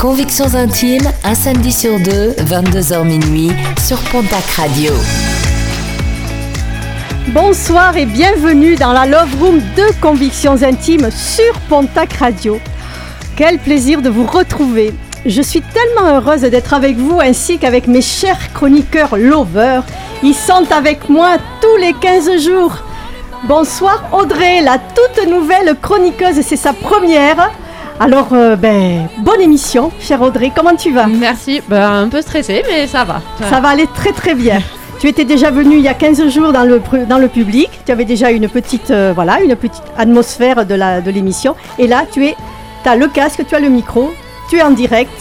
Convictions intimes, un samedi sur deux, 22h minuit, sur Pontac Radio. Bonsoir et bienvenue dans la Love Room de Convictions intimes sur Pontac Radio. Quel plaisir de vous retrouver. Je suis tellement heureuse d'être avec vous ainsi qu'avec mes chers chroniqueurs lovers. Ils sont avec moi tous les 15 jours. Bonsoir Audrey, la toute nouvelle chroniqueuse, c'est sa première. Alors, euh, ben, bonne émission, chère Audrey, comment tu vas? Merci, ben, un peu stressée, mais ça va. Ça va aller très très bien. Tu étais déjà venu il y a 15 jours dans le, dans le public, tu avais déjà une petite, euh, voilà, une petite atmosphère de l'émission. De et là, tu es, as le casque, tu as le micro, tu es en direct.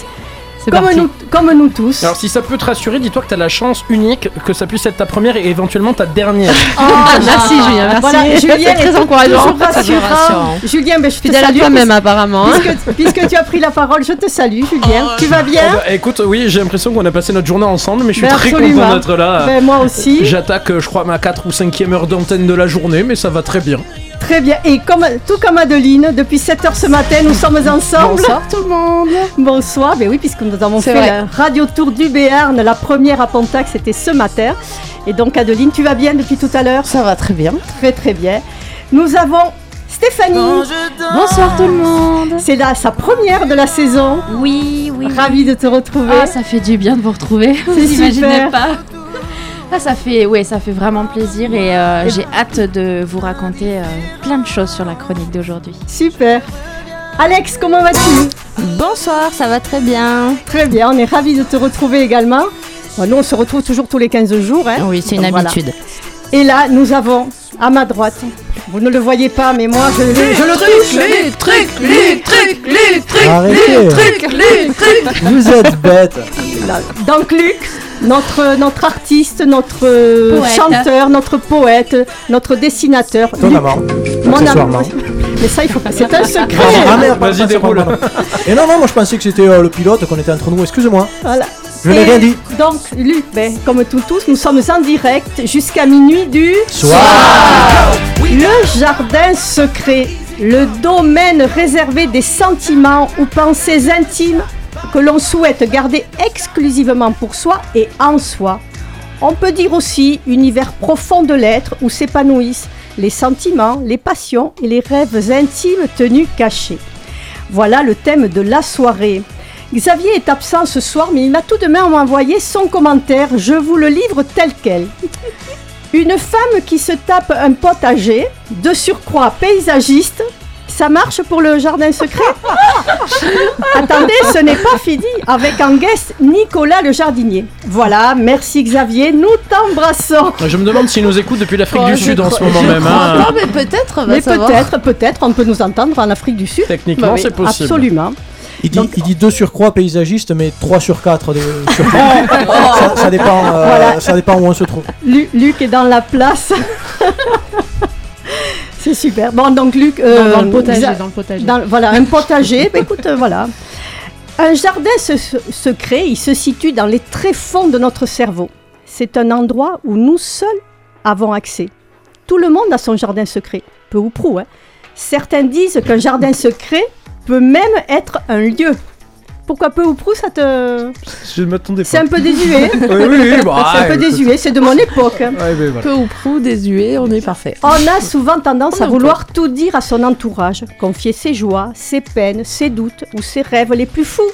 Comme nous, comme nous tous. Alors si ça peut te rassurer, dis-toi que tu as la chance unique que ça puisse être ta première et éventuellement ta dernière. Oh, merci Julien, merci. Voilà, Julien est très encourageant. rassurant. Julien, ben, je te salue. toi-même apparemment. Hein. Puisque, tu as pris la parole, je te salue Julien. tu vas bien oh, bah, Écoute, oui, j'ai l'impression qu'on a passé notre journée ensemble, mais je suis ben, très content d'être là. Ben, moi aussi. J'attaque, je crois, ma 4 ou 5e heure d'antenne de la journée, mais ça va très bien. Très bien. Et comme, tout comme Adeline, depuis 7 heures ce matin, nous sommes ensemble. Bonsoir tout le monde. Bonsoir. Ben oui, puisque nous avons fait la radio tour du Béarn. La première à Pontac, c'était ce matin. Et donc, Adeline, tu vas bien depuis tout à l'heure? Ça va très bien. Très, très bien. Nous avons Stéphanie. Bonsoir tout le monde. C'est là sa première de la saison. Oui, oui. Ravie de te retrouver. Ah, ça fait du bien de vous retrouver. Vous imaginez pas ça fait, ouais, ça fait vraiment plaisir et euh, j'ai hâte de vous raconter euh, plein de choses sur la chronique d'aujourd'hui. Super. Alex, comment vas-tu? Bonsoir, ça va très bien. Très bien, on est ravis de te retrouver également. nous, on se retrouve toujours tous les 15 jours. Hein. Oui, c'est une habitude. Et là, nous avons à ma droite, vous ne le voyez pas, mais moi, je, je le touche. Les trucs, les trucs, les trucs, les trucs, les trucs. Vous êtes bête. Donc, Luc, notre, notre artiste, notre chanteur, notre poète, notre dessinateur. Ton amant. Mon amant. Mais ça, il faut pas. C'est un secret. Ah merde, vas-y, déroule. Et non, non, moi je pensais que c'était euh, le pilote, qu'on était entre nous. Excuse-moi. Voilà. Je n'ai rien dit. Donc, Luc, ben, comme tous, tous, nous sommes en direct jusqu'à minuit du soir. Le jardin secret, le domaine réservé des sentiments ou pensées intimes que l'on souhaite garder exclusivement pour soi et en soi. On peut dire aussi univers profond de l'être où s'épanouissent les sentiments, les passions et les rêves intimes tenus cachés. Voilà le thème de la soirée. Xavier est absent ce soir, mais il m'a tout de même envoyé son commentaire. Je vous le livre tel quel. Une femme qui se tape un potager, de surcroît paysagiste, ça marche pour le jardin secret Attendez, ce n'est pas fini. Avec en guest Nicolas le jardinier. Voilà, merci Xavier, nous t'embrassons. Je me demande s'il nous écoute depuis l'Afrique oh, du Sud en ce moment même. Hein. Non, mais peut-être. Mais peut-être, peut-être, on peut nous entendre en Afrique du Sud. Techniquement, bah c'est possible. Absolument. Il dit, il dit 2 surcroît paysagistes, mais 3 sur 4 de ça, ça, dépend, euh, ça dépend où on se trouve. Luc est dans la place. C'est super. Bon, donc Luc. Euh, dans, le potager. Dans le potager. voilà, un potager. bah, écoute, euh, voilà. Un jardin secret, il se situe dans les tréfonds de notre cerveau. C'est un endroit où nous seuls avons accès. Tout le monde a son jardin secret, peu ou prou. Hein. Certains disent qu'un jardin secret peut même être un lieu pourquoi peu ou prou ça te. Je m'attendais pas. C'est un peu désuet. oui, oui, bah, c'est un peu désuet, c'est de mon époque. Peu ou prou, désuet, on est parfait. On a souvent tendance à vouloir tout dire à son entourage, confier ses joies, ses peines, ses doutes ou ses rêves les plus fous.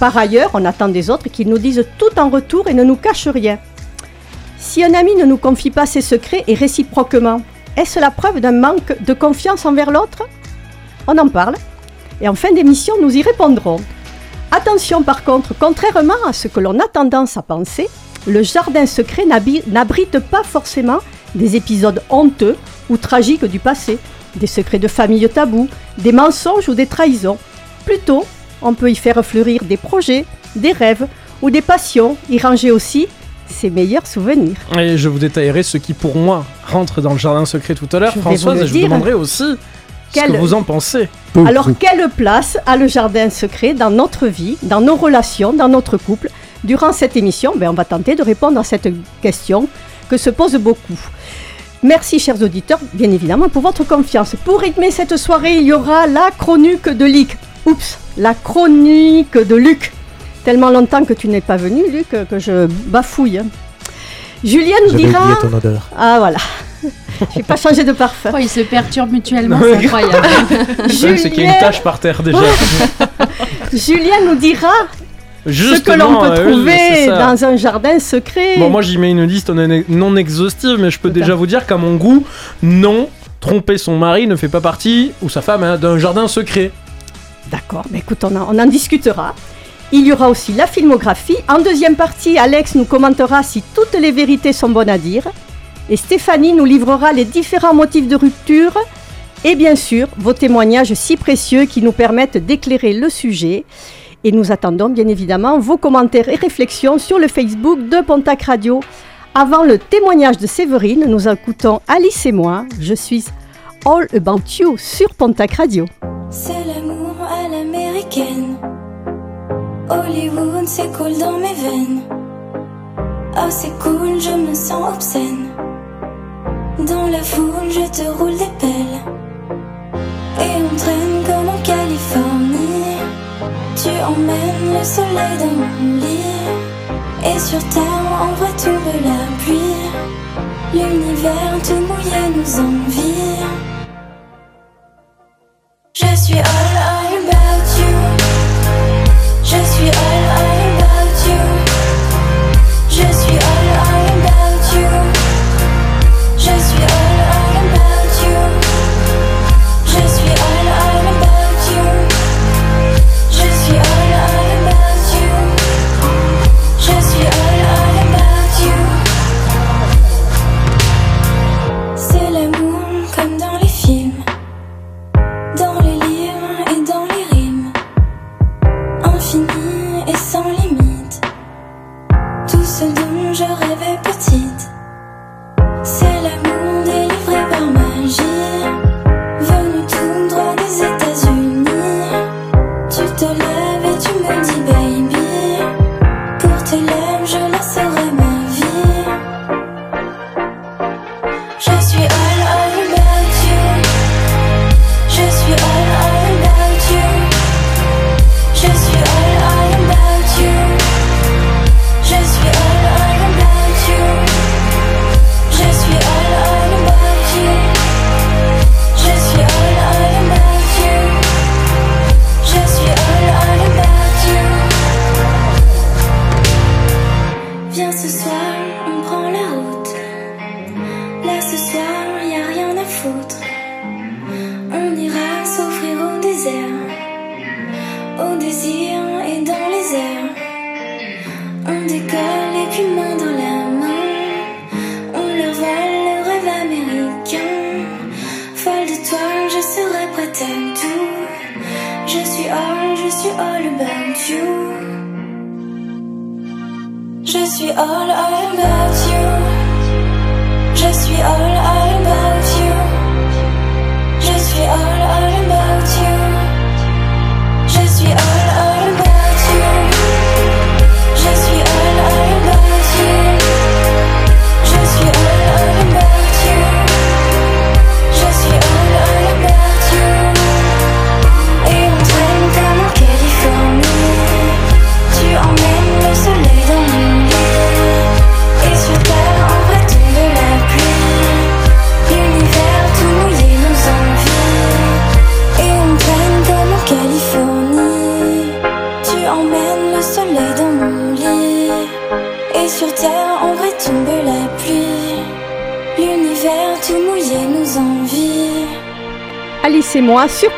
Par ailleurs, on attend des autres qu'ils nous disent tout en retour et ne nous cachent rien. Si un ami ne nous confie pas ses secrets et réciproquement, est-ce la preuve d'un manque de confiance envers l'autre? On en parle. Et en fin d'émission, nous y répondrons. Attention par contre, contrairement à ce que l'on a tendance à penser, le jardin secret n'abrite pas forcément des épisodes honteux ou tragiques du passé, des secrets de famille tabous, des mensonges ou des trahisons. Plutôt, on peut y faire fleurir des projets, des rêves ou des passions, y ranger aussi ses meilleurs souvenirs. Et je vous détaillerai ce qui, pour moi, rentre dans le jardin secret tout à l'heure. Françoise, et je vous demanderai aussi ce que vous en pensez. Alors, quelle place a le jardin secret dans notre vie, dans nos relations, dans notre couple Durant cette émission, ben, on va tenter de répondre à cette question que se pose beaucoup. Merci, chers auditeurs, bien évidemment, pour votre confiance. Pour rythmer cette soirée, il y aura la chronique de Luc. Oups, la chronique de Luc. Tellement longtemps que tu n'es pas venu, Luc, que je bafouille. Julien nous dira. Ton odeur. Ah voilà. Je n'ai pas changé de parfum. Oh, ils se perturbent mutuellement, c'est incroyable. Julien... C'est qu'il y a une tache par terre déjà. Julien nous dira ce que l'on peut trouver dans un jardin secret. Bon, moi j'y mets une liste non exhaustive, mais je peux déjà vous dire qu'à mon goût, non, tromper son mari ne fait pas partie, ou sa femme, hein, d'un jardin secret. D'accord, mais écoute, on, on en discutera. Il y aura aussi la filmographie. En deuxième partie, Alex nous commentera si toutes les vérités sont bonnes à dire. Et Stéphanie nous livrera les différents motifs de rupture. Et bien sûr, vos témoignages si précieux qui nous permettent d'éclairer le sujet. Et nous attendons bien évidemment vos commentaires et réflexions sur le Facebook de Pontac Radio. Avant le témoignage de Séverine, nous écoutons Alice et moi. Je suis All About You sur Pontac Radio. C'est l'amour à l'américaine. Hollywood, cool dans mes veines. Oh, c'est cool, je me sens obscène. Dans la foule, je te roule des pelles. Et on traîne comme en Californie. Tu emmènes le soleil dans mon lit. Et sur terre, on voit tomber la pluie. L'univers tout mouillé nous envie. Je suis all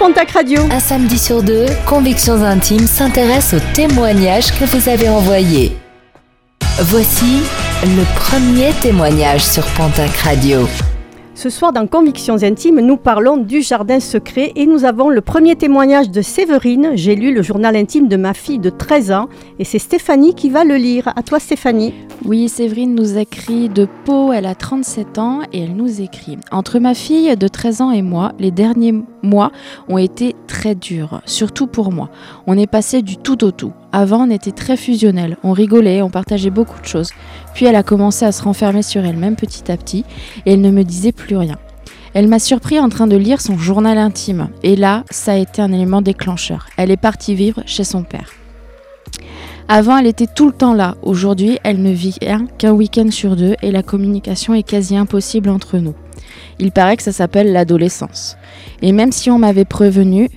Pontac Radio. Un samedi sur deux, Convictions Intimes s'intéresse aux témoignages que vous avez envoyés. Voici le premier témoignage sur Pontac Radio. Ce soir, dans Convictions intimes, nous parlons du jardin secret et nous avons le premier témoignage de Séverine. J'ai lu le journal intime de ma fille de 13 ans et c'est Stéphanie qui va le lire. À toi, Stéphanie. Oui, Séverine nous écrit de Pau, elle a 37 ans et elle nous écrit Entre ma fille de 13 ans et moi, les derniers mois ont été très durs, surtout pour moi. On est passé du tout au tout. Avant, on était très fusionnels, on rigolait, on partageait beaucoup de choses. Puis elle a commencé à se renfermer sur elle-même petit à petit et elle ne me disait plus rien. Elle m'a surpris en train de lire son journal intime et là, ça a été un élément déclencheur. Elle est partie vivre chez son père. Avant, elle était tout le temps là. Aujourd'hui, elle ne vit qu'un week-end sur deux et la communication est quasi impossible entre nous. Il paraît que ça s'appelle l'adolescence. Et même si on m'avait prévenu,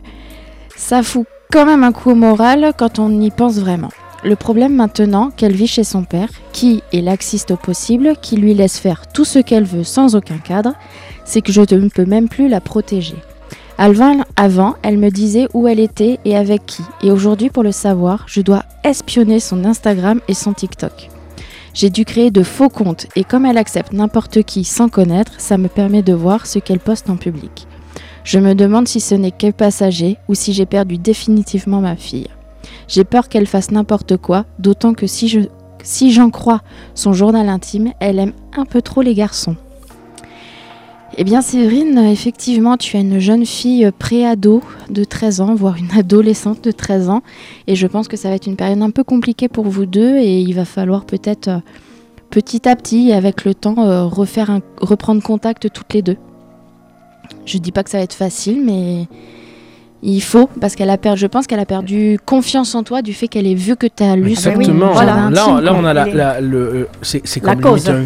ça fout quand même un coup au moral quand on y pense vraiment. Le problème maintenant qu'elle vit chez son père, qui est laxiste au possible, qui lui laisse faire tout ce qu'elle veut sans aucun cadre, c'est que je ne peux même plus la protéger. Avant, elle me disait où elle était et avec qui. Et aujourd'hui, pour le savoir, je dois espionner son Instagram et son TikTok. J'ai dû créer de faux comptes et comme elle accepte n'importe qui sans connaître, ça me permet de voir ce qu'elle poste en public. Je me demande si ce n'est que passager ou si j'ai perdu définitivement ma fille. J'ai peur qu'elle fasse n'importe quoi, d'autant que si je si j'en crois son journal intime, elle aime un peu trop les garçons. Eh bien Séverine, effectivement, tu as une jeune fille pré-ado de 13 ans, voire une adolescente de 13 ans, et je pense que ça va être une période un peu compliquée pour vous deux, et il va falloir peut-être euh, petit à petit, avec le temps, euh, reprendre contact toutes les deux. Je dis pas que ça va être facile, mais il faut, parce qu'elle a perdu, je pense qu'elle a perdu confiance en toi du fait qu'elle ait vu que tu as lu Exactement. Voilà. Là, là, on a la, le, euh, c'est, c'est comme cause. Un,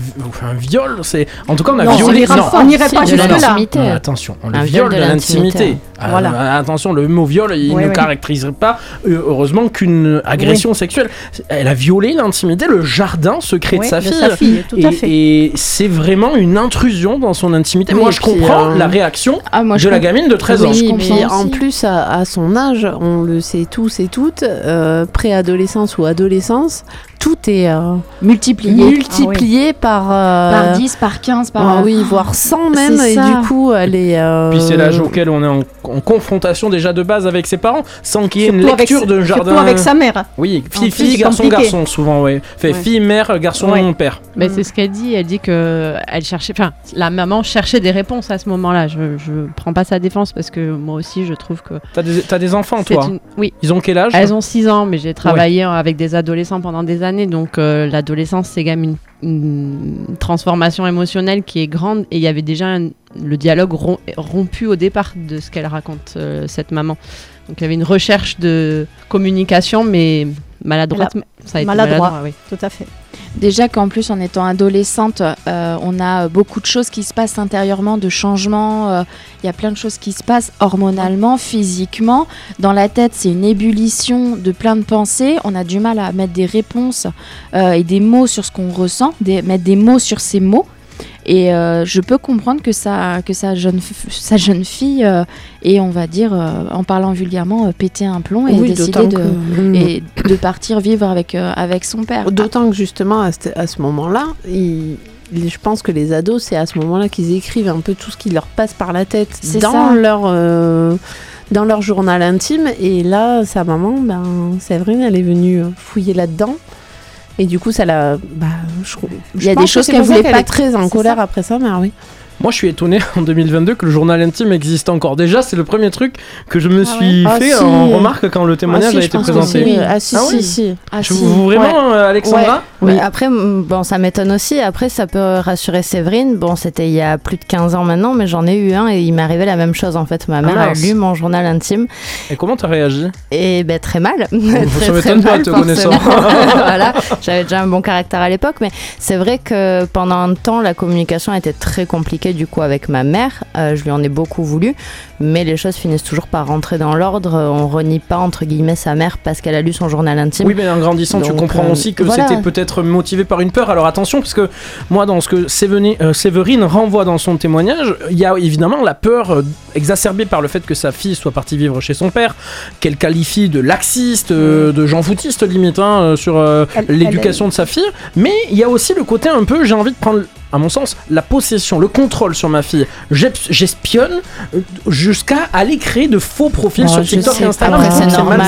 un, viol. C'est, en tout cas, on a non, violé. On non, on n'irait pas jusque là. Non, attention, on le viol de l'intimité. Voilà. Euh, attention, le mot viol, il Oui, ne oui. caractériserait pas, euh, heureusement, qu'une agression sexuelle. Elle a violé l'intimité, le jardin secret Oui, de sa de fille. sa fille, tout et, à fait. et c'est vraiment une intrusion dans son intimité. Oui, moi, je comprends euh, la réaction Ah, moi, je de la gamine de 13 ans. Oui, Oui, en plus, à, son âge, on le sait tous et toutes, euh, préadolescence ou adolescence, tout est euh, multiplié multiplié par, euh, par 10, par 15, par ah oui, voire 100 même, et du coup, elle est. euh, Puis c'est l'âge auquel on est en, en confrontation déjà de base avec ses parents, sans qu'il y ait une lecture de jardin. surtout avec sa mère. Oui, fille, plus, fille, garçon, compliqué. garçon, souvent, ouais. Fait Ouais. fille, mère, garçon, Ouais. père. Mais c'est ce qu'elle dit. Elle dit que elle cherchait, enfin, la maman cherchait des réponses à ce moment-là. Je, je prends pas sa défense parce que moi aussi, je trouve que T'as des, t'as des enfants, toi une- Oui, Ils ont quel âge elles ont 6 ans, mais j'ai travaillé avec des adolescents pendant des années, donc euh, l'adolescence, c'est quand même une, transformation émotionnelle qui est grande. Et il y avait déjà le dialogue rom- rompu au départ de ce qu'elle raconte euh, cette maman. Donc il y avait une recherche de communication, mais maladroite. Ça a été Maladroit. maladroit, oui. Tout à fait. Déjà qu'en plus, en étant adolescente, euh, on a beaucoup de choses qui se passent intérieurement, de changements. euh, Il y a plein de choses qui se passent hormonalement, physiquement. Dans la tête, c'est une ébullition de plein de pensées. On a du mal à mettre des réponses euh, et des mots sur ce qu'on ressent, des- mettre des mots sur ces mots. Et euh, je peux comprendre que sa, que sa, jeune, sa jeune fille, euh, et on va dire, euh, en parlant vulgairement, euh, péter un plomb et oui, décider de, que- Mm. et de partir vivre avec, avec son père. D'autant que justement, à ce, à ce moment-là, il- je pense que les ados, c'est à ce moment-là qu'ils écrivent un peu tout ce qui leur passe par la tête dans ça. leur, euh, dans leur journal intime. Et là, sa maman, ben, Séverine, elle est venue fouiller là-dedans. Et du coup, ça l'a. Bah, je, Il y a je des choses qu'elle voulait pas- très en colère ça. après sa mère, oui. Moi, je suis étonné en 2022 que le journal intime existe encore. Déjà, c'est le premier truc que je me Ah suis ouais. Ah, fait si. en remarque quand le témoignage Ah, si, a été présenté. si. Ah, si, Ah si, oui. si. Ah, Je si. vous vraiment, euh, Alexandra Ouais. Ouais, Après, bon, ça m'étonne aussi. Après, ça peut rassurer Séverine. Bon, c'était il y a plus de 15 ans maintenant, mais j'en ai eu un et il m'est arrivé la même chose en fait. Ma mère a lu mon journal intime Et comment t'as réagi? Et ben très mal. Ça m'étonne pas, te connaissant. voilà, j'avais déjà un bon caractère à l'époque, mais c'est vrai que pendant un temps, la communication était très compliquée du coup avec ma mère. Euh, je lui en ai beaucoup voulu, mais les choses finissent toujours par rentrer dans l'ordre. On renie pas entre guillemets sa mère parce qu'elle a lu son journal intime. Oui, mais en grandissant, tu comprends euh, aussi que voilà. c'était peut-être motivé par une peur. Alors attention, parce que moi, dans ce que Séverine, euh, Séverine renvoie dans son témoignage, il y a évidemment la peur euh, exacerbée par le fait que sa fille soit partie vivre chez son père, qu'elle qualifie de laxiste, euh, de Jean Foutiste limite, hein, sur euh, l'éducation de sa fille. Mais il y a aussi le côté un peu, j'ai envie de prendre à mon sens, la possession, le contrôle sur ma fille. J'espionne euh, jusqu'à aller créer de faux profils Oh, sur TikTok sais et Instagram. Après, c'est normal.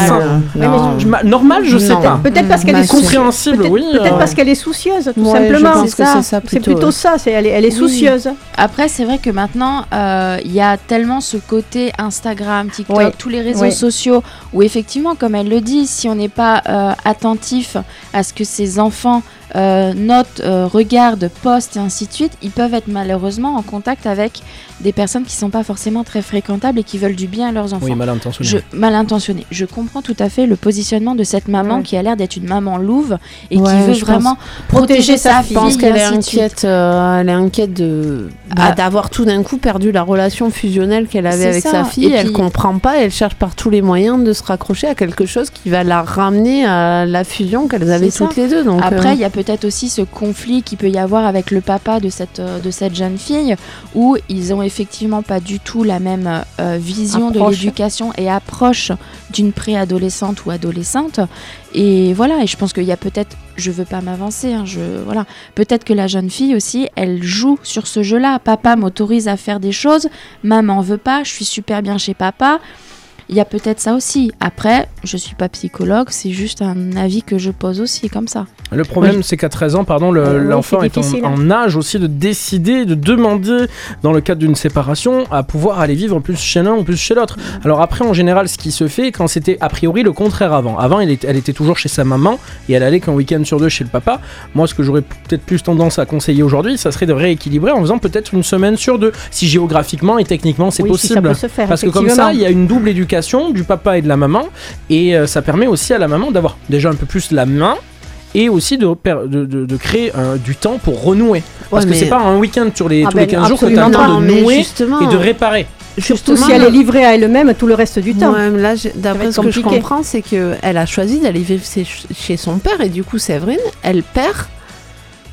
mais. Je Normal, je sais Non. pas. Peut-être parce qu'elle est. Compréhensible, Peut-être oui. peut-être euh, parce qu'elle est soucieuse, tout Ouais, simplement. c'est plutôt, plutôt ouais. ça, c'est elle, est- elle est Oui. soucieuse. Après, c'est vrai que maintenant, euh, il y a tellement ce côté Instagram, TikTok, Oui. tous les réseaux sociaux, où effectivement, comme elle le dit, si on n'est pas euh, attentif à ce que ses enfants euh, notent, euh, regardent, postent et ainsi de suite, ils peuvent être malheureusement en contact avec des personnes qui sont pas forcément très fréquentables et qui veulent du bien à leurs enfants. Oui, mal intentionné. Je, mal intentionné. Je comprends tout à fait le positionnement de cette maman Ouais. qui a l'air d'être une maman louve et Ouais, qui veut vraiment Protéger protéger sa fille. Je pense qu'elle est inquiète, euh, elle est inquiète de bah, Ah. d'avoir tout d'un coup perdu la relation fusionnelle qu'elle avait avec ça. sa fille. Et elle puis- comprend pas, elle cherche par tous les moyens de se raccrocher à quelque chose qui va la ramener à la fusion qu'elles avaient ça. toutes les deux. Donc, Après, euh, il y a peut-être aussi ce conflit qui peut y avoir avec le papa de cette, euh, de cette jeune fille, où ils ont effectivement pas du tout la même euh, vision de l'éducation et approche d'une préadolescente ou adolescente. Et voilà, et je pense qu'il y a peut-être, je veux pas m'avancer, hein, je voilà, peut-être que la jeune fille aussi, elle joue sur ce jeu-là. Papa m'autorise à faire des choses, maman veut pas, je suis super bien chez papa. Il y a peut-être ça aussi. Après, je suis pas psychologue, c'est juste un avis que je pose aussi comme ça. Le problème, c'est qu'à 13 ans, pardon, le- Euh, oui, l'enfant est, en, difficile. en âge aussi de décider, de demander, dans le cadre d'une séparation, à pouvoir aller vivre plus chez l'un ou plus chez l'autre. Alors après, en général, ce qui se fait, quand c'était a priori le contraire avant. Avant, elle était, elle était toujours chez sa maman et elle allait qu'un week-end sur deux chez le papa. Moi, ce que j'aurais peut-être plus tendance à conseiller aujourd'hui, ça serait de rééquilibrer en faisant peut-être une semaine sur deux, si géographiquement et techniquement c'est Oui, si ça possible. peut se faire, Parce que comme ça, il y a une double éducation du papa et de la maman, et euh, ça permet aussi à la maman d'avoir déjà un peu plus la main. Et aussi de, per- de, de- de créer euh, du temps pour renouer. Parce Ouais, que c'est pas un week-end sur les, Ah tous les ben, 15 jours que tu as le temps de nouer et de réparer. Surtout justement, si elle est livrée à elle-même tout le reste du temps. Ouais, là, d'après ce que je comprends, c'est que elle a choisi d'aller vivre chez son père et du coup, Séverine, elle perd.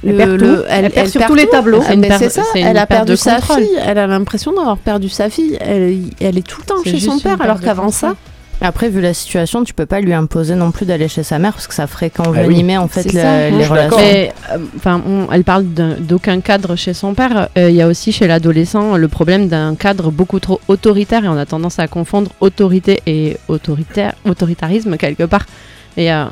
Elle perd tout. Elle perd sur tous les tout. tableau. Ah, C'est c'est ça, elle a perdu sa contrôle. fille. Elle a l'impression d'avoir perdu sa fille. Elle, elle est tout le temps chez son père, alors qu'avant ça. Après, vu la situation, tu peux pas lui imposer non plus d'aller chez sa mère parce que ça ferait oui. qu'envenimer en fait C'est le- ça. les relations. Mais, euh, enfin, on- elle parle d'aucun cadre chez son père. Euh, Il y a aussi chez l'adolescent le problème d'un cadre beaucoup trop autoritaire et on a tendance à confondre autorité et autoritaire, autoritarisme quelque part. Et euh,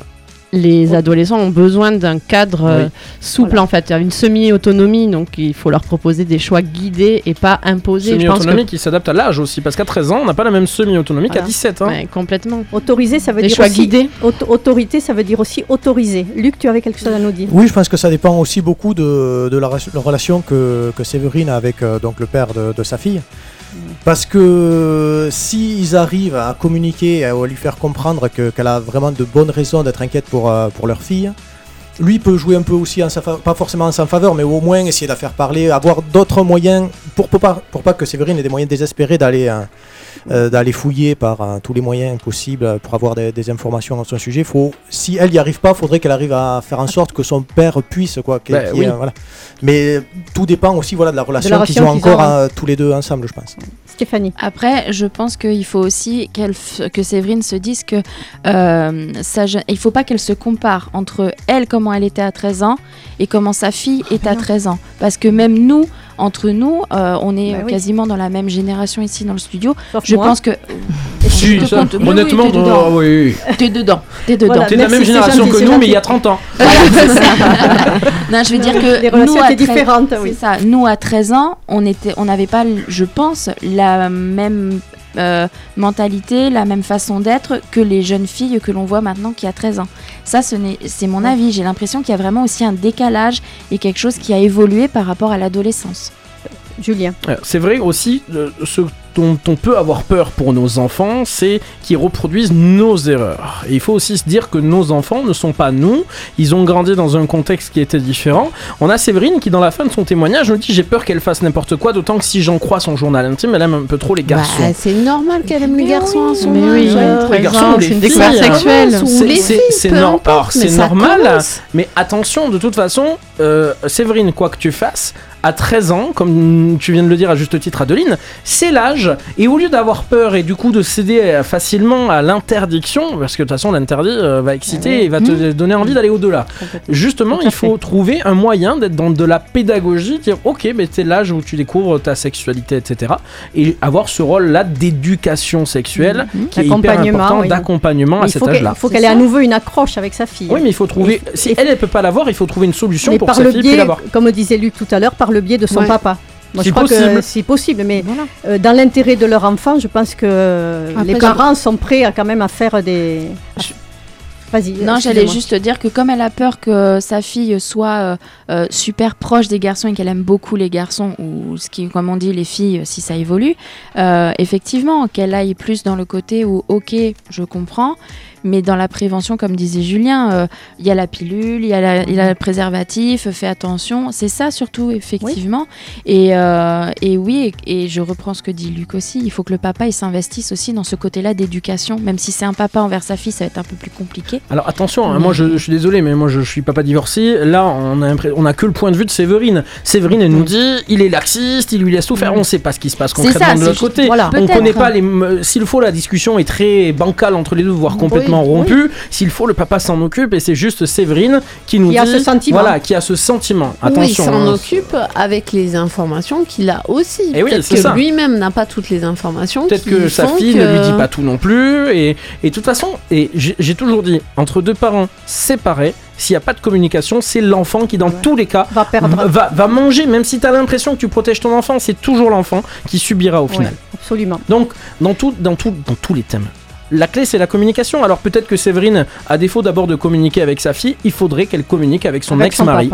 les adolescents ont besoin d'un cadre euh, Oui. souple Voilà. en fait, une semi-autonomie. Donc il faut leur proposer des choix guidés et pas imposés. Je pense que Semi-autonomie qui s'adapte à l'âge aussi. Parce qu'à 13 ans, on n'a pas la même semi-autonomie qu'à Voilà. 17. hein. Ouais, complètement. Autoriser, ça veut Des dire choix aussi... guidés. auto- autorité, ça veut dire aussi autoriser. Luc, tu avais quelque chose à nous dire? Oui, je pense que ça dépend aussi beaucoup de, de la, relation que, que Séverine a avec euh, donc le père de, de sa fille. Parce que s'ils arrivent à communiquer, à lui faire comprendre que- qu'elle a vraiment de bonnes raisons d'être inquiète pour, euh, pour leur fille, lui peut jouer un peu aussi en sa faveur, pas forcément en sa faveur, mais au moins essayer de la faire parler, avoir d'autres moyens pour, pour pas, pour pas que Séverine ait des moyens désespérés d'aller euh, euh, d'aller fouiller par euh, tous les moyens possibles pour avoir des, des informations à son sujet. Faut, si elle n'y arrive pas, faudrait qu'elle arrive à faire en sorte que son père puisse quoi. Bah, oui. euh, voilà. Mais tout dépend aussi voilà de la relation qu'ils ont encore ont, tous les deux ensemble, je pense. Stéphanie. Après, je pense qu'il faut aussi f- que Séverine se dise que euh, je- il faut pas qu'elle se compare entre elle, comment elle était à 13 ans, et comment sa fille est à 13 ans. Parce que même nous, entre nous, euh, on est Bah euh, oui. quasiment dans la même génération ici dans le studio. Sauf Je moi. pense que Si, Je te ça, compte. Honnêtement, oui, t'es dedans. oh, oui, t'es dedans, t'es dedans. Voilà. T'es de la même génération que nous, mais il y a gentil. 30 ans. Non, je veux dire que Les relations nous, à étaient 13 différentes, C'est oui. ça. Nous, à 13 ans, on était, on n'avait pas, je pense, la même euh, mentalité, la même façon d'être que les jeunes filles que l'on voit maintenant qui a 13 ans. Ça, ce n'est, c'est mon avis. J'ai l'impression qu'il y a vraiment aussi un décalage et quelque chose qui a évolué par rapport à l'adolescence. Julien. Euh, C'est vrai aussi, euh, ce dont on peut avoir peur pour nos enfants, c'est qu'ils reproduisent nos erreurs. Et il faut aussi se dire que nos enfants ne sont pas nous, ils ont grandi dans un contexte qui était différent. On a Séverine qui, dans la fin de son témoignage, nous dit J'ai peur qu'elle fasse n'importe quoi, d'autant que si j'en crois son journal intime, elle aime un peu trop les garçons. Bah, c'est normal qu'elle aime les garçons à son Mais oui, âge. euh, les garçons ou les c'est une découverte hein. sexuelle. C'est- normal. Mais attention, de toute façon, euh, Séverine, quoi que tu fasses, à 13 ans, comme tu viens de le dire à juste titre, Adeline, c'est l'âge. Et au lieu d'avoir peur et du coup de céder facilement à l'interdiction, parce que de toute façon l'interdit euh, va exciter et va te donner envie d'aller au-delà. Justement, il faut trouver un moyen d'être dans de la pédagogie, dire ok, mais c'est l'âge où tu découvres ta sexualité, etc. Et avoir ce rôle-là d'éducation sexuelle qui est hyper important, oui. d'accompagnement à Il cet faut âge-là. faut C'est qu'elle ait à nouveau une accroche avec sa fille. Oui, mais il faut trouver. Si elle, elle peut pas l'avoir, il faut trouver une solution mais pour par sa le fille biais, l'avoir. comme disait Luc tout à l'heure, par le biais de son Ouais. papa. Moi, je crois possible. que c'est possible, mais Voilà. euh, dans l'intérêt de leur enfant, je pense que euh, Après, les je- parents sont prêts à quand même à faire des. Vas-y. Non, j'allais juste dire que comme elle a peur que sa fille soit euh, euh, super proche des garçons et qu'elle aime beaucoup les garçons, ou ce qui, comme on dit, les filles, si ça évolue, euh, effectivement, qu'elle aille plus dans le côté où, ok, je comprends, mais dans la prévention, comme disait Julien, euh, il y a la pilule, il y, y a le préservatif, fais attention, c'est ça surtout, effectivement. Et, euh, et oui, et, et je reprends ce que dit Luc aussi, il faut que le papa il s'investisse aussi dans ce côté-là d'éducation, même si c'est un papa envers sa fille, ça va être un peu plus compliqué. Alors attention, hein, Mais- moi je, je suis désolé, mais moi je, je suis papa divorcé. Là, on a, on a que le point de vue de Séverine. Séverine, elle nous dit, il est laxiste, il lui laisse tout faire. On sait pas ce qui se passe concrètement ça, de l'autre côté. voilà. On Peut-être. connaît pas les. m- S'il faut, la discussion est très bancale entre les deux, voire complètement Oui, rompue. S'il faut, le papa s'en occupe et c'est juste Séverine qui nous Qui dit. a ce sentiment. Voilà, qui a ce sentiment. Oui, il Attention. s'en hein. occupe avec les informations qu'il a aussi. Eh oui, Peut-être que lui-même n'a pas toutes les informations. Peut-être que sa fille que- ne lui dit pas tout non plus. Et, et de toute façon, et j'ai toujours dit, entre deux parents séparés, s'il n'y a pas de communication, c'est l'enfant qui, dans tous les cas, va perdre. va, va manger, même si tu as l'impression que tu protèges ton enfant, c'est toujours l'enfant qui subira au final. Ouais, absolument. Donc, dans, tout, dans, tout, dans tous les thèmes. La clé, c'est la communication. Alors peut-être que Séverine, à défaut d'abord de communiquer avec sa fille, il faudrait qu'elle communique avec son ex-mari.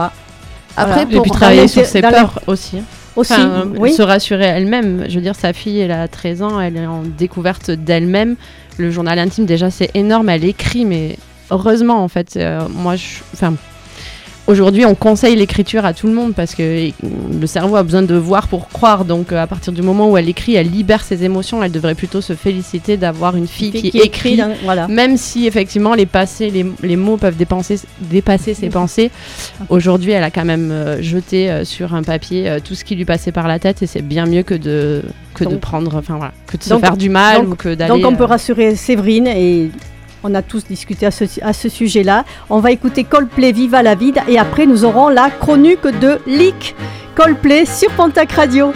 Après, Voilà. Et pour puis travailler sur ses peurs aussi. Aussi, Enfin, oui. se rassurer elle-même. Je veux dire, sa fille, elle a 13 ans, elle est en découverte d'elle-même. Le journal intime, déjà, c'est énorme. Elle écrit, mais heureusement, en fait. euh, moi, je. Enfin. Aujourd'hui, on conseille l'écriture à tout le monde parce que le cerveau a besoin de voir pour croire. Donc, euh, à partir du moment où elle écrit, elle libère ses émotions. Elle devrait plutôt se féliciter d'avoir une fille qui, écrit. voilà. Même si effectivement les, passés, les, les mots peuvent dépenser, dépasser ses pensées, aujourd'hui elle a quand même euh, jeté euh, sur un papier euh, tout ce qui lui passait par la tête et c'est bien mieux que de, que de prendre, enfin voilà, que de se faire du mal donc- ou que d'aller. Donc on peut rassurer Séverine et on a tous discuté à ce, sujet-là. On va écouter Coldplay Viva la Vida et après nous aurons la chronique de Lick Coldplay sur Pontac Radio.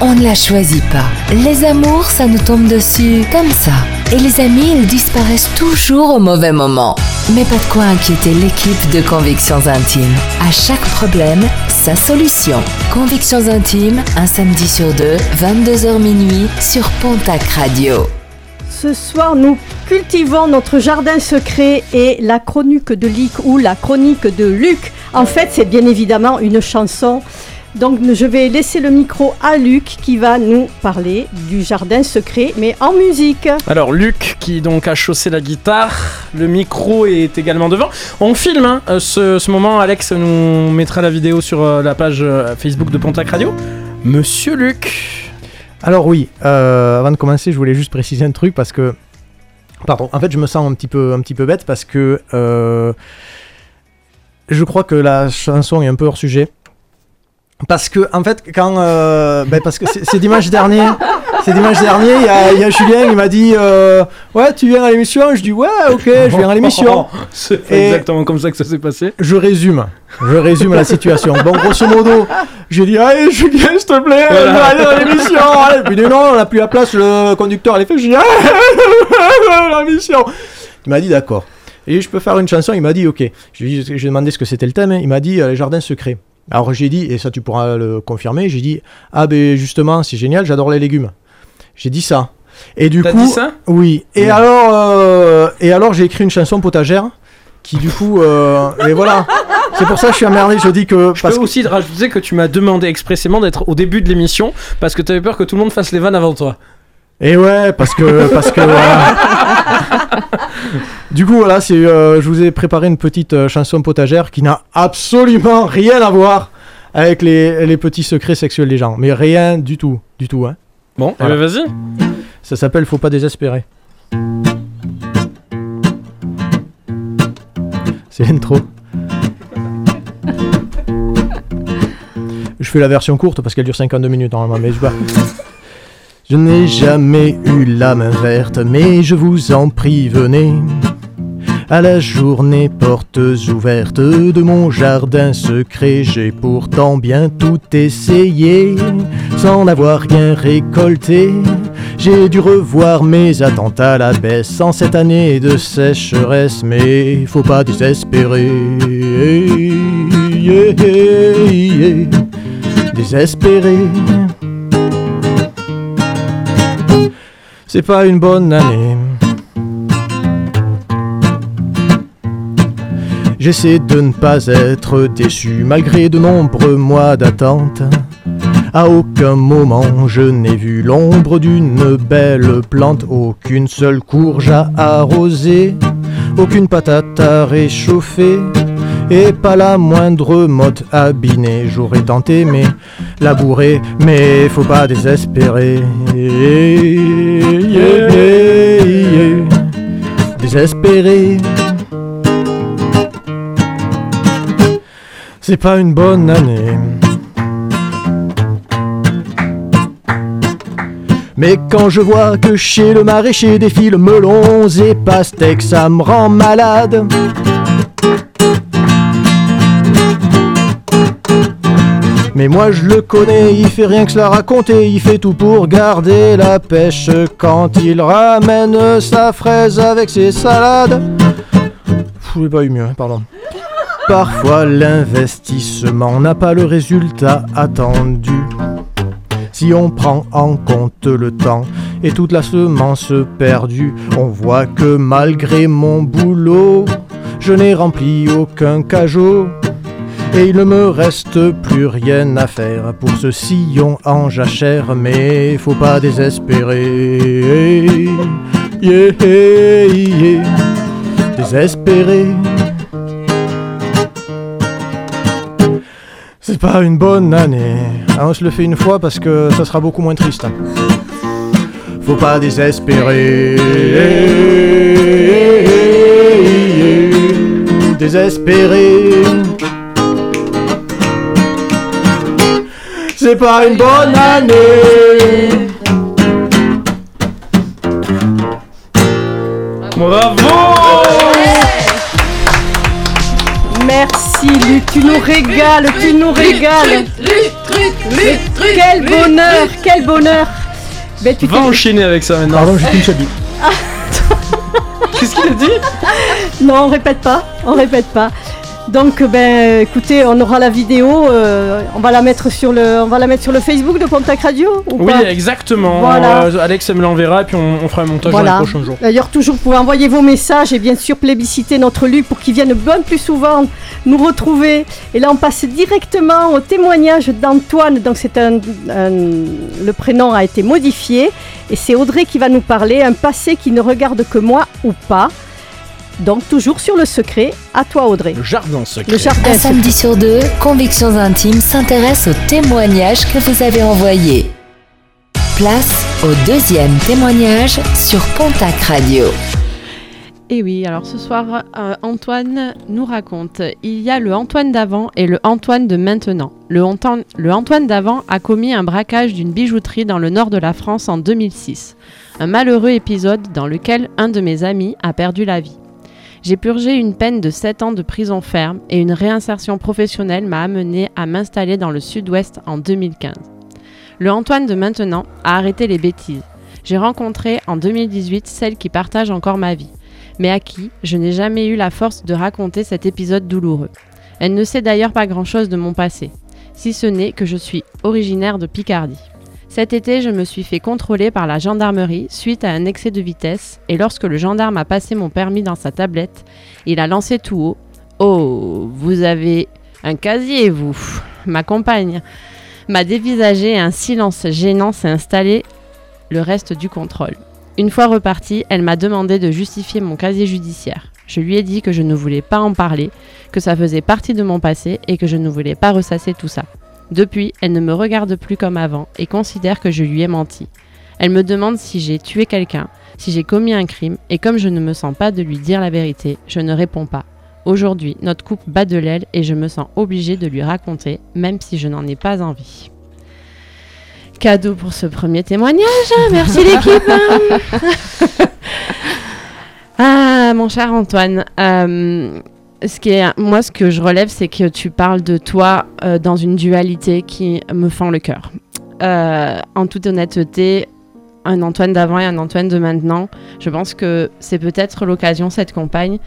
On ne la choisit pas. Les amours, ça nous tombe dessus comme ça. Et les amis, ils disparaissent toujours au mauvais moment. Mais pas quoi inquiéter l'équipe de Convictions Intimes. À chaque problème, sa solution. Convictions Intimes, un samedi sur deux, 22h minuit, sur Pontac Radio. Ce soir, nous cultivons notre jardin secret et la chronique de Luc ou la chronique de Luc. En fait, c'est bien évidemment une chanson. Donc, je vais laisser le micro à Luc qui va nous parler du jardin secret, mais en musique. Alors Luc qui donc a chaussé la guitare, le micro est également devant. On filme hein, euh, ce, ce moment, Alex nous mettra la vidéo sur euh, la page euh, Facebook de Pontac Radio. Monsieur Luc. Alors oui, euh, avant de commencer, je voulais juste préciser un truc parce que, pardon, en fait, je me sens un petit peu, un petit peu bête parce que euh, je crois que la chanson est un peu hors sujet. Parce que, en fait, quand, euh, ben, parce que c'est dimanche dernier, c'est dimanche dernier, il y a, il y a Julien, il m'a dit, euh, ouais, tu viens à l'émission? Je dis, ouais, ok, je viens à l'émission. C'est exactement comme ça que ça s'est passé. Je résume, je résume la situation. Bon, grosso modo, j'ai dit, allez, Julien, s'il te plaît, Voilà. je vais aller dans l'émission. Allez, puis dit, non, on n'a plus la place, le conducteur, elle est fait. J'ai dit, allez, l'émission. Il m'a dit, d'accord. Et je peux faire une chanson, il m'a dit, ok. Je lui ai demandé ce que c'était le thème, hein. il m'a dit, euh, les jardins secrets. Alors j'ai dit, et ça tu pourras le confirmer, j'ai dit, ah ben justement, c'est génial, j'adore les légumes. J'ai dit ça. Et du coup, dit ça? Oui. Et alors, euh, et alors j'ai écrit une chanson potagère qui du coup, euh, et voilà. C'est pour ça que je suis emmerdé. Je dis que Je parce peux que aussi te rajouter que tu m'as demandé expressément d'être au début de l'émission parce que t'avais peur que tout le monde fasse les vannes avant toi. et ouais, parce que parce que. Du coup, voilà, c'est, euh, je vous ai préparé une petite euh, chanson potagère qui n'a absolument rien à voir avec les, les petits secrets sexuels des gens, mais rien du tout, du tout. Hein. Bon, eh Voilà. ben, vas-y. Ça s'appelle Faut pas désespérer. C'est l'intro. Je fais la version courte parce qu'elle dure 52 minutes normalement, mais je vois. Je n'ai jamais eu la main verte, mais je vous en prie, venez. À la journée portes ouvertes de mon jardin secret, j'ai pourtant bien tout essayé, sans n'avoir rien récolté. J'ai dû revoir mes attentes à la baisse en cette année de sécheresse, mais faut pas. Désespérer. C'est pas une bonne année. J'essaie de ne pas être déçu malgré de nombreux mois d'attente. À aucun moment je n'ai vu l'ombre d'une belle plante, aucune seule courge à arroser, aucune patate à réchauffer, et pas la moindre motte à biner. J'aurais tenté mais labourer, mais faut pas désespérer. Désespérer. C'est pas une bonne année. Mais quand je vois que chez le maraîcher défilent melons et pastèques, ça me rend malade. Mais moi je le connais, il fait rien que se la raconter, il fait tout pour garder la pêche quand il ramène sa fraise avec ses salades. Je l'ai pas eu mieux, hein, pardon. Parfois l'investissement n'a pas le résultat attendu. Si on prend en compte le temps et toute la semence perdue, on voit que malgré mon boulot, je n'ai rempli aucun cajot. Et il ne me reste plus rien à faire pour ce sillon en jachère, mais faut pas désespérer. Yeah, désespérer. C'est pas une bonne année. On se le fait une fois parce que ça sera beaucoup moins triste. Faut pas désespérer. Désespérer. C'est pas une bonne année. Tu nous régales, tu nous régales. Quel bonheur, quel bonheur. Ben, tu Va t'es- enchaîner avec ça maintenant. Pardon, j'ai qu'une seule bille. Qu'est-ce qu'il a dit? Non, on répète pas, on répète pas. Donc, ben, écoutez, on aura la vidéo, euh, on va la mettre sur le, on va la mettre sur le Facebook de Pontac Radio ou Oui, pas exactement. Voilà. Euh, Alex, me l'enverra et puis on, on fera un montage Voilà. dans les prochains jours. D'ailleurs, toujours, vous pouvez envoyer vos messages et bien sûr plébisciter notre Luc pour qu'il vienne bien plus souvent nous retrouver. Et là, on passe directement au témoignage d'Antoine. Donc, c'est un, un- le prénom a été modifié et c'est Audrey qui va nous parler. Un passé qui ne regarde que moi ou pas. Donc, toujours sur le secret. À toi, Audrey. Le jardin secret. Le jardin. Un secret. samedi sur deux, Convictions Intimes s'intéresse aux témoignages que vous avez envoyés. Place au deuxième témoignage sur Pontac Radio. Et oui, alors ce soir, euh, Antoine nous raconte, il y a le Antoine d'avant et le Antoine de maintenant. Le, Antoine- le Antoine d'avant a commis un braquage d'une bijouterie dans le nord de la France en 2006. Un malheureux épisode dans lequel un de mes amis a perdu la vie. J'ai purgé une peine de 7 ans de prison ferme et une réinsertion professionnelle m'a amené à m'installer dans le sud-ouest en 2015. Le Antoine de maintenant a arrêté les bêtises. J'ai rencontré en 2018 celle qui partage encore ma vie mais à qui je n'ai jamais eu la force de raconter cet épisode douloureux. Elle ne sait d'ailleurs pas grand-chose de mon passé, si ce n'est que je suis originaire de Picardie. Cet été, je me suis fait contrôler par la gendarmerie suite à un excès de vitesse et lorsque le gendarme a passé mon permis dans sa tablette, il a lancé tout haut Oh, vous avez un casier, vous Ma compagne m'a dévisagé et un silence gênant s'est installé le reste du contrôle. Une fois repartie, elle m'a demandé de justifier mon casier judiciaire. Je lui ai dit que je ne voulais pas en parler, que ça faisait partie de mon passé et que je ne voulais pas ressasser tout ça. Depuis, elle ne me regarde plus comme avant et considère que je lui ai menti. Elle me demande si j'ai tué quelqu'un, si j'ai commis un crime, et comme je ne me sens pas de lui dire la vérité, je ne réponds pas. Aujourd'hui, notre couple bat de l'aile et je me sens obligée de lui raconter, même si je n'en ai pas envie. Cadeau pour ce premier témoignage. Merci l'équipe. ah, mon cher Antoine. euh, ce qui est, moi, ce que je relève, c'est que tu parles de toi euh, dans une dualité qui me fend le cœur. Euh, en toute honnêteté, un Antoine d'avant et un Antoine de maintenant, je pense que c'est peut-être l'occasion, cette campagne,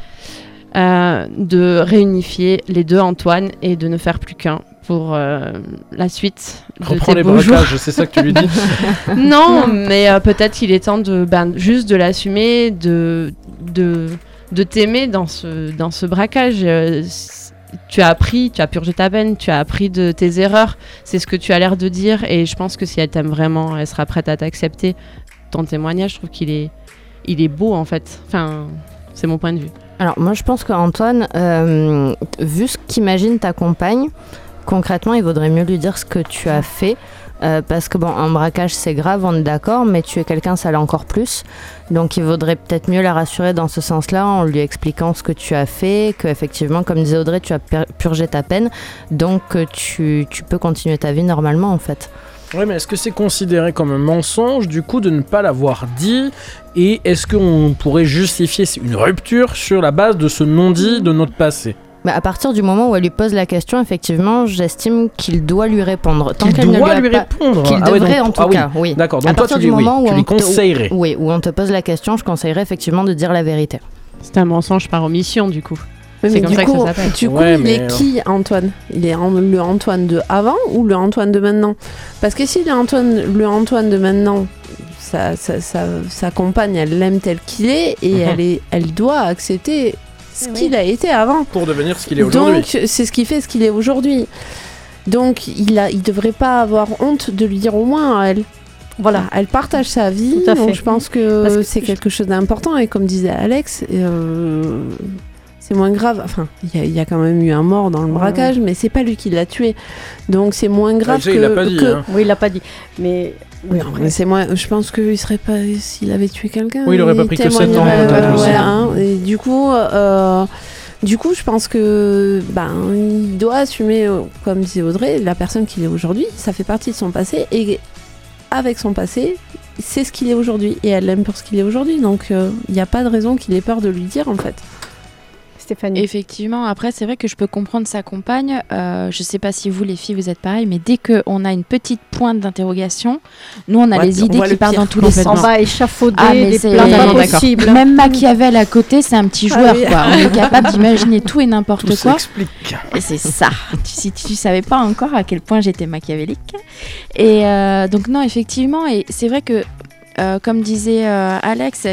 euh, de réunifier les deux Antoine et de ne faire plus qu'un pour euh, la suite Reprends les braquages, c'est ça que tu lui dis. non, mais euh, peut-être qu'il est temps de ben, juste de l'assumer, de, de, de t'aimer dans ce, dans ce braquage. Euh, tu as appris, tu as purgé ta peine, tu as appris de tes erreurs. C'est ce que tu as l'air de dire. Et je pense que si elle t'aime vraiment, elle sera prête à t'accepter. Ton témoignage, je trouve qu'il est, il est beau en fait. Enfin, c'est mon point de vue. Alors moi je pense qu'Antoine, euh, vu ce qu'imagine ta compagne, concrètement il vaudrait mieux lui dire ce que tu as fait. Euh, parce que bon, un braquage c'est grave, on est d'accord, mais tu es quelqu'un, ça l'est encore plus. Donc il vaudrait peut-être mieux la rassurer dans ce sens-là en lui expliquant ce que tu as fait, que effectivement, comme disait Audrey, tu as purgé ta peine, donc euh, tu, tu peux continuer ta vie normalement en fait. Ouais, mais est-ce que c'est considéré comme un mensonge du coup de ne pas l'avoir dit? Et est-ce qu'on pourrait justifier une rupture sur la base de ce non-dit de notre passé? Mais à partir du moment où elle lui pose la question, effectivement, j'estime qu'il doit lui répondre. Tant Qu'il qu'elle ne doit lui, lui a pas- répondre Qu'il Ah ouais, devrait donc- en tout ah oui. cas, oui. D'accord, À donc toi partir tu, du oui, moment où tu on lui te- conseillerais. Oui, où on te pose la question, je conseillerais effectivement de dire la vérité. C'est un mensonge par omission, du coup. Oui, C'est mais comme du ça que coup, ça s'appelle. Du coup, Ouais, il mais, est euh, qui Antoine? Il est en- le Antoine de avant ou le Antoine de maintenant? Parce que si le Antoine, le Antoine de maintenant, sa, sa, sa, sa compagne, elle l'aime tel qu'il est et Mhm. elle, est, elle doit accepter ce qu'il a été avant. Pour devenir ce qu'il est aujourd'hui. Donc, c'est ce qui fait ce qu'il est aujourd'hui. Donc, il a, il devrait pas avoir honte de lui dire au moins à elle. Voilà, elle partage sa vie, Tout à donc fait. je pense que que c'est je- quelque chose d'important. Et comme disait Alex, euh, c'est moins grave. Enfin, il y, a- il y a quand même eu un mort dans le Ouais, braquage, mais c'est pas lui qui l'a tué. Donc c'est moins grave ça, que. il l'a pas dit, que- hein. Oui, il l'a pas dit. Mais oui, Non, mais c'est moins. Je pense qu'il serait pas. S'il avait tué quelqu'un. Oui, il aurait pas pris que sept ans, témoignerait, peut-être euh, aussi. ouais, hein. Et du coup. euh, du coup, je pense que ben, il doit assumer, euh, comme disait Audrey, la personne qu'il est aujourd'hui. Ça fait partie de son passé et avec son passé, c'est ce qu'il est aujourd'hui et elle l'aime pour ce qu'il est aujourd'hui. Donc, euh, il n'y a pas de raison qu'il ait peur de lui dire en fait. Stéphanie. Effectivement, après, c'est vrai que je peux comprendre sa compagne. Euh, je sais pas si vous, les filles, vous êtes pareil, mais dès qu'on a une petite pointe d'interrogation, nous, on a Ouais, les on idées qui le partent pire, dans tous les On sens. va échafauder Ah, mais c'est- plans possibles. Même Machiavel à côté, c'est un petit joueur, oui. quoi. On est capable d'imaginer tout et n'importe Tout quoi. s'explique. Et c'est ça. Tu- si tu savais pas encore à quel point j'étais machiavélique. Et euh, donc non, effectivement, et c'est vrai que, euh, comme disait euh, Alex,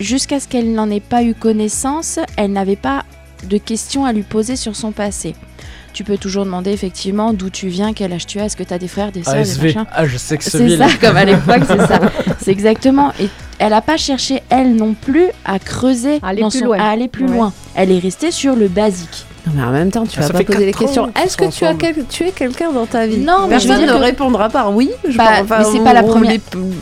jusqu'à ce qu'elle n'en ait pas eu connaissance, elle n'avait pas de questions à lui poser sur son passé. Tu peux toujours demander effectivement d'où tu viens, quel âge tu as, est-ce que tu as des frères, des sœurs, des machins. Ah, je sais que ce C'est ça, comme à l'époque, c'est ça. C'est exactement. Et elle n'a pas cherché, elle non plus, à creuser, À aller dans plus son- loin. à aller plus Ouais. loin. Elle est restée sur le basique. Non, mais en même temps, tu Ah, vas pas poser les questions. Est-ce que tu as quel- tué quelqu'un dans ta vie? Non, mais je Personne ne dire que- répondra par oui. Je Bah, enfin, mais c'est pas la première-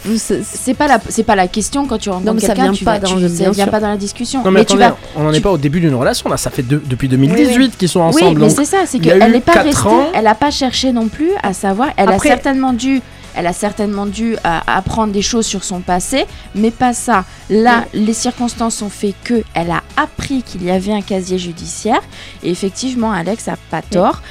les- c'est- pas la, c'est pas la question quand tu rencontres Non, mais ça quelqu'un, vient pas vas- dans vient pas dans la discussion. Non mais, tu attendez, vas, on n'en est tu- pas au début d'une relation là, ça fait de- depuis 2018 qu'ils sont oui, ensemble. mais donc c'est ça, c'est qu'elle n'est pas restée, elle a pas cherché non plus à savoir. Elle a certainement dû, elle a certainement dû euh, apprendre des choses sur son passé, mais pas ça. Là, les circonstances ont fait que elle a appris qu'il y avait un casier judiciaire. Et effectivement, Alex a pas tort.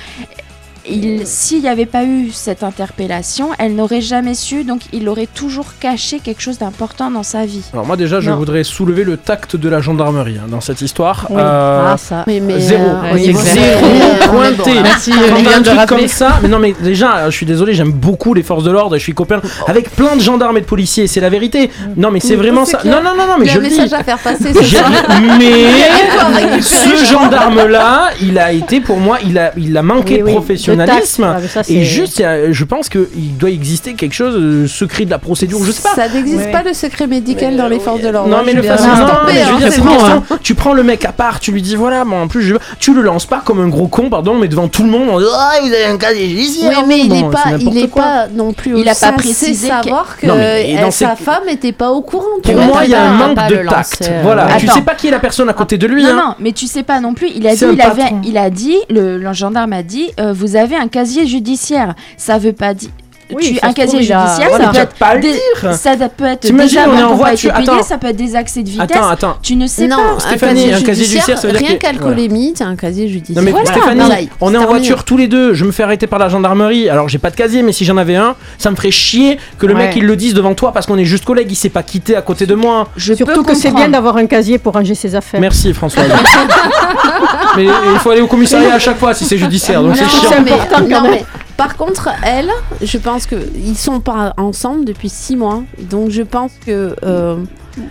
S'il n'y avait pas eu cette interpellation, elle n'aurait jamais su, donc il aurait toujours caché quelque chose d'important dans sa vie. Alors moi déjà je Non. voudrais soulever le tact de la gendarmerie hein, dans cette histoire. Oui. Euh, Ah, ça. Mais, mais, Zéro. euh. Zéro pointé. Merci, Quand un truc rappeler. comme ça, mais non mais déjà je suis désolé, j'aime beaucoup les forces de l'ordre, et je suis copain avec plein de gendarmes et de policiers, c'est la vérité. Non mais c'est vraiment ça. clair. Non non non non mais je le dis. message à faire passer ce Mais ce gendarme-là, il a été pour moi, il a, il a manqué Oui, de professionnalisme. Ah, ça, et juste, je pense qu'il doit exister quelque chose, euh, secret de la procédure, je sais pas. Ça n'existe Ouais. pas le secret médical dans les forces de l'ordre. Non hein, mais le façon, non, mais je veux hein, dire, hein. tu prends le mec à part, tu lui dis voilà, moi en plus je tu le lances pas comme un gros con, pardon, mais devant tout le monde, on dit ah vous avez un casier judiciaire. Oui, mais il Bon, n'est pas, il est pas non plus. Il a pas précisé savoir que ces- sa femme n'était pas au courant. Pour moi, il y a un manque de tact. euh, Voilà, tu sais pas qui est la personne à côté de lui. Non, mais tu sais pas non plus. Il a dit, il avait, patron. il a dit, le, le gendarme a dit, euh, vous avez un casier judiciaire. Ça veut pas dire. Oui, tu, un casier judiciaire, voilà. ça peut être pas le des- dire. ça peut être des on est en voiture. ça peut être des accès de vitesse. Attends, attends. Tu ne sais Non, pas. un Stéphanie, un casier judiciaire, ça veut dire rien qu'alcoolémie, t'as un casier judiciaire. Non mais Voilà, Stéphanie, on est en voiture tous les deux, je me fais arrêter par la gendarmerie, alors j'ai pas de casier, mais si j'en avais un, ça me ferait chier que le Ouais. mec il le dise devant toi parce qu'on est juste collègues, il s'est pas quitté à côté de moi. Je Surtout que c'est bien d'avoir un casier pour ranger ses affaires. Merci François. mais il faut aller au commissariat à chaque fois si c'est judiciaire, donc c'est chiant. Mais- non, mais par contre, elle, je pense que ils sont pas ensemble depuis six mois, donc je pense que euh,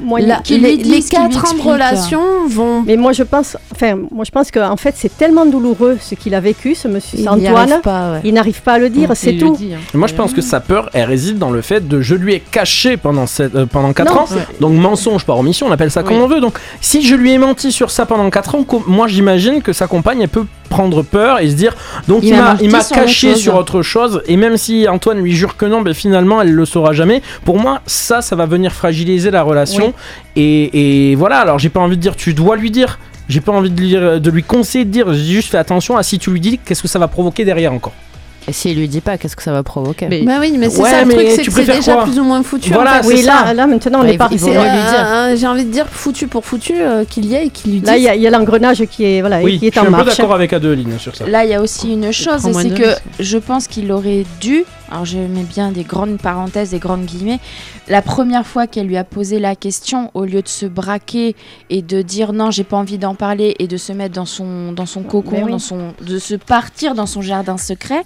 Moi, la- les, les quatre ans de relation vont. Mais moi je pense, enfin, moi je pense qu'en fait c'est tellement douloureux ce qu'il a vécu, ce monsieur n'y Antoine. pas. ouais. Il n'arrive pas à le dire, c'est Il tout. dit, hein. Moi je pense que sa peur elle réside dans le fait de je lui ai caché pendant, cette, euh, pendant 4 Non, ans, donc mensonge par omission, on appelle ça comme Oui. on veut. Donc si je lui ai menti sur ça pendant 4 ans, moi j'imagine que sa compagne elle peut prendre peur et se dire donc Il il m'a il caché sur autre chose et même si Antoine lui jure que non, ben finalement elle le saura jamais. Pour moi ça ça va venir fragiliser la relation et, et voilà alors j'ai pas envie de dire tu dois lui dire. J'ai pas envie de lui, de lui conseiller de dire, j'ai juste fais attention à si tu lui dis qu'est-ce que ça va provoquer derrière encore. Et s'il lui dit pas, qu'est-ce que ça va provoquer Mais- Bah oui, mais c'est Ouais, ça le mais truc, c'est tu que c'est déjà plus ou moins foutu. Voilà, en fait. c'est Oui, là, ça. là maintenant on Bah, est parti. euh, euh, J'ai envie de dire foutu pour foutu euh, qu'il y ait et qu'il lui dise. Là il y a, il y a l'engrenage qui est voilà, Oui, qui est je suis en un peu marche. d'accord avec Adeline sur ça. Là, il y a aussi une chose, c'est que je pense qu'il aurait dû, alors je mets bien des grandes parenthèses, des grandes guillemets, la première fois qu'elle lui a posé la question, au lieu de se braquer et de dire non, j'ai pas envie d'en parler et de se mettre dans son, dans son cocon, oui. dans son, de se partir dans son jardin secret,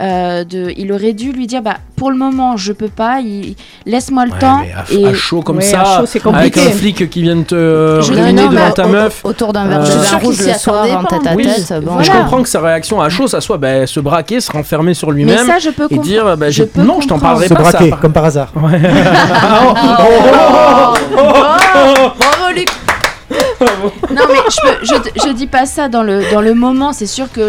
euh, de, il aurait dû lui dire bah, pour le moment, je peux pas, il- laisse-moi le Ouais, temps. mais à, et à chaud comme Ouais, ça, chaud, avec un flic qui vient de te euh, ruiner devant ta au- meuf. Autour d'un verre Euh, de vin rouge le soir en tête à Oui. tête. Bon, Je comprends que sa réaction à chaud, ça soit ben, se braquer, se renfermer sur mais lui-même ça, je peux et comprendre. dire ben, je non, je t'en comprendre. parlerai Se pas. ça braquer, comme par hasard. Ah, oh, oh, oh, oh, oh, oh. Bravo Luc Non mais je, peux- je, dis pas ça dans le, dans le moment, c'est sûr que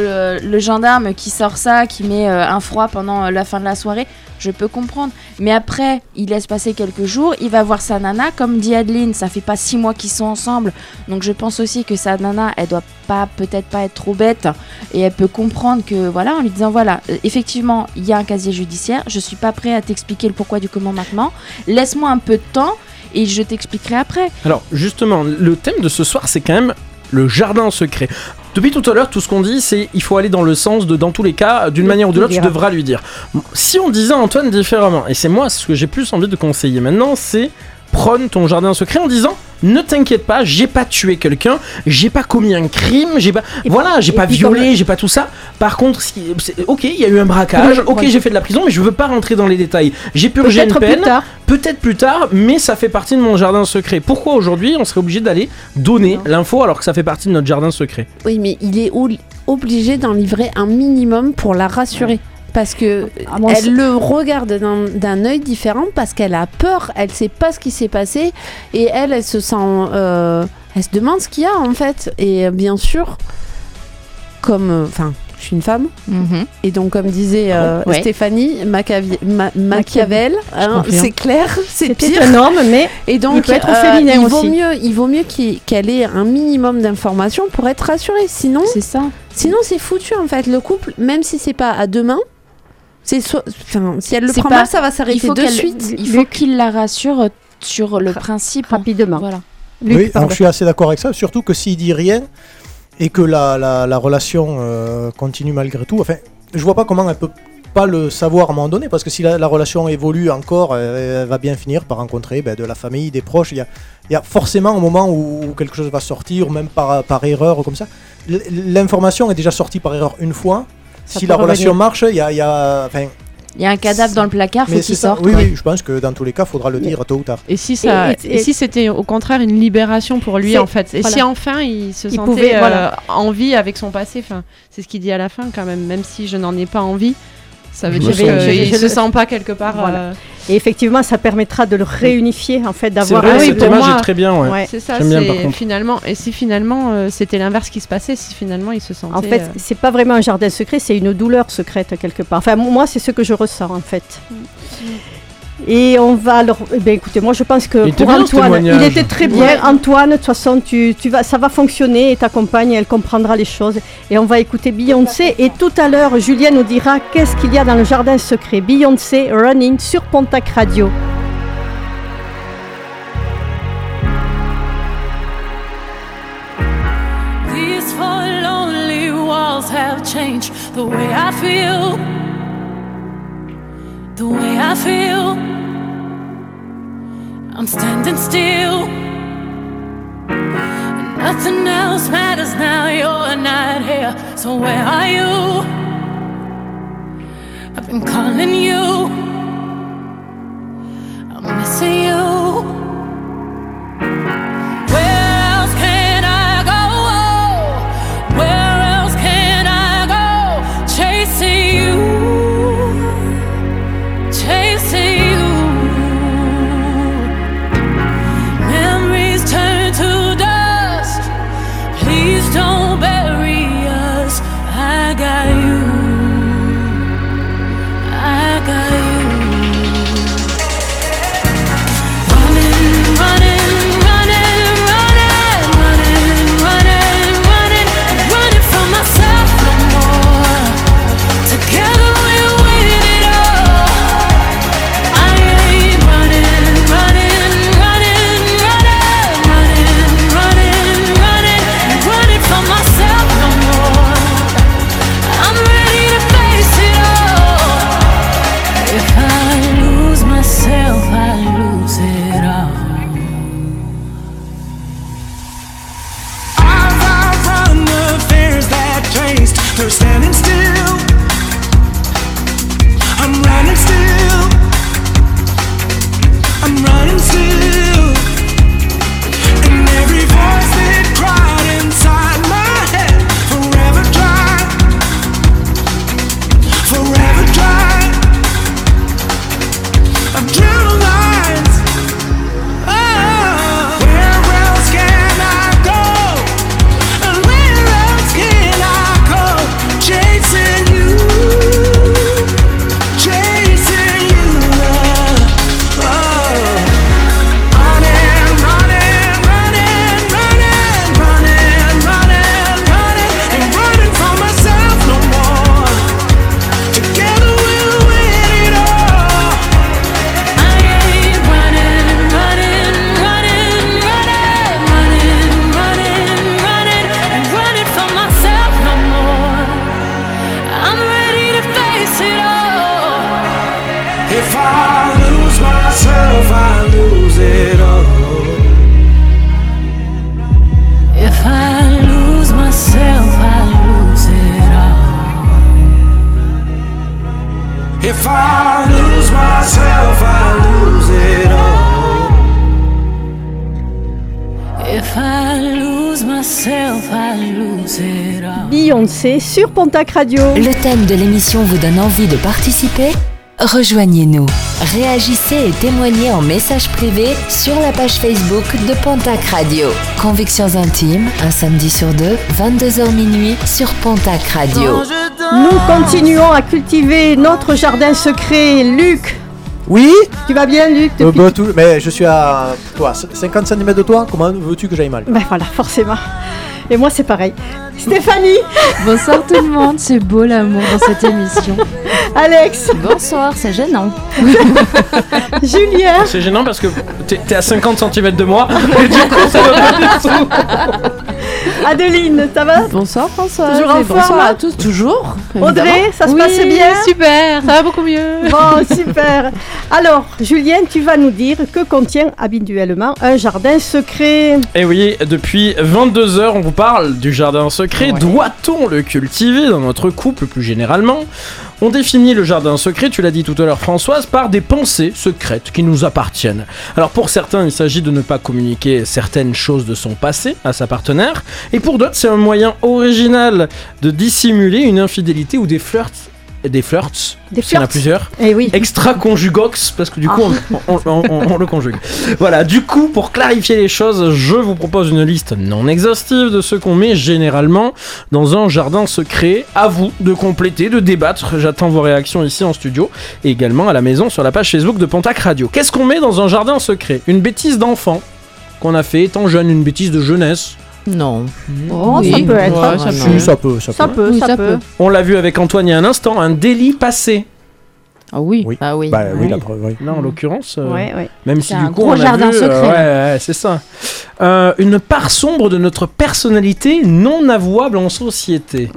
le, le gendarme qui sort ça, qui met euh, un froid pendant euh, la fin de la soirée, je peux comprendre. Mais après, il laisse passer quelques jours, il va voir sa nana, comme dit Adeline, ça fait pas six mois qu'ils sont ensemble, donc je pense aussi que sa nana, elle doit pas peut-être pas être trop bête, et elle peut comprendre que voilà, en lui disant voilà, euh, effectivement, il y a un casier judiciaire, je suis pas prêt à t'expliquer le pourquoi du comment maintenant, laisse-moi un peu de temps. Et je t'expliquerai après. Alors justement, le thème de ce soir, c'est quand même le jardin secret. Depuis tout à l'heure, tout ce qu'on dit, c'est il faut aller dans le sens de, dans tous les cas, d'une manière ou de l'autre, tu devras lui dire. Si on disait à Antoine différemment, et c'est moi ce que j'ai plus envie de conseiller maintenant, c'est prône ton jardin secret en disant ne t'inquiète pas, j'ai pas tué quelqu'un, j'ai pas commis un crime, j'ai pas Et voilà, j'ai pas violé, j'ai pas tout ça. Par contre, c'est- ok, il y a eu un braquage, ok, j'ai fait de la prison, mais je veux pas rentrer dans les détails. J'ai purgé une peine, peut-être plus tard, mais ça fait partie de mon jardin secret. Pourquoi aujourd'hui on serait obligé d'aller donner l'info alors que ça fait partie de notre jardin secret? Oui, mais il est obligé d'en livrer un minimum pour la rassurer. Parce que mon elle le regarde d'un œil différent parce qu'elle a peur, elle sait pas ce qui s'est passé et elle, elle se sent, euh, elle se demande ce qu'il y a en fait. Et euh, bien sûr, comme, euh, enfin, je suis une femme Mhm. et donc comme disait euh, Ouais. Stéphanie Machiavi- Ma- Machiavel, hein, c'est clair, c'est pire. un homme, mais Et donc, Il peut être féminin il vaut aussi. mieux, il vaut mieux qu'elle ait un minimum d'informations pour être rassurée. Sinon, C'est ça. sinon c'est foutu en fait. Le couple, même si c'est pas à demain, c'est soit, enfin, si elle le prend pas- mal, ça va s'arrêter de suite. Il faut qu'il la rassure sur le principe. rapidement. Voilà. Luc, oui, donc je suis assez d'accord avec ça, surtout que s'il dit rien et que la, la, la relation euh, continue malgré tout, enfin, je vois pas comment elle peut pas le savoir à un moment donné, parce que si la, la relation évolue encore, euh, elle va bien finir par rencontrer ben, de la famille, des proches. Il y a, il y a forcément un moment où, où quelque chose va sortir, ou même par, par erreur ou comme ça. L'information est déjà sortie par erreur une fois. Si la relation marche, il y a, il y a- enfin, Il y a un cadavre dans le placard, faut qu'il sorte. Oui, oui, je pense que dans tous les cas, il faudra le dire tôt ou tard. Et si ça, Et- et- et si c'était au contraire une libération pour lui en fait, et voilà. si enfin il se Il sentait pouvait, euh, voilà. en vie avec son passé, enfin, c'est ce qu'il dit à la fin quand même, même si je n'en ai pas envie, ça veut Je dire qu'il se sent pas quelque part. Voilà. euh, Et effectivement, ça permettra de le réunifier, en fait, d'avoir oui, cette pour image moi- est très bien. Ouais. Ouais. C'est ça, bien, finalement. Et si finalement euh, c'était l'inverse qui se passait, si finalement il se sentait. En fait, euh, c'est pas vraiment un jardin secret, c'est une douleur secrète quelque part. Enfin, moi, c'est ce que je ressens en fait. Et on va alors. eh bien, écoutez, moi je pense que Il était pour Antoine, il était très bien. Ouais. Antoine, de toute façon, tu, tu vas, ça va fonctionner et ta compagne, elle comprendra les choses. Et on va écouter Beyoncé. Et tout à l'heure, Julien nous dira qu'est-ce qu'il y a dans le jardin secret. Beyoncé Running sur Pontac Radio. These four lonely walls have changed the way I feel. The way I feel. I'm standing still. And nothing else matters now, you're not here. So where are you? I've been calling you. I'm missing you. Pontac Radio. Le thème de l'émission vous donne envie de participer? Rejoignez-nous. Réagissez et témoignez en message privé sur la page Facebook de Pontac Radio. Convictions intimes, un samedi sur deux, 22h minuit sur Pontac Radio. Nous continuons à cultiver notre jardin secret. Luc, Oui tu vas bien, Luc Euh, bah, tout- Mais je suis à toi, 50 cm de toi, comment veux-tu que j'aille mal? Ben voilà, forcément. Et moi, c'est pareil. Stéphanie, Bonsoir tout le monde, c'est beau l'amour dans cette émission. Alex, Bonsoir, c'est gênant. Julien, C'est gênant parce que t'es à 50 cm de moi et du coup ça va pas du tout. Adeline, ça va Bonsoir François. Toujours en bonsoir forme à tous, toujours. évidemment. Audrey, ça se Oui, passe bien Super, ça va beaucoup mieux. Bon, super. Alors, Julien, tu vas nous dire que contient habituellement un jardin secret. Et oui, depuis 22 heures, on vous parle du jardin secret. Doit-on le cultiver dans notre couple plus généralement? On définit le jardin secret, tu l'as dit tout à l'heure Françoise, par des pensées secrètes qui nous appartiennent. Alors pour certains, il s'agit de ne pas communiquer certaines choses de son passé à sa partenaire, et pour d'autres, c'est un moyen original de dissimuler une infidélité ou des flirts. Des flirts, Des qu'il y en a plusieurs Eh oui. extra-conjugox, parce que du coup, on, on- on- on- on le conjugue. Voilà, du coup, pour clarifier les choses, je vous propose une liste non exhaustive de ce qu'on met généralement dans un jardin secret. À vous de compléter, de débattre. J'attends vos réactions ici en studio et également à la maison sur la page Facebook de Pontac Radio. Qu'est-ce qu'on met dans un jardin secret? Une bêtise d'enfant qu'on a fait étant jeune, une bêtise de jeunesse. Non. Oh, Oui. ça peut être. Ouais, ça Si, peut. ça peut, ça Ça peut. ça, peut. On l'a vu avec Antoine il y a un instant, un délit passé. Ah oui. Oui. Ah oui. Bah oui, Oui. la preuve, oui. Là, en l'occurrence. euh, Ouais, ouais. Même si du coup on a jardin vu, euh, secret, ouais, ouais, c'est ça. Euh, une part sombre de notre personnalité non avouable en société.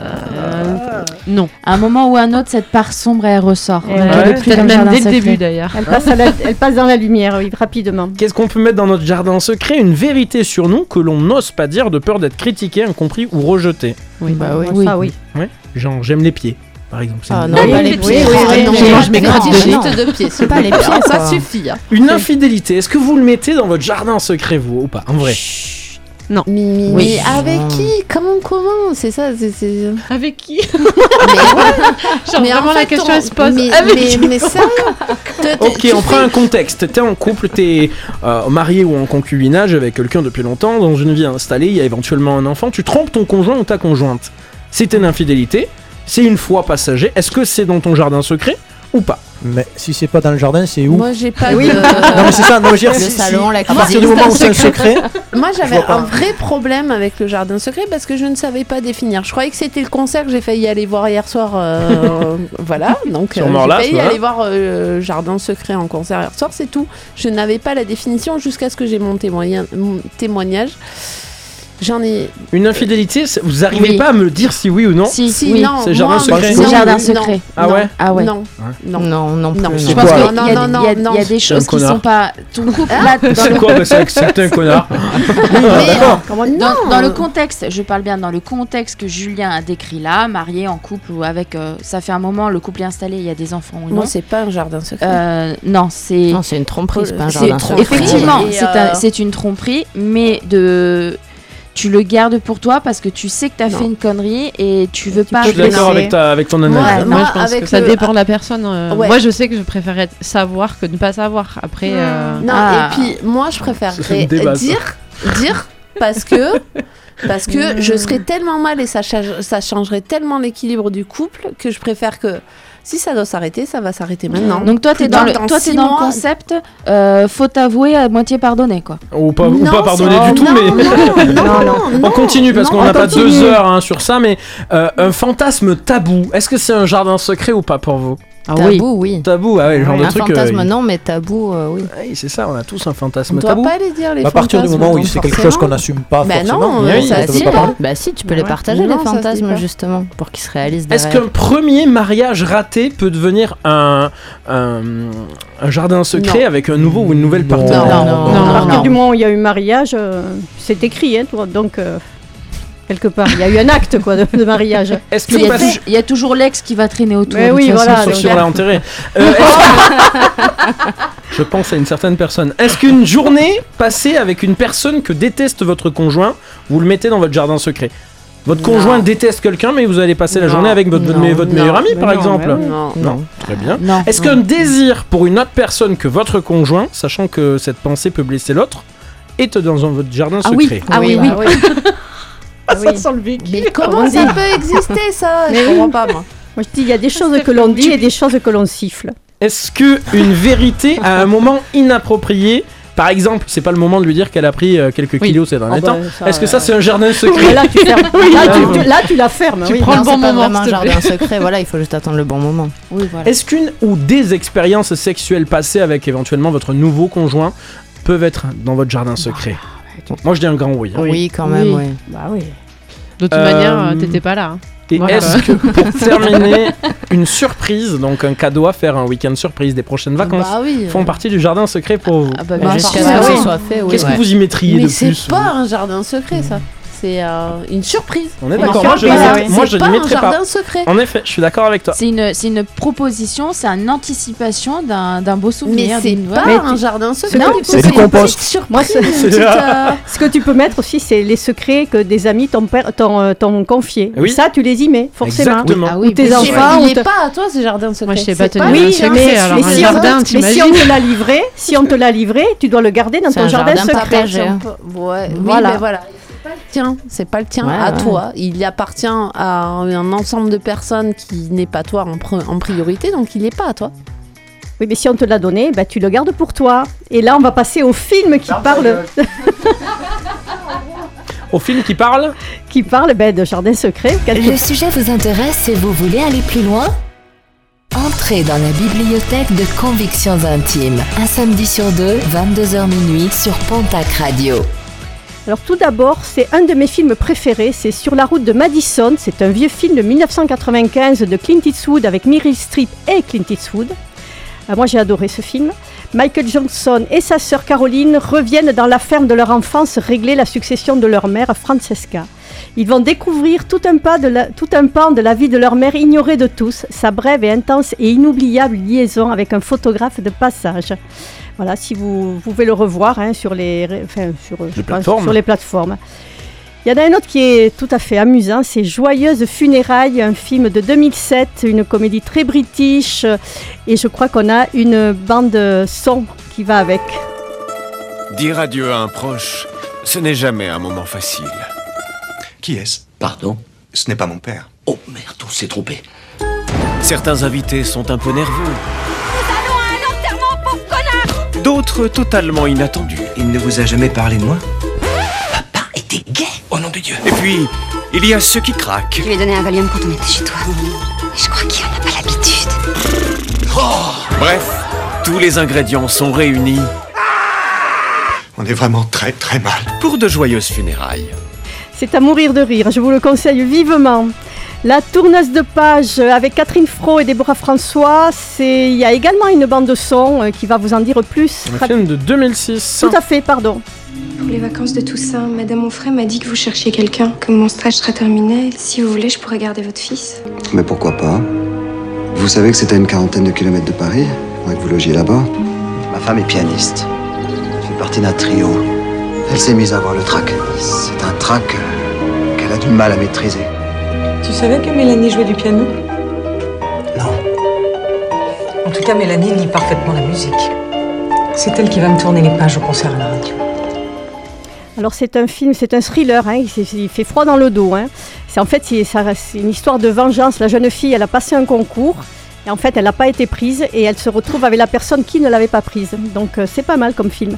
Euh, non. À un moment ou à un autre, cette part sombre, elle ressort. Peut-être même dès le début d'ailleurs. Elle passe, à la- elle passe dans la lumière, oui, rapidement. Qu'est-ce qu'on peut mettre dans notre jardin secret? Une vérité sur nous que l'on n'ose pas dire de peur d'être critiqué, incompris ou rejeté. Oui. Bah oui. Oui. Ça, oui. Ouais. Genre j'aime les pieds, par exemple. c'est Ah une- non, pas les pieds. Ah non, je m'écrase de pieds. Pas les pieds, ça ça suffit. hein. Une infidélité, est-ce que vous le mettez dans votre jardin secret, vous, ou pas En vrai? Mais, mais- Oui. mais avec qui? Comment Comment? C'est ça. c'est- c'est- Avec qui? Mais ouais. Genre Mais en vraiment la question on- elle se pose. Mais, Avec mais, qui mais te- Ok, on prend un contexte. T'es en couple, t'es euh, marié ou en concubinage avec quelqu'un depuis longtemps, dans une vie installée, il y a éventuellement un enfant, tu trompes ton conjoint ou ta conjointe. C'est une infidélité, c'est une fois passager. Est-ce que c'est dans ton jardin secret ou pas? Mais si c'est pas dans le jardin, c'est où? Moi, j'ai pas Oui. de. Non, mais c'est ça, non, je veux dire, Le si- salon, si- la À partir du moment où c'est un secret. Moi, j'avais un vrai problème avec le jardin secret parce que je ne savais pas définir. Je croyais que c'était le concert que j'ai failli aller voir hier soir. euh, voilà, donc euh, j'ai failli voilà. aller voir euh, jardin secret en concert hier soir, c'est tout. Je n'avais pas la définition jusqu'à ce que j'ai mon témoignage. J'en ai. Une infidélité, vous arrivez Oui. pas à me dire si oui ou non Si, Si, oui. non, C'est jardin moi, secret. C'est jardin non, secret. Ah ouais Ah ouais. Non, non. Non, non plus. Non, Je pense qu'il y, a- y y des choses qui connard. sont pas. Ton couple, là, dans C'est le, quoi bah, C'est un connard. Dans, Non. dans le contexte, je parle bien dans le contexte que Julien a décrit là, marié en couple ou avec. euh, ça fait un moment, le couple est installé, il y a des enfants ou non. Non, c'est pas un jardin secret. Euh, non, c'est. Non, c'est une tromperie, c'est pas un jardin secret. Effectivement, euh, c'est une tromperie, mais de. Tu le gardes pour toi parce que tu sais que tu as Non. fait une connerie et tu veux pas. Je suis d'accord avec, ton analyse. Ouais, Moi, je pense que ça dépend de la personne. euh, Ouais. Moi, je sais que je préférais savoir que ne pas savoir. Après, euh, Non, Ah. et puis moi je préférerais débat, dire, dire parce que parce que je serais tellement mal et ça, ça changerait tellement l'équilibre du couple que je préfère que si ça doit s'arrêter, ça va s'arrêter maintenant. Donc toi, tu es dans le, toi, dans le concept euh, faut avouer à moitié pardonner quoi. Ou pas, ou Non, pas pardonner du tout, non, mais. non, non, non, On continue parce qu'on n'a pas deux heures hein, sur ça, mais euh, un fantasme tabou, est-ce que c'est un jardin secret ou pas pour vous? Ah oui. Tabou, oui. Tabou, ah ouais, le genre de Un truc. fantasme, euh, non, mais tabou, euh, oui. oui, c'est ça, on a tous un On fantasme doit tabou. pas les dire les à partir du fantasmes, moment où c'est quelque chose qu'on n'assume pas Bah non, forcément, euh, Oui, ça on se peut dit pas parler. Bah si, tu peux les partager, Non, les ça fantasmes, justement, pour qu'ils se réalisent Est-ce qu'un premier mariage raté peut devenir un, un, un jardin secret Non. avec un nouveau ou une nouvelle Non. partenaire Non, Non, non, non, À partir non. du moment où il y a eu mariage, euh, c'est écrit, hein, toi, donc. Quelque part. Il y a eu un acte quoi de, de mariage. Est-ce que Il y, a, passe- il y a toujours l'ex qui va traîner autour. Mais de oui, façon, voilà, sur l'a enterré. Euh, que- Je pense à une certaine personne. Est-ce qu'une journée passée avec une personne que déteste votre conjoint, vous le mettez dans votre jardin secret? Votre Non. conjoint déteste quelqu'un, mais vous allez passer la journée avec votre, votre, Non. votre Non. meilleur ami, par non, exemple. Non. Non, très bien. Est-ce qu'un désir pour une autre personne que votre conjoint, sachant que cette pensée peut blesser l'autre, est dans votre jardin Ah oui, secret? Ah oui, oui. bah oui. Ah oui. sent le vécu. Mais Comment ça peut exister ça? Mais Je oui. comprends pas moi. Moi je dis il y a des choses que l'on dit et des choses que l'on siffle. Est-ce que une vérité à un moment inapproprié, par exemple, c'est pas le moment de lui dire qu'elle a pris euh, quelques Oui. kilos ces derniers Ah bah, temps, ça, est-ce que ça euh, c'est un jardin secret? là tu fermes. là, tu, tu- là, tu la fermes. Tu oui. prends le bon c'est pas moment, vraiment un jardin secret, voilà, il faut juste attendre le bon moment. Oui, voilà. Est-ce qu'une ou des expériences sexuelles passées avec éventuellement votre nouveau conjoint peuvent être dans votre jardin secret? Moi je dis un grand oui. hein. Oui, quand même, Oui. Bah oui. De toute Euh, manière, euh, t'étais pas là. hein. Et Voilà. est-ce que pour terminer, une surprise, donc un cadeau à faire, un week-end surprise des prochaines vacances, Bah oui. font partie du jardin secret pour vous? Ah bah, Bah, bah, Jusqu'à ce forcément. que oui. ce soit fait, oui. Qu'est-ce Ouais. que vous y mettriez Mais de c'est plus pas un jardin secret ça. C'est euh, une surprise. On est d'accord, moi je, surprise, n'y ah mettrai- oui. moi, C'est je pas un pas. jardin secret. En effet, je suis d'accord avec toi. C'est une, c'est une proposition, c'est une anticipation d'un d'un beau Mais souvenir. c'est d'une- pas Mais un jardin secret. Non, c'est du une compost. Moi, c'est- euh, Ce que tu peux mettre aussi, c'est les secrets que des amis t'ont euh, t'ont confiés. Oui. Ça, tu les y mets, forcément. Exactement. Ah Ou tes mais enfants. Il ou est te- pas à toi ce jardin secret. Moi, je sais C'est pas tenir Oui, un mais, secret, mais alors un si jardin, on, mais si t'imagines on te l'a livré, si on te l'a livré, tu dois le garder dans C'est ton un jardin, secret. hein. Voilà. Pas le tien, c'est pas le tien Ouais, à ouais. toi. Il appartient à un ensemble de personnes qui n'est pas toi en, priorité, donc il n'est pas à toi. Oui, mais si on te l'a donné, bah, tu le gardes pour toi. Et là, on va passer au film qui parle, Au film qui parle, qui parle ben, de jardin secret. Le sujet vous intéresse et vous voulez aller plus loin? Entrez dans la bibliothèque de Convictions Intimes, un samedi sur deux, 22h minuit sur Pontac Radio. Alors tout d'abord, c'est un de mes films préférés, c'est Sur la route de Madison. C'est un vieux film de 1995 de Clint Eastwood avec Meryl Streep et Clint Eastwood. Euh, moi j'ai adoré ce film. Michael Johnson et sa sœur Caroline reviennent dans la ferme de leur enfance régler la succession de leur mère Francesca. Ils vont découvrir tout un pan de la vie de leur mère ignorée de tous, sa brève et intense et inoubliable liaison avec un photographe de passage. Voilà, si vous, vous pouvez le revoir hein, sur, les, enfin, sur, pense, sur les plateformes. Il y en a un autre qui est tout à fait amusant, c'est Joyeuses funérailles, un film de 2007, une comédie très british, et je crois qu'on a une bande son qui va avec. Dire adieu à un proche, ce n'est jamais un moment facile. Qui est-ce? Pardon? Ce n'est pas mon père. Oh merde, on s'est trompé. Certains invités sont un peu nerveux. D'autres totalement inattendus. Il ne vous a jamais parlé de moi Papa était gay Au nom de Dieu. Et puis, il y a ceux qui craquent. Je lui ai donné un Valium quand on était chez toi. Je crois qu'il en a pas l'habitude. Bref, tous les ingrédients sont réunis On est vraiment très très mal. pour de joyeuses funérailles. C'est à mourir de rire, je vous le conseille vivement. La tourneuse de page avec Catherine Fro et Déborah François, c'est il y a également une bande de son euh, qui va vous en dire plus. un film de 2006. Tout à fait, pardon. Pour les vacances de Toussaint, Madame Onfray m'a dit que vous cherchiez quelqu'un. Comme mon stage sera terminé, si vous voulez, je pourrais garder votre fils. Mais pourquoi pas? Vous savez que c'est à une quarantaine de kilomètres de Paris Faudrait que vous logiez là-bas. Ma femme est pianiste. Elle fait partie d'un trio. Elle s'est mise à avoir le trac. C'est un trac euh, qu'elle a du mal à maîtriser. Tu savais que Mélanie jouait du piano? Non. En tout cas, Mélanie lit parfaitement la musique. C'est elle qui va me tourner les pages au concert à la radio. Alors c'est un film, c'est un thriller, hein, il fait froid dans le dos. hein. C'est en fait c'est une histoire de vengeance. La jeune fille, elle a passé un concours et en fait elle n'a pas été prise et elle se retrouve avec la personne qui ne l'avait pas prise. Donc euh, c'est pas mal comme film.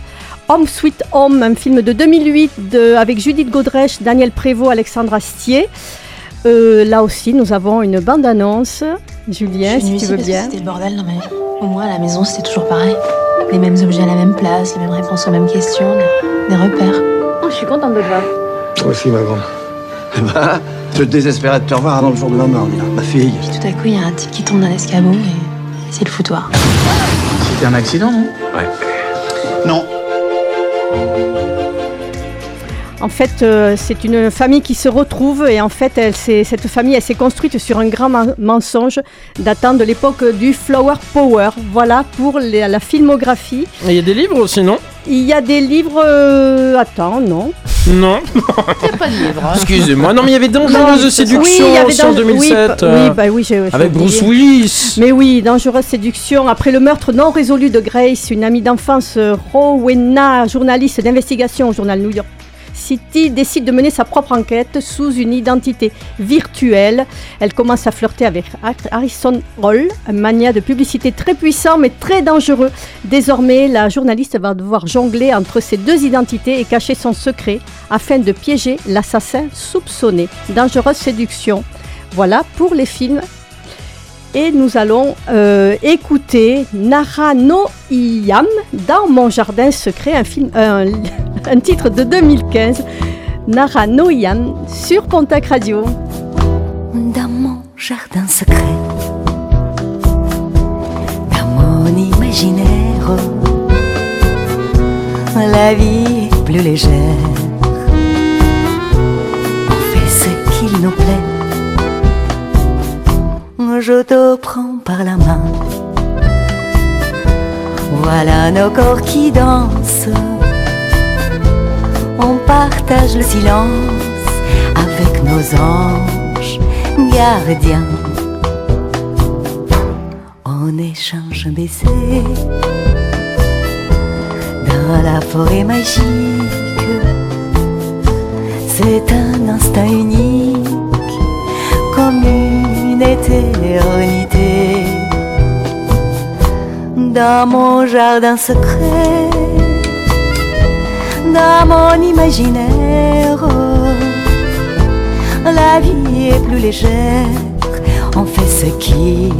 Home Sweet Home, un film de 2008 de- avec Judith Godrèche, Daniel Prévost, Alexandre Astier. Euh, là aussi nous avons une bande-annonce. Julien, si tu veux bien. C'était le bordel dans ma vie. À la maison, c'était toujours pareil. Les mêmes objets à la même place, les mêmes réponses aux mêmes questions, des, repères. Oh, je suis contente de te voir. Moi aussi, ma grande. Bah, je désespérais de te revoir avant le jour de ma mort. Ma fille. Puis tout à coup, il y a un type qui tombe d'un escabeau et c'est le foutoir. C'était un accident, non? Ouais. Non. En fait, euh, c'est une famille qui se retrouve et en fait, elle, cette famille, elle s'est construite sur un grand men- mensonge datant de l'époque du Flower Power. Voilà pour les- la filmographie. Et Il y a des livres aussi, non? Il y a des livres. euh, Attends, non. Non. pas de livre. hein. Excusez-moi. Non, mais il y avait Dangereuse Séduction oui, il y avait aussi en Dange- 2007. Oui, euh, oui, bah oui, avec oublié. Bruce Willis. Mais oui, dangereuse séduction. Après le meurtre non résolu de Grace, une amie d'enfance, euh, Rowena, journaliste d'investigation au journal New York City, décide de mener sa propre enquête sous une identité virtuelle. Elle commence à flirter avec Har- Harrison Roll, un mania de publicité très puissant mais très dangereux. Désormais, la journaliste va devoir jongler entre ces deux identités et cacher son secret afin de piéger l'assassin soupçonné. Dangereuse séduction. Voilà pour les films et nous allons euh, écouter Narano Iyam dans Mon jardin secret, un, film, un, un titre de 2015. Narano Iyam sur Pontac Radio. Dans mon jardin secret, dans mon imaginaire, la vie est plus légère. On fait ce qu'il nous plaît. Je te prends par la main. Voilà nos corps qui dansent. On partage le silence avec nos anges gardiens. On échange un baiser dans la forêt magique. C'est un instant unique comme une éternité. Dans mon jardin secret, dans mon imaginaire, la vie est plus légère, on fait ce qu'il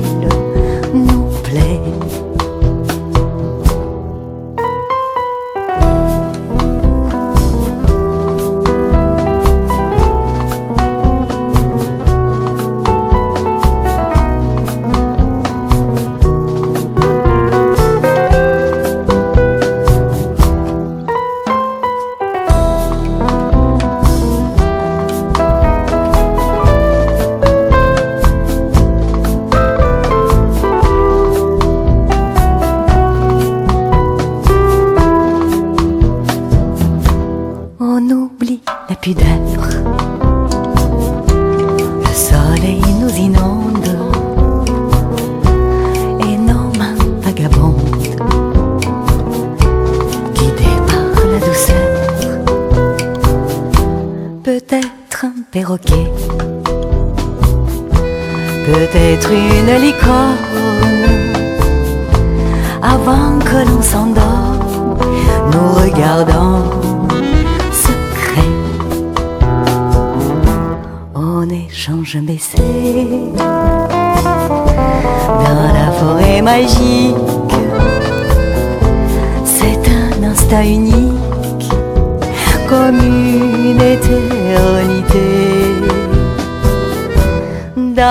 une licorne.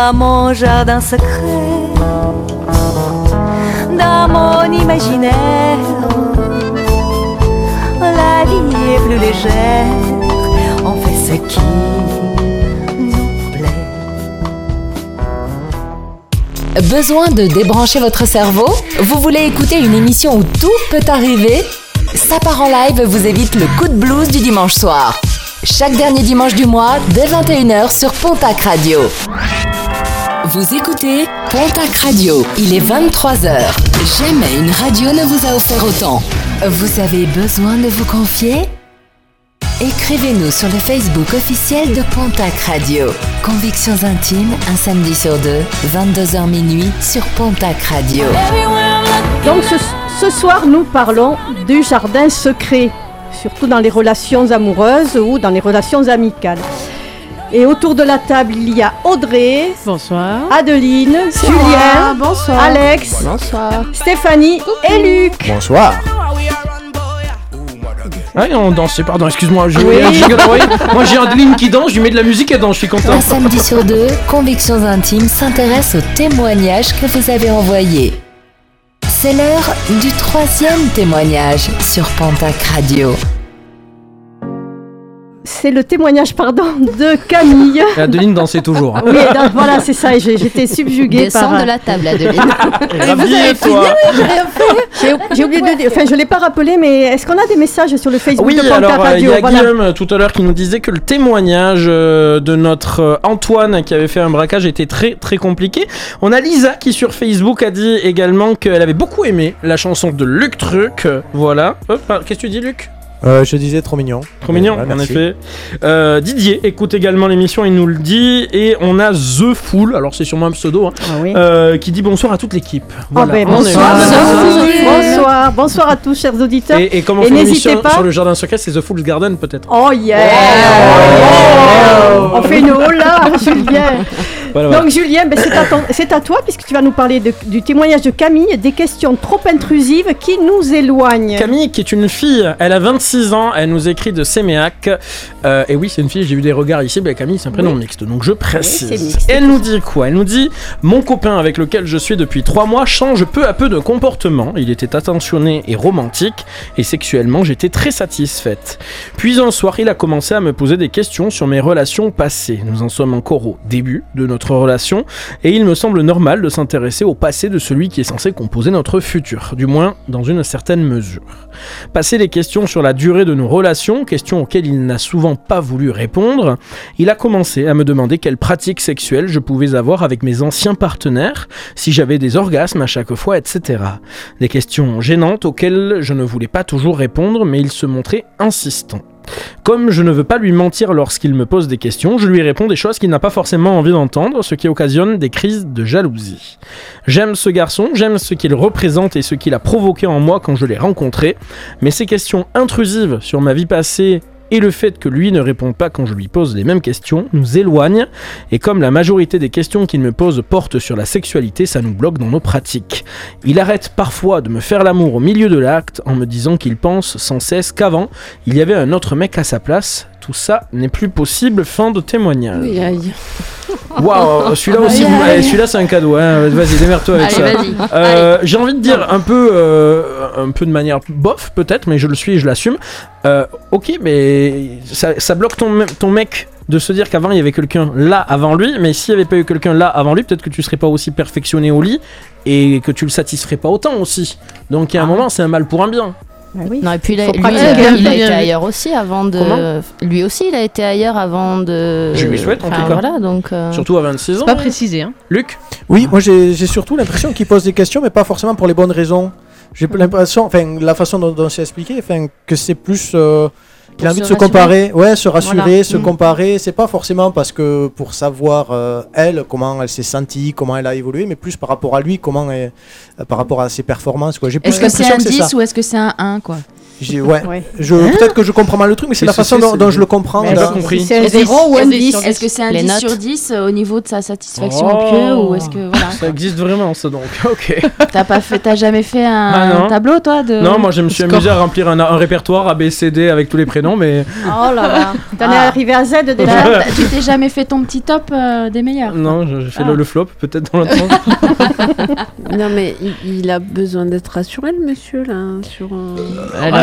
Dans mon jardin secret, dans mon imaginaire, la vie est plus légère, on fait ce qui nous plaît. Besoin de débrancher votre cerveau? Vous voulez écouter une émission où tout peut arriver? Ça part en live vous évite le coup de blues du dimanche soir. Chaque dernier dimanche du mois, dès 21h sur Pontac Radio. Vous écoutez Pontac Radio, il est 23h. Jamais une radio ne vous a offert autant. Vous avez besoin de vous confier? Écrivez-nous sur le Facebook officiel de Pontac Radio. Convictions intimes, un samedi sur deux, 22h minuit sur Pontac Radio. Donc ce, ce soir, nous parlons du jardin secret, surtout dans les relations amoureuses ou dans les relations amicales. Et autour de la table, il y a Audrey, bonsoir, Adeline, C'est Julien, bonsoir. Alex, Bonsoir. Stéphanie et Luc. Bonsoir. Ah, on dansait, pardon, excuse-moi. j'ai- Oui. Moi j'ai Adeline qui danse, je lui mets de la musique, elle danse, je suis content. Un samedi sur deux, Convictions intimes s'intéresse aux témoignages que vous avez envoyés. C'est l'heure du troisième témoignage sur Pontac Radio. C'est le témoignage pardon, de Camille. Et Adeline dansait toujours. hein. Oui, donc, voilà, c'est ça, j'ai- j'étais subjuguée Descends par... de la table, Adeline. J'ai j'ai oublié de dire, enfin je ne l'ai pas rappelé, mais est-ce qu'on a des messages sur le Facebook Oui, de alors euh, il y Radio a Voilà. Guillaume euh, tout à l'heure qui nous disait que le témoignage euh, de notre Antoine qui avait fait un braquage était très très compliqué. On a Lisa qui sur Facebook a dit également qu'elle avait beaucoup aimé la chanson de Luc Truc. Voilà. Hop, ah, Qu'est-ce que tu dis Luc? Euh, je disais trop mignon. Trop mignon, en merci. effet. Euh, Didier écoute également l'émission, il nous le dit. Et on a The Fool, alors c'est sûrement un pseudo, hein, euh, qui dit bonsoir à toute l'équipe. Oh, Voilà, ben, on est bonsoir, là. bonsoir, bonsoir à tous chers auditeurs. Et, et comme on Et fait n'hésitez l'émission pas. sur le jardin secret, c'est The Fool's Garden peut-être. Oh yeah Oh. On fait une hola, Julien Voilà, voilà. Donc Julien, ben, c'est à, toi puisque tu vas nous parler de- du témoignage de Camille, des questions trop intrusives qui nous éloignent. Camille, qui est une fille, elle a 26 ans, elle nous écrit de Séméac. Euh, et oui, c'est une fille, j'ai eu des regards ici. Ben, Camille, c'est un prénom mixte, donc je précise. mixte, elle nous dit quoi? Elle nous dit Mon copain avec lequel je suis depuis 3 mois change peu à peu de comportement. Il était attentionné et romantique, et sexuellement, j'étais très satisfaite. Puis un soir, il a commencé à me poser des questions sur mes relations passées. Nous en sommes encore au début de notre relation, et il me semble normal de s'intéresser au passé de celui qui est censé composer notre futur, du moins dans une certaine mesure. Passer les questions sur la durée de nos relations, questions auxquelles il n'a souvent pas voulu répondre, il a commencé à me demander quelles pratiques sexuelles je pouvais avoir avec mes anciens partenaires, si j'avais des orgasmes à chaque fois, etc. Des questions gênantes auxquelles je ne voulais pas toujours répondre, mais il se montrait insistant. Comme je ne veux pas lui mentir lorsqu'il me pose des questions, je lui réponds des choses qu'il n'a pas forcément envie d'entendre, ce qui occasionne des crises de jalousie. J'aime ce garçon, j'aime ce qu'il représente et ce qu'il a provoqué en moi quand je l'ai rencontré, mais ces questions intrusives sur ma vie passée et le fait que lui ne répond pas quand je lui pose les mêmes questions nous éloignent, et comme la majorité des questions qu'il me pose portent sur la sexualité, ça nous bloque dans nos pratiques. Il arrête parfois de me faire l'amour au milieu de l'acte en me disant qu'il pense sans cesse qu'avant, il y avait un autre mec à sa place. Tout ça n'est plus possible. Fin de témoignage. Oui, aïe. Waouh, celui-là aussi, vous- eh, celui-là c'est un cadeau. Hein. Vas-y, démerde-toi avec Allez, ça. Euh, J'ai envie de dire un peu, euh, un peu de manière bof peut-être, mais je le suis et je l'assume. Euh, ok, mais ça, ça bloque ton, me- ton mec de se dire qu'avant il y avait quelqu'un là avant lui, mais s'il n'y avait pas eu quelqu'un là avant lui, peut-être que tu serais pas aussi perfectionné au lit et que tu le satisferais pas autant aussi. Donc il y a un moment, c'est un mal pour un bien. Non, et puis il a, Faut lui, pratiquer. il a- il a Bien été ailleurs aussi avant de. Comment lui aussi, il a été ailleurs avant de. Je lui souhaite, en Enfin, tout cas. Voilà, donc. euh, Surtout à 26 ans. C'est pas précisé, hein. Luc Oui, moi j'ai j'ai surtout l'impression qu'il pose des questions, mais pas forcément pour les bonnes raisons. J'ai l'impression, enfin, la façon dont, dont c'est expliqué, enfin, que c'est plus. euh, qu'il a envie de se comparer, ouais, se rassurer, Voilà. se Mm. comparer. C'est pas forcément parce que pour savoir euh, elle comment elle s'est sentie, comment elle a évolué, mais plus par rapport à lui, comment elle- euh, par rapport à ses performances. Est-ce que c'est un que c'est 10 ça. ou est-ce que c'est un 1 quoi? J'ai- ouais. Ouais. Je peut-être que je comprends mal le truc, mais c'est la façon dont, je le comprends. Si c'est un Est-ce 0 ou un est-ce 10 Est-ce que c'est un Les 10 notes. sur 10 euh, au niveau de sa satisfaction Oh. au pieu ou est-ce que voilà Ça existe vraiment ça donc. Ok. T'as pas fait, t'as jamais fait un Ah, tableau toi de Non, moi je me suis score amusé à remplir un, un répertoire ABCD avec tous les prénoms, mais Oh là là T'en es Ah. arrivé à Z déjà Tu t'es jamais fait ton petit top euh, des meilleurs non, j'ai fait Ah. le, le flop peut-être dans l'autre sens. Non, mais il, il a besoin d'être rassuré, le monsieur, là. Sur, euh,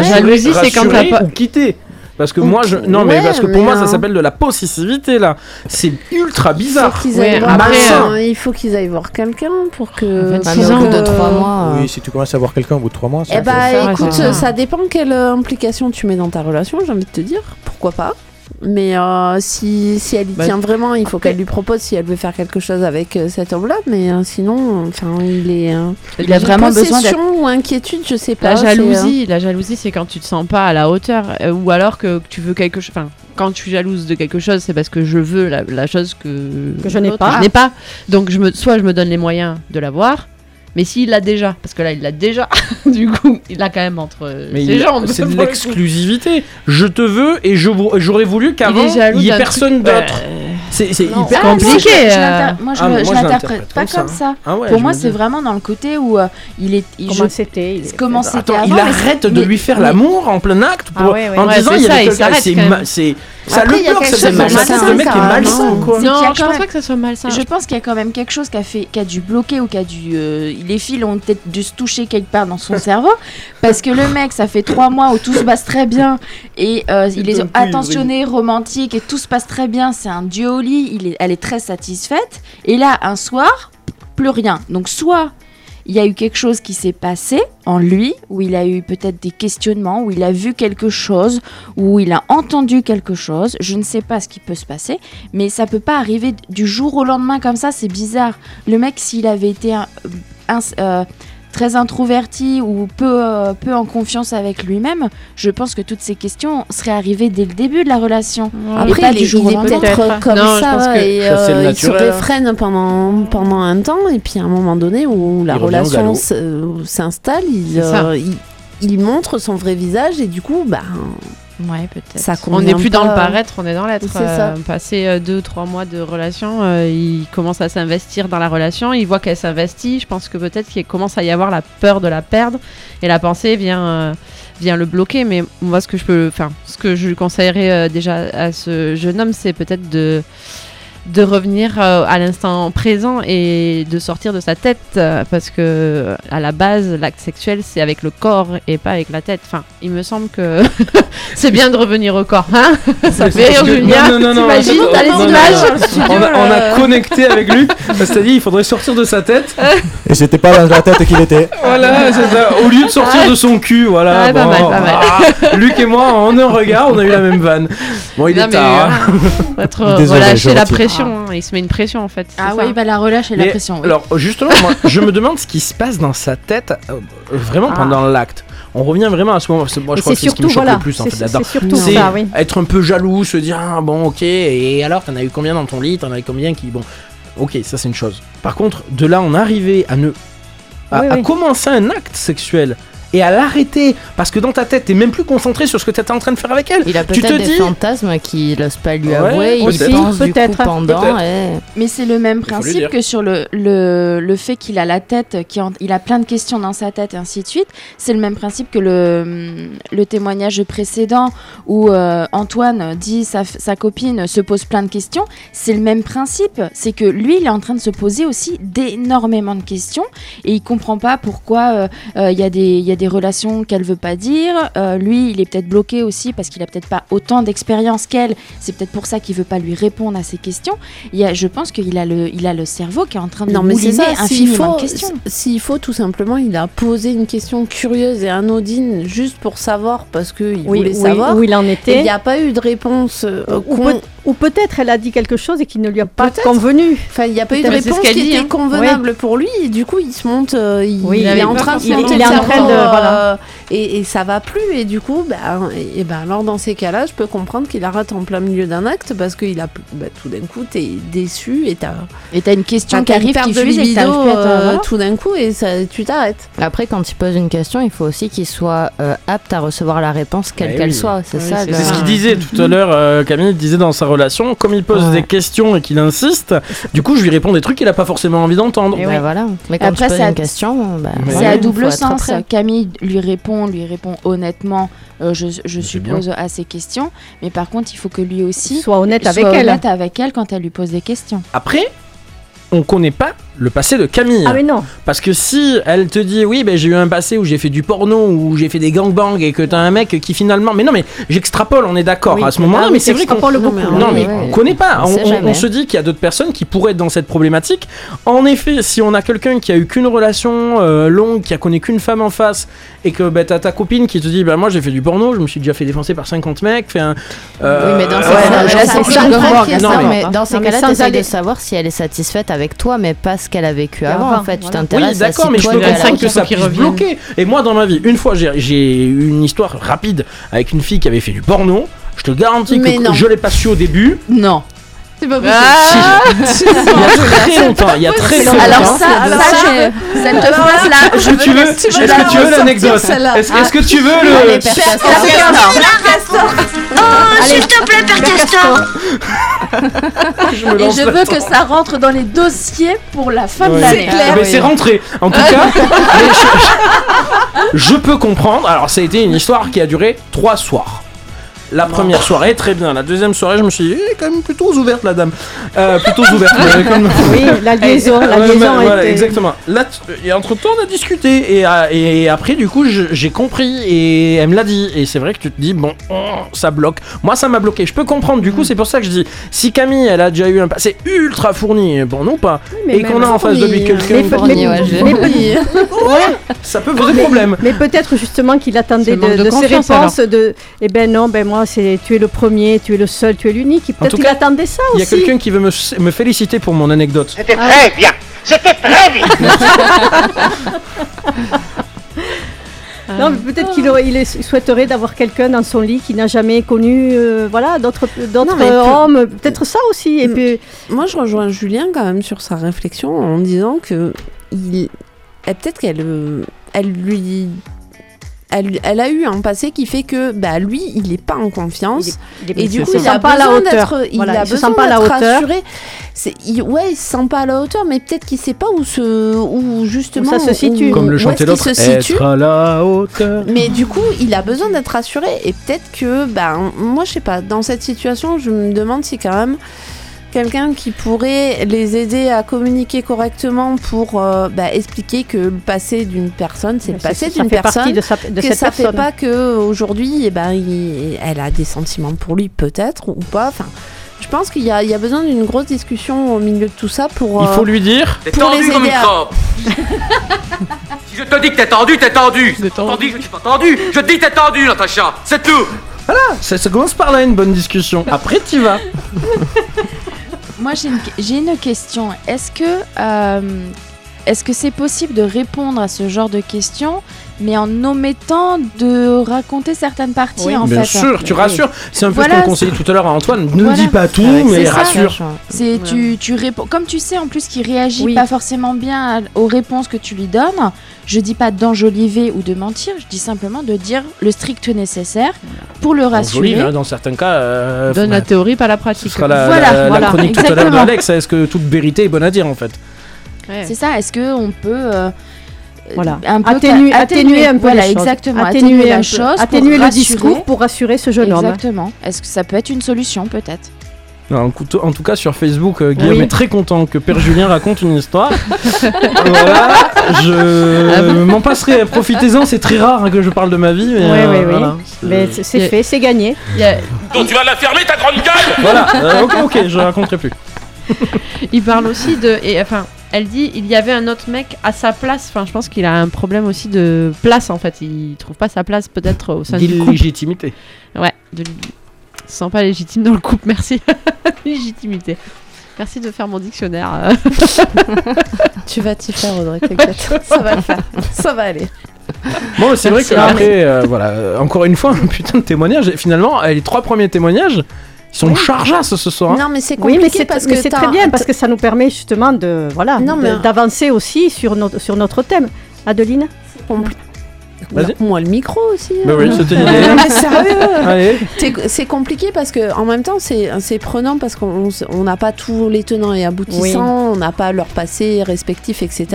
jalousie, c'est quand t'as pas. ou quitter. Parce que moi, je. Non, mais ouais, parce que pour moi, ça hein. s'appelle de la possessivité, là. C'est ultra Il bizarre. faut qu'ils Ouais, aillent quelqu'un, euh, il faut qu'ils aillent voir quelqu'un pour que. 26 mais au ans, bout de euh, mois. Oui, si tu commences à voir quelqu'un au bout de trois mois, ça Eh bah ça, ouais, écoute, c'est ça. ça dépend quelle euh, implication tu mets dans ta relation, j'ai envie de te dire. Pourquoi pas? Mais euh, si, si elle y Bah, tient vraiment, il faut qu'elle lui propose si elle veut faire quelque chose avec euh, cet homme-là. Mais euh, sinon, enfin, il est. euh, Il a vraiment besoin d'être possession ou inquiétude, je sais pas. La euh, jalousie, la jalousie, c'est quand tu te sens pas à la hauteur, euh, ou alors que tu veux quelque chose. Enfin, quand je suis jalouse de quelque chose, c'est parce que je veux la, la chose que Que je n'ai pas. Je n'ai pas. Donc, je me, soit je me donne les moyens de l'avoir, mais s'il l'a déjà, parce que là, il l'a déjà. du coup, il l'a quand même entre Mais ses il- jambes. c'est de l'exclusivité. Je te veux et j'aurais voulu qu'avant Il est jaloux il y ait personne d'autre. euh, C'est hyper ah, compliqué, euh. Moi, je Ah, je l'interprète pas comme ça. ça. Ah ouais, Pour moi, c'est vraiment dans le côté où euh, il est. il- Comment c'était Comment c'était Attends, avant il arrête de lui faire l'amour en plein acte Ah en disant il y s'arrête c'est ça Après, le bloque, ça c'est malsain, le mec est malsain quoi. Non, je pense pas que ça soit malsain. Je pense qu'il y a quand même quelque chose qui a, fait, qui a dû bloquer ou qui a dû. euh, les fils ont peut-être dû se toucher quelque part dans son cerveau. Parce que le mec, ça fait trois mois où tout se passe très bien. Et euh, il est attentionné, romantique et tout se passe très bien. C'est un dieu au lit. Il est, elle est très satisfaite. Et là, un soir, plus rien. Donc, soit il y a eu quelque chose qui s'est passé en lui, où il a eu peut-être des questionnements, où il a vu quelque chose, où il a entendu quelque chose. Je ne sais pas ce qui peut se passer, mais ça peut pas arriver du jour au lendemain comme ça. C'est bizarre. Le mec, s'il avait été un- euh, très introverti ou peu, euh, peu en confiance avec lui-même, je pense que toutes ces questions seraient arrivées dès le début de la relation. Après, Et pas il, du est- jour il au est lendemain. peut-être. Comme Non, ça et euh, il se réfrène pendant, pendant un temps et puis à un moment donné où la Il relation euh, s'installe, il, euh, il, il montre son vrai visage et du coup, bah, Ouais, peut-être. ça On n'est plus dans le pas. paraître, on est dans l'être. C'est ça. Euh, passé euh, deux, trois mois de relation, euh, il commence à s'investir dans la relation, il voit qu'elle s'investit. Je pense que peut-être qu'il commence à y avoir la peur de la perdre et la pensée vient, euh, vient le bloquer. Mais moi, ce que je peux, enfin, ce que je lui conseillerais euh, déjà à ce jeune homme, c'est peut-être de de revenir euh, à l'instant présent et de sortir de sa tête euh, parce que euh, à la base l'acte sexuel c'est avec le corps et pas avec la tête enfin il me semble que c'est bien de revenir au corps hein ça fait rire Julien t'imagines t'as les images On a, on a euh. connecté avec lui. C'est-à-dire, il faudrait sortir de sa tête. Et c'était pas dans la tête qu'il était. Voilà, c'est ça. Au lieu de sortir de son cul, voilà. Ouais, pas mal, pas mal. ah, Luc et moi, en un regard, on a eu la même vanne. Bon, il Non, est tard. euh, hein. être relâcher je la retire. Pression hein. il se met une pression en fait Ah ça. oui, bah la relâche et la pression. oui. Alors, justement, moi, je me demande ce qui se passe dans sa tête euh, vraiment Ah. pendant l'acte. On revient vraiment à ce moment. parce que Moi, je crois que c'est ce qui me surtout, choque voilà, le plus en c'est- fait c'est là-dedans. surtout C'est ça, oui. être un peu jaloux, se dire ah, bon, ok, et alors, t'en as eu combien dans ton lit? T'en as eu combien qui. Bon, ok, ça c'est une chose. Par contre, de là, en arriver à ne. à, Oui, à oui. commencer un acte sexuel et à l'arrêter parce que dans ta tête, t'es même plus concentré sur ce que t'étais en train de faire avec elle. Il a Tu te peut-être des dis- fantasmes qu'il n'ose pas lui Ouais, avouer, il aussi, pense du coup pendant. et- Mais c'est le même Il principe que sur le, le, le fait qu'il a la tête, qu'il en- il a plein de questions dans sa tête et ainsi de suite. C'est le même principe que le, le témoignage précédent où euh, Antoine dit sa, sa copine se pose plein de questions. C'est le même principe. C'est que lui, il est en train de se poser aussi d'énormément de questions et il comprend pas pourquoi euh, euh, il y, a des- il y a des relations qu'elle veut pas dire. Euh, lui, il est peut-être bloqué aussi parce qu'il a peut-être pas autant d'expérience qu'elle. C'est peut-être pour ça qu'il veut pas lui répondre à ces questions. Il y a, je pense qu'il a le, il a le cerveau qui est en train de Non, mais c'est mouliner ça. S'il infiniment faut, de questions. s'il faut, tout simplement, il a posé une question curieuse et anodine juste pour savoir parce qu'il Oui, voulait oui, savoir. où il en était. il n'y a pas eu de réponse euh, Ou, con- peut- ou peut-être elle a dit quelque chose et qui ne lui a pas convenu. Enfin, il n'y a pas eu de réponse qui dit, était hein. convenable pour lui et du coup il se monte, euh, il, Oui, il il est en train de il le est en train cerveau, euh, voilà. et, et ça va plus et du coup ben, et, et ben alors dans ces cas-là je peux comprendre qu'il arrête en plein milieu d'un acte parce qu'il a ben, tout d'un coup t'es déçu et t'as Et t'as une question qui arrive, qui de fuse et que à euh, voilà. tout d'un coup et ça, tu t'arrêtes. Après, quand il pose une question, il faut aussi qu'il soit euh, apte à recevoir la réponse, quelle Eh qu'elle oui. soit. C'est Oui, ça. c'est ce qu'il disait tout à l'heure, euh, Camille disait dans sa relation, comme il pose Ouais. des questions et qu'il insiste, du coup je lui réponds des trucs qu'il a pas forcément envie d'entendre. Et Bah, oui. voilà. Mais quand Après, tu poses une question, bah, C'est à double sens. prêt. Lui répond, lui répond honnêtement, euh, je, je suppose, à ses questions. Mais par contre, il faut que lui aussi Sois honnête soit avec elle. honnête avec elle quand elle lui pose des questions. Après, on connaît pas le passé de Camille. Ah mais non. Parce que si elle te dit oui ben j'ai eu un passé où j'ai fait du porno où j'ai fait des gangbangs et que t'as un mec qui finalement mais non mais j'extrapole on est d'accord Oui. à ce moment-là Ah mais c'est vrai qu'on t'extrapoles Non, beaucoup. mais non mais oui. on connaît pas On se dit qu'il y a d'autres personnes qui pourraient être dans cette problématique en effet si on a quelqu'un qui a eu qu'une relation euh, longue qui a connu qu'une femme en face et que ben, t'as ta copine qui te dit bah moi j'ai fait du porno je me suis déjà fait défoncer par 50 mecs fait un, euh, Oui, mais dans ces ouais, cas-là, dans ces cas-là, de savoir si elle est satisfaite avec toi, mais pas ce qu'elle a vécu avant. avant, En fait, tu t'intéresses Oui, à d'accord, mais je peux comprendre que ça puisse bloquer. Et moi, dans ma vie, une fois, j'ai- j'ai eu une histoire rapide avec une fille qui avait fait du porno. Je te garantis Mais que non. je l'ai pas su au début. Non. C'est pas Ah Si, il y a très longtemps. Il y a très longtemps. Alors ça, ça, je- cette phrase-là, je Est-ce que tu veux veux, est-ce que tu veux l'anecdote. Est-ce est-ce que tu veux le Allez, Père Castor. Oh, s'il te plaît, Père Castor Je me Et je veux que ça rentre dans les dossiers pour la fin de Ouais. l'année. Eh ben, c'est rentré. En tout cas, mais je, je peux comprendre. Alors, ça a été une histoire qui a duré trois soirs. La première soirée, très bien. La deuxième soirée, je me suis dit, eh, quand même plutôt ouverte, la dame. Euh, plutôt ouverte. mais comme- Oui, la liaison, la Ouais, liaison ouais, voilà, était- exactement. Là, t- et entre temps, on a discuté et, euh, et après, du coup, je- j'ai compris et elle me l'a dit. Et c'est vrai que tu te dis, bon, oh, ça bloque. Moi, ça m'a bloqué. Je peux comprendre. Du coup, c'est pour ça que je dis, si Camille, elle a déjà eu un passé ultra fourni, bon, non pas, mais et qu'on a même en face de lui fourni, quelqu'un, mais mais- mais- Ouais, ça peut poser Mais- problème. Mais peut-être justement qu'il C'est attendait manque de, de de ses confiance, réponses de eh ben non, ben moi c'est tu es le premier, tu es le seul, tu es l'unique. Peut-être tout qu'il cas, attendait ça Il y a aussi. quelqu'un qui veut me, me féliciter pour mon anecdote. C'était très bien. C'était très bien. Non, mais peut-être qu'il il souhaiterait d'avoir quelqu'un dans son lit qui n'a jamais connu euh, voilà d'autres hommes, peut-être ça aussi et puis Moi, je rejoins Julien quand même sur sa réflexion en disant que il... peut-être qu'elle euh, elle lui elle, elle a eu un passé qui fait que bah, lui, il n'est pas en confiance. il est- et du il coup, il a pas besoin hauteur. d'être il Voilà, a besoin pas la hauteur. il- ouais, il se sent pas à la hauteur, mais peut-être qu'il sait pas où se, où justement Où ça se situe. Comme le est-ce l'autre, qu'il se situe. être à la hauteur. Mais du coup, il a besoin d'être rassuré et peut-être que, ben, moi, je sais pas, dans cette situation, je me demande si quand même quelqu'un qui pourrait les aider à communiquer correctement pour euh, bah, expliquer que le passé d'une personne, c'est le passé d'une fait partie personne, de sa- de que cette ça fait personne. pas que aujourd'hui, eh ben, il- elle a des sentiments pour lui, peut-être ou pas. Enfin, je pense qu'il y, a- il y a besoin d'une grosse discussion au milieu de tout ça pour. Il faut euh, lui dire. T'es tendu comme une crampe. si je te dis que t'es tendu, t'es tendu. T'es tendu, je dis pas tendu. Je te dis que t'es tendu, Natacha. C'est tout. Voilà, ça, ça commence par là une bonne discussion. Après, tu vas. Moi, j'ai une, une question. Est-ce que euh, est-ce que c'est possible de répondre à ce genre de questions, mais en omettant de raconter certaines parties en Bien fait sûr, tu rassures. C'est un peu Voilà, ce qu'on conseillait tout à l'heure à Antoine. Ne Voilà. dis pas tout, mais ça. rassure. C'est tu, tu réponds comme tu sais en plus qu'il réagit Oui. pas forcément bien aux réponses que tu lui donnes. Je dis pas d'enjoliver ou de mentir, je dis simplement de dire le strict nécessaire pour le rassurer. Joli, hein, dans certains cas. euh, Donne la théorie, pas la pratique. Ce sera la, Voilà, la- la voilà, chronique tout à l'heure de exactement. Alex. Est-ce que toute vérité est bonne à dire en fait? C'est ça. Est-ce que on peut euh, Voilà. un peu atténuer, atténuer un peu voilà, les choses. exactement, atténuer, atténuer la peu- chose, atténuer le rassurer. discours pour rassurer ce jeune homme. Exactement. Est-ce que ça peut être une solution peut-être? Non, en, tout cas, sur Facebook, euh, Guillaume Oui. est très content que Père Julien raconte une histoire. voilà, je m'en passerai. Profitez-en, c'est très rare hein, que je parle de ma vie. Mais, Oui, euh, oui, oui. voilà, Mais c'est fait, c'est gagné. Donc tu vas la fermer ta grande gueule. Voilà, euh, ok, ok, je raconterai plus. Il parle aussi de. Et enfin, elle dit il y avait un autre mec à sa place. Enfin, je pense qu'il a un problème aussi de place en fait. Il trouve pas sa place peut-être au sein du couple. D'illégitimité. Ouais, de... il se sent pas légitime dans le couple. Merci. Légitimité. Merci de faire mon dictionnaire. euh. Tu vas t'y faire, Audrey, t'inquiète. ça va le faire. Ça va aller. Bon, c'est vrai Merci, qu'après, euh, voilà, euh, encore une fois, un putain de témoignage. Et finalement, euh, les trois premiers témoignages, ils sont chargeables ce soir. hein. Non, mais c'est Oui, compliqué mais c'est parce mais que c'est très bien parce que ça nous permet justement de voilà mais- d'avancer aussi sur notre sur notre thème. Adeline? Moi, le micro aussi. Bah hein. oui, c'était l'idée. Non, mais sérieux Allez. C'est- C'est compliqué parce que en même temps c'est c'est prenant parce qu'on n'a pas tous les tenants et aboutissants, on n'a pas leur passé respectif, etc.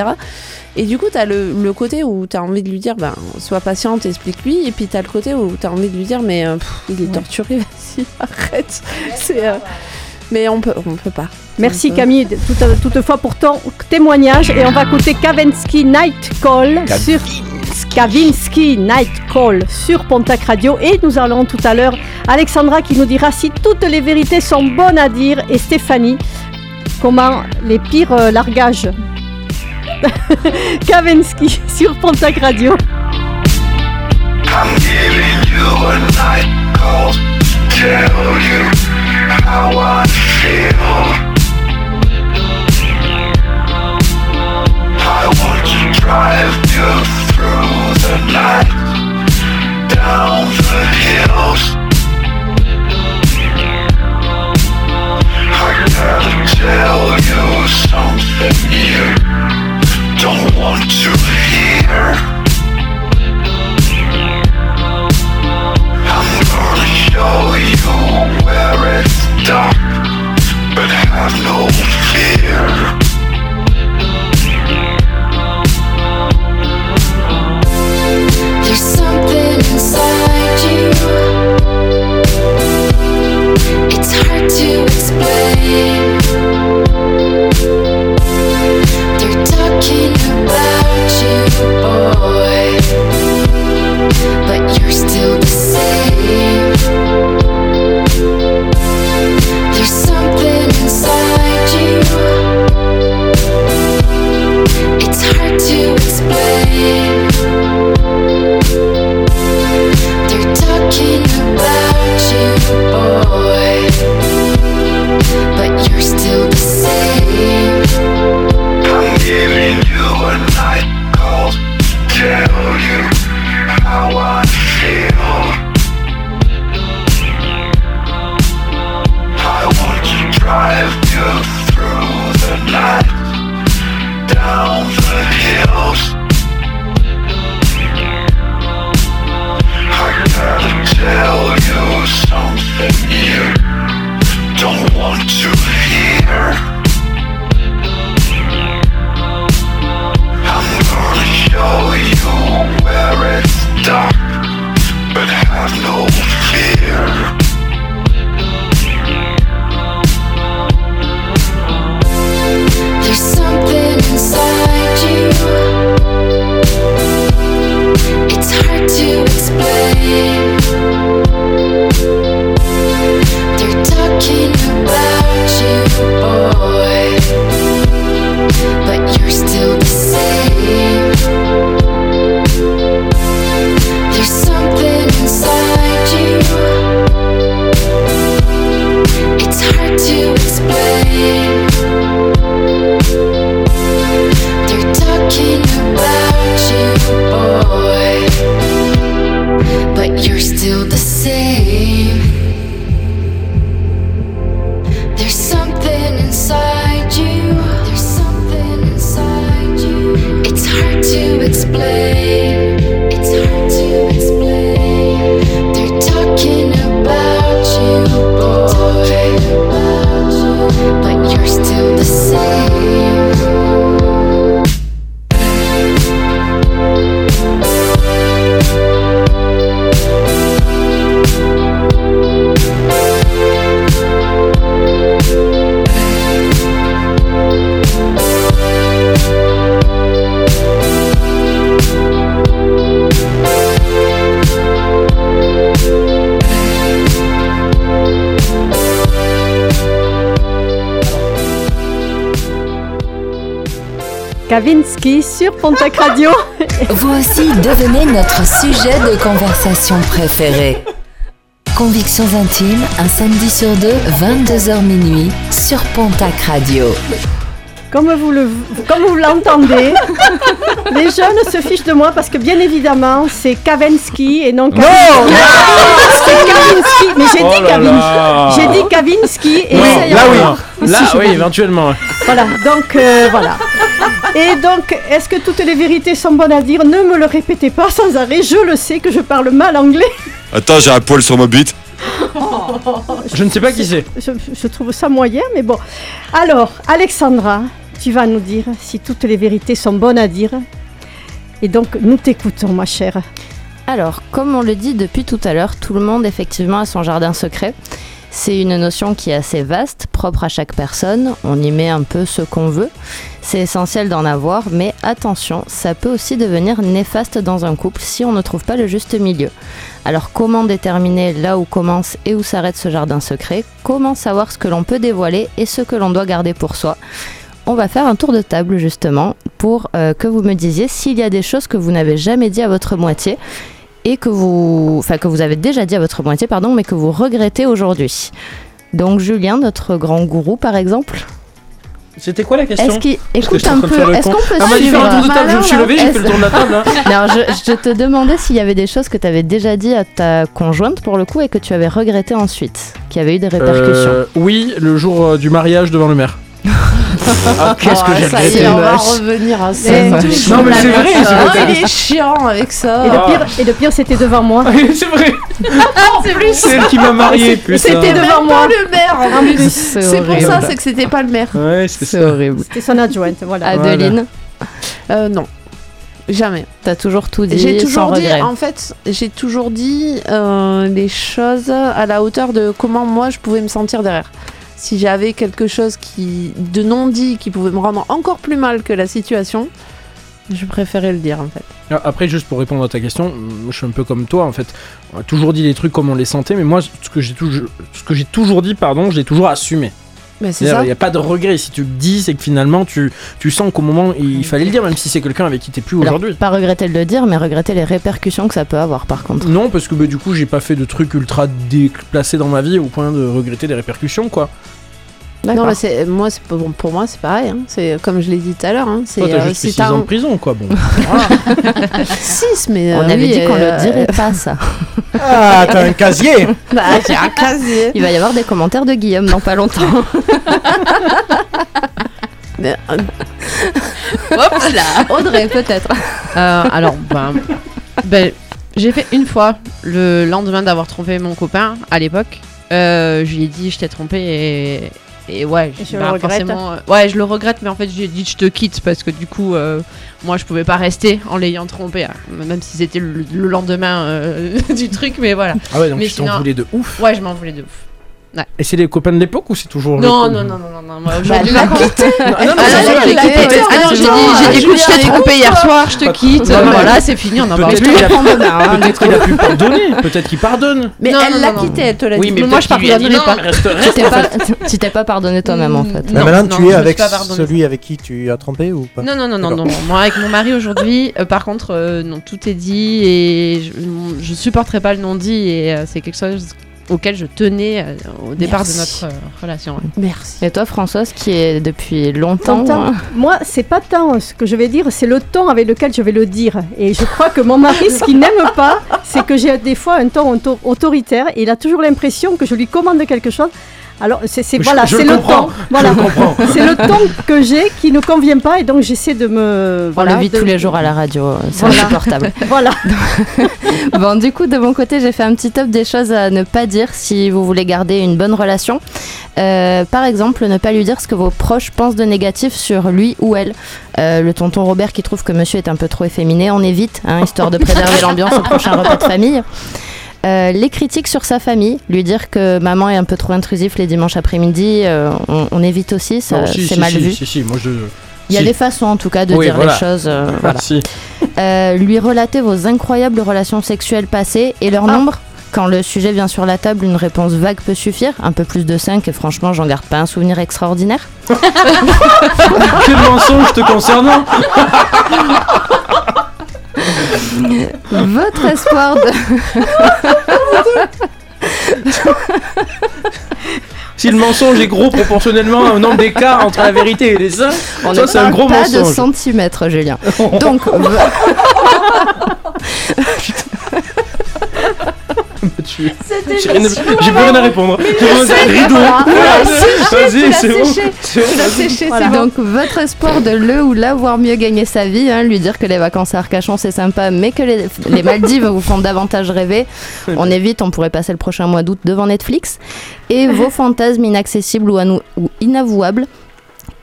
Et du coup, tu as le, le côté où tu as envie de lui dire, ben, sois patiente, explique-lui. Et puis tu as le côté où tu as envie de lui dire, mais euh, pff, il est torturé, vas-y, arrête. C'est, euh, Mais on peut, on peut pas. Merci Camille tout- toutefois pour ton témoignage et on va écouter Kavinsky Night Call sur Kavinsky Night Call sur Pontac Radio et nous allons tout à l'heure Alexandra qui nous dira si toutes les vérités sont bonnes à dire et Stéphanie comment les pires euh, largages. Kavinsky sur Pontac Radio. I'm giving you a night call to tell you notre sujet de conversation préféré. Convictions intimes, un samedi sur deux, 22h minuit, sur Pontac Radio. Comme vous le, comme vous l'entendez, les jeunes se fichent de moi parce que bien évidemment c'est Kavinsky et non Kavinsky. c'est Kavinsky, mais j'ai Oh dit là Kavinsky. là. J'ai dit Kavinsky et Oui, ça y est, là oui, là oui, éventuellement. Voilà, donc euh, voilà. Et donc, est-ce que toutes les vérités sont bonnes à dire Ne me le répétez pas sans arrêt, je le sais que je parle mal anglais. Attends, j'ai un poil sur ma bite. Je ne sais pas qui c'est. Je, je trouve ça moyen, mais bon. Alors, Alexandra, tu vas nous dire si toutes les vérités sont bonnes à dire. Et donc, nous t'écoutons, ma chère. Alors, comme on le dit depuis tout à l'heure, tout le monde effectivement a son jardin secret. C'est une notion qui est assez vaste, propre à chaque personne. On y met un peu ce qu'on veut. C'est essentiel d'en avoir, mais attention, ça peut aussi devenir néfaste dans un couple si on ne trouve pas le juste milieu. Alors comment déterminer là où commence et où s'arrête ce jardin secret? Comment savoir ce que l'on peut dévoiler et ce que l'on doit garder pour soi? On va faire un tour de table justement pour euh, que vous me disiez s'il y a des choses que vous n'avez jamais dit à votre moitié et que vous, enfin que vous avez déjà dit à votre moitié, pardon, mais que vous regrettez aujourd'hui. Donc Julien, notre grand gourou par exemple. C'était quoi la question Est-ce qu'il écoute un peu Est-ce qu'on peut Ah, suivre un tour de table, je me suis levé, j'ai fait le tour de la table. hein. Non, je, je te demandais s'il y avait des choses que tu avais déjà dit à ta conjointe pour le coup et que tu avais regretté ensuite, qui avaient eu des répercussions. Euh, oui, le jour euh, du mariage devant le maire. Ah, qu'est-ce que j'ai ça y regretté est, on va revenir à ça. Non, mais c'est vrai, c'est Ah, il est chiant avec ça. Et le pire, et le pire c'était devant moi. c'est vrai. c'est plus C'est elle qui m'a marié. C'était devant moi. pas le maire en plus. C'est pour ça, c'est que c'était pas le maire. Ouais, c'est C'est horrible. C'était son adjointe, voilà. Adeline Euh, non. Jamais. T'as toujours tout dit J'ai sans toujours dit, regret. en fait, j'ai toujours dit euh, les choses à la hauteur de comment moi je pouvais me sentir derrière. Si j'avais quelque chose de non dit qui pouvait me rendre encore plus mal que la situation, je préférais le dire en fait. Ah, Après, juste pour répondre à ta question, je suis un peu comme toi en fait. On a toujours dit les trucs comme on les sentait, mais moi, ce que j'ai toujours, toujours dit, pardon, j'ai toujours assumé. Mais c'est C'est-à-dire, ça. Il n'y a pas de regret. Si tu le dis, c'est que finalement, tu, tu sens qu'au moment, il fallait le dire, même si c'est quelqu'un avec qui t'es plus aujourd'hui. pas regretter de le dire, mais regretter les répercussions que ça peut avoir par contre. Non, parce que bah, du coup, j'ai pas fait de trucs ultra déplacés dans ma vie au point de regretter des répercussions, quoi. Non, mais c'est moi, c'est pour, pour moi, c'est pareil. hein. C'est comme je l'ai dit tout à l'heure. Hein. C'est Toi, t'as euh, juste si 6 t'as ans de prison, quoi. Bon. 6, mais On euh, avait oui, dit qu'on euh, le dirait pas ça. Ah, t'as un casier Bah, j'ai un casier. Il va y avoir des commentaires de Guillaume dans pas longtemps. Mais, euh, Hop là Audrey peut-être. Euh, alors, ben, ben, j'ai fait une fois le lendemain d'avoir trompé mon copain à l'époque. Euh, je lui ai dit je t'ai trompé et, et ouais, Et je bah, le regrette. forcément, euh, ouais, je le regrette, mais en fait j'ai dit je te quitte parce que du coup, euh, moi je pouvais pas rester en l'ayant trompé, hein, même si c'était le, le lendemain euh, du truc, mais voilà. Ah ouais, donc mais tu t'en voulais de ouf. Ouais, je m'en voulais de ouf. Ouais. Et c'est les copains de l'époque ou c'est toujours Non, non, non, non, non, non, moi, Bah, aujourd'hui. Non, non, Ah, non, non, c'est non, j'ai dit, je t'ai trompé hier soir, je te quitte. Non, non, Voilà, c'est fini, on en parle Peut-être plus. qu'il a, peut-être qu'il a pu pardonner. Peut-être qu'il pardonne. mais Non, elle non, l'a non, non. quitté, elle te l'a Oui, dit. mais moi, je pardonnerai non, pas. Tu t'es pas, pardonné toi-même en fait. Mais Non, maintenant, non, tu es avec celui avec qui tu as trompé ou pas? Non, non, non, non, non, D'accord. non. Moi, avec mon mari aujourd'hui, euh, par contre, euh, non, tout est dit et je, je supporterai pas le non-dit et euh, c'est quelque chose auquel je tenais euh, au départ Merci. de notre euh, relation. ouais. Merci. Et toi Françoise qui est depuis longtemps. T'entends hein, Moi, c'est pas tant ce que je vais dire, c'est le ton avec lequel je vais le dire. Et je crois que mon mari, ce qu'il n'aime pas, c'est que j'ai des fois un ton auto- autoritaire et il a toujours l'impression que je lui commande quelque chose. Alors, c'est voilà, c'est le je Voilà. C'est le ton que j'ai qui ne convient pas et donc j'essaie de me. On Voilà, le vit de- tous les jours à la radio, c'est Voilà. insupportable. Voilà. Bon, du coup, de mon côté, j'ai fait un petit top des choses à ne pas dire si vous voulez garder une bonne relation. Euh, par exemple, ne pas lui dire ce que vos proches pensent de négatif sur lui ou elle. Euh, le tonton Robert qui trouve que monsieur est un peu trop efféminé, on évite, hein, histoire de préserver l'ambiance au prochain repas de famille. Euh, les critiques sur sa famille, lui dire que maman est un peu trop intrusif les dimanches après-midi, euh, on, on évite aussi, ça- Non, si, c'est si, mal si, vu. Si, si, moi je. Il y a si. des façons en tout cas de Oui, dire voilà. les choses. euh, voilà. Si. Euh, lui relater vos incroyables relations sexuelles passées et leur nombre. Quand le sujet vient sur la table, une réponse vague peut suffire. Un peu plus de 5 et franchement, j'en garde pas un souvenir extraordinaire. Quel mensonge te concernant Votre espoir de... Si le mensonge est gros proportionnellement au nombre d'écarts entre la vérité et les seins, On ça c'est un gros pas de mensonge. centimètres, Julien. Donc, Tu- J'ai rien plus rien à répondre. Rideau. Vas-y, c'est bon. C'est. Donc votre espoir de le ou la voir mieux gagner sa vie, hein, lui dire que les vacances à Arcachon c'est sympa, mais que les, les Maldives vous font davantage rêver. On évite, on pourrait passer le prochain mois d'août devant Netflix. Et vos fantasmes inaccessibles ou, anou- ou inavouables.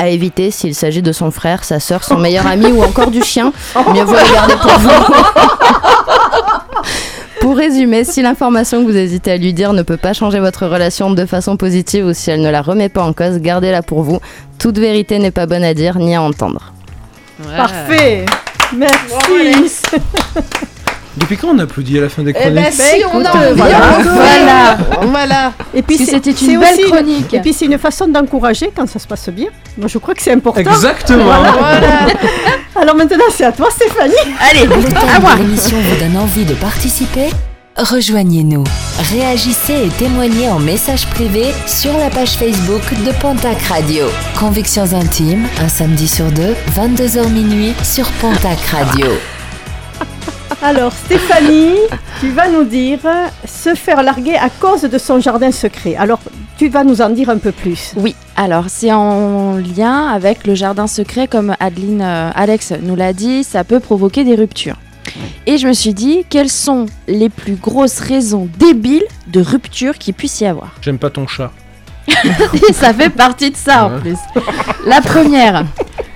À éviter s'il s'agit de son frère, sa sœur, son meilleur ami ou encore du chien. Mieux vaut les garder pour vous. Pour résumer, si l'information que vous hésitez à lui dire ne peut pas changer votre relation de façon positive ou si elle ne la remet pas en cause, gardez-la pour vous. Toute vérité n'est pas bonne à dire ni à entendre. Parfait. Merci. Depuis quand on applaudit à la fin des Eh chroniques ben si, on en euh, revient. voilà. Voilà. Voilà. Et puis c'était une belle chronique. Et puis c'est une façon d'encourager quand ça se passe bien. Moi je crois que c'est important. Exactement. Voilà. Alors maintenant c'est à toi Stéphanie. Allez, le thème de l'émission vous donne envie de participer Rejoignez-nous. Réagissez et témoignez en message privé sur la page Facebook de Pontac Radio. Convictions intimes, un samedi sur deux, 22h minuit sur Pontac Radio. Alors Stéphanie, tu vas nous dire euh, se faire larguer à cause de son jardin secret. Alors tu vas nous en dire un peu plus. Oui, alors c'est en lien avec le jardin secret, comme Adeline, euh, Alex nous l'a dit, ça peut provoquer des ruptures. Et je me suis dit, quelles sont les plus grosses raisons débiles de rupture qu'il puisse y avoir? J'aime pas ton chat. Et ça fait partie de ça en plus. La première,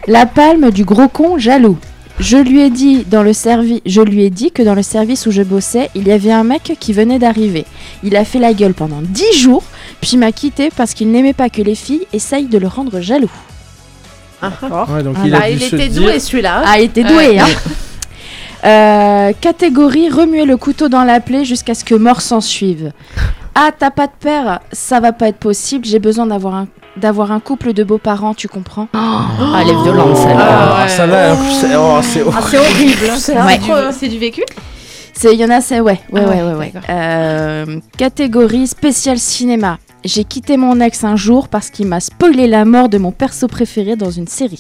la palme du gros con jaloux. Je lui ai dit dans le service, je lui ai dit que dans le service où je bossais, il y avait un mec qui venait d'arriver. Il a fait la gueule pendant 10 jours, puis m'a quitté parce qu'il n'aimait pas que les filles essayent de le rendre jaloux. Ouais, donc Ah, il a Ah, dû il se était dire- doué celui-là. Ah, il était doué, hein. Euh, catégorie remuer le couteau dans la plaie jusqu'à ce que mort s'en suive. Ah, t'as pas de père, ça va pas être possible. J'ai besoin d'avoir un d'avoir un couple de beaux-parents, tu comprends? Ah, elle est violente, celle-là. Ah, ça là, c'est oh, c'est Ah, c'est horrible. C'est Ouais. du vécu? Il y en a, c'est ouais, ouais, Ah ouais, ouais. Euh, catégorie spécial cinéma. J'ai quitté mon ex un jour parce qu'il m'a spoilé la mort de mon perso préféré dans une série.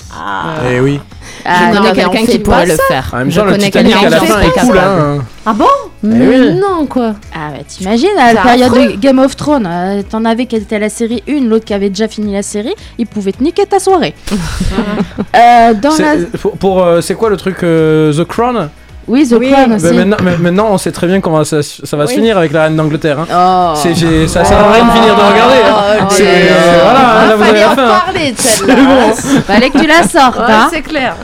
Eh oui. Ah, Je connais quelqu'un qui pourrait le faire. En même Je connais quelqu'un qui est cool. Hein. Ah bon? Mais oui. non, quoi. Ah bah t'imagines, à la période de Game of Thrones, euh, t'en avais qui était à la série 1, l'autre qui avait déjà fini la série, ils pouvaient te niquer ta soirée. Euh, dans C'est- la... pour, pour, euh, c'est quoi le truc euh, The Crown? Oui, The Oui. Crown aussi. maintenant, mais- maintenant, on sait très bien comment ça, ça va se finir avec la reine d'Angleterre. Hein. Oh. C'est, j'ai- ça sert à rien de finir de regarder. hein. Oh, C'est- euh, voilà, là, vous fallait avez en la fin. parler de celle-là. Bon. Fallait que tu la sortes, Ouais, hein. c'est clair.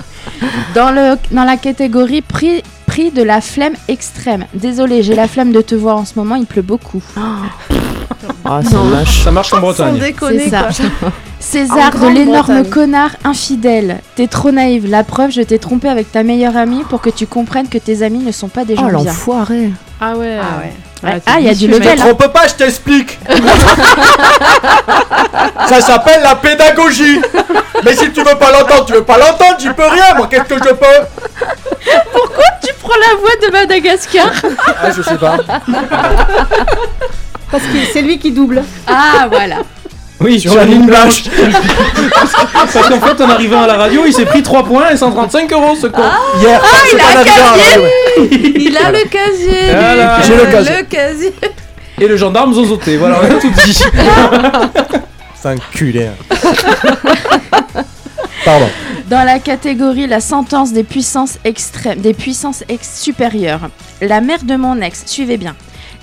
Dans, le, dans la catégorie prix, prix de la flemme extrême. Désolé, j'ai la flemme de te voir en ce moment, il pleut beaucoup. Ah. Ça marche en Sans Bretagne. déconner, ça. César En de l'énorme connard infidèle. T'es trop naïve. La preuve, je t'ai trompé avec ta meilleure amie pour que tu comprennes que tes amis ne sont pas des gens Oh, bien. l'enfoiré. Ah ouais. Ah ouais. Ouais. Ah, il y a du Ne level. te hein. trompe pas, je t'explique. Ça s'appelle la pédagogie. Mais si tu veux pas l'entendre, tu veux pas l'entendre, j'y peux rien, moi, qu'est-ce que je peux? Pourquoi tu prends la voix de Madagascar? Ah, je sais pas. Parce que c'est lui qui double. Ah, voilà. Oui, Sur la ligne blanche. Parce qu'en fait, en arrivant à la radio, il s'est pris 3 points et 135 euros ce con. Hier, c'est il a un là, casier. ouais. Il a le casier. Voilà. J'ai le casier. Le casier. Et le gendarme zozoté. Voilà, on a tout dit. C'est un culé. hein. Pardon. Dans la catégorie la sentence des puissances extrêmes, des puissances ex supérieures, la mère de mon ex, suivez bien,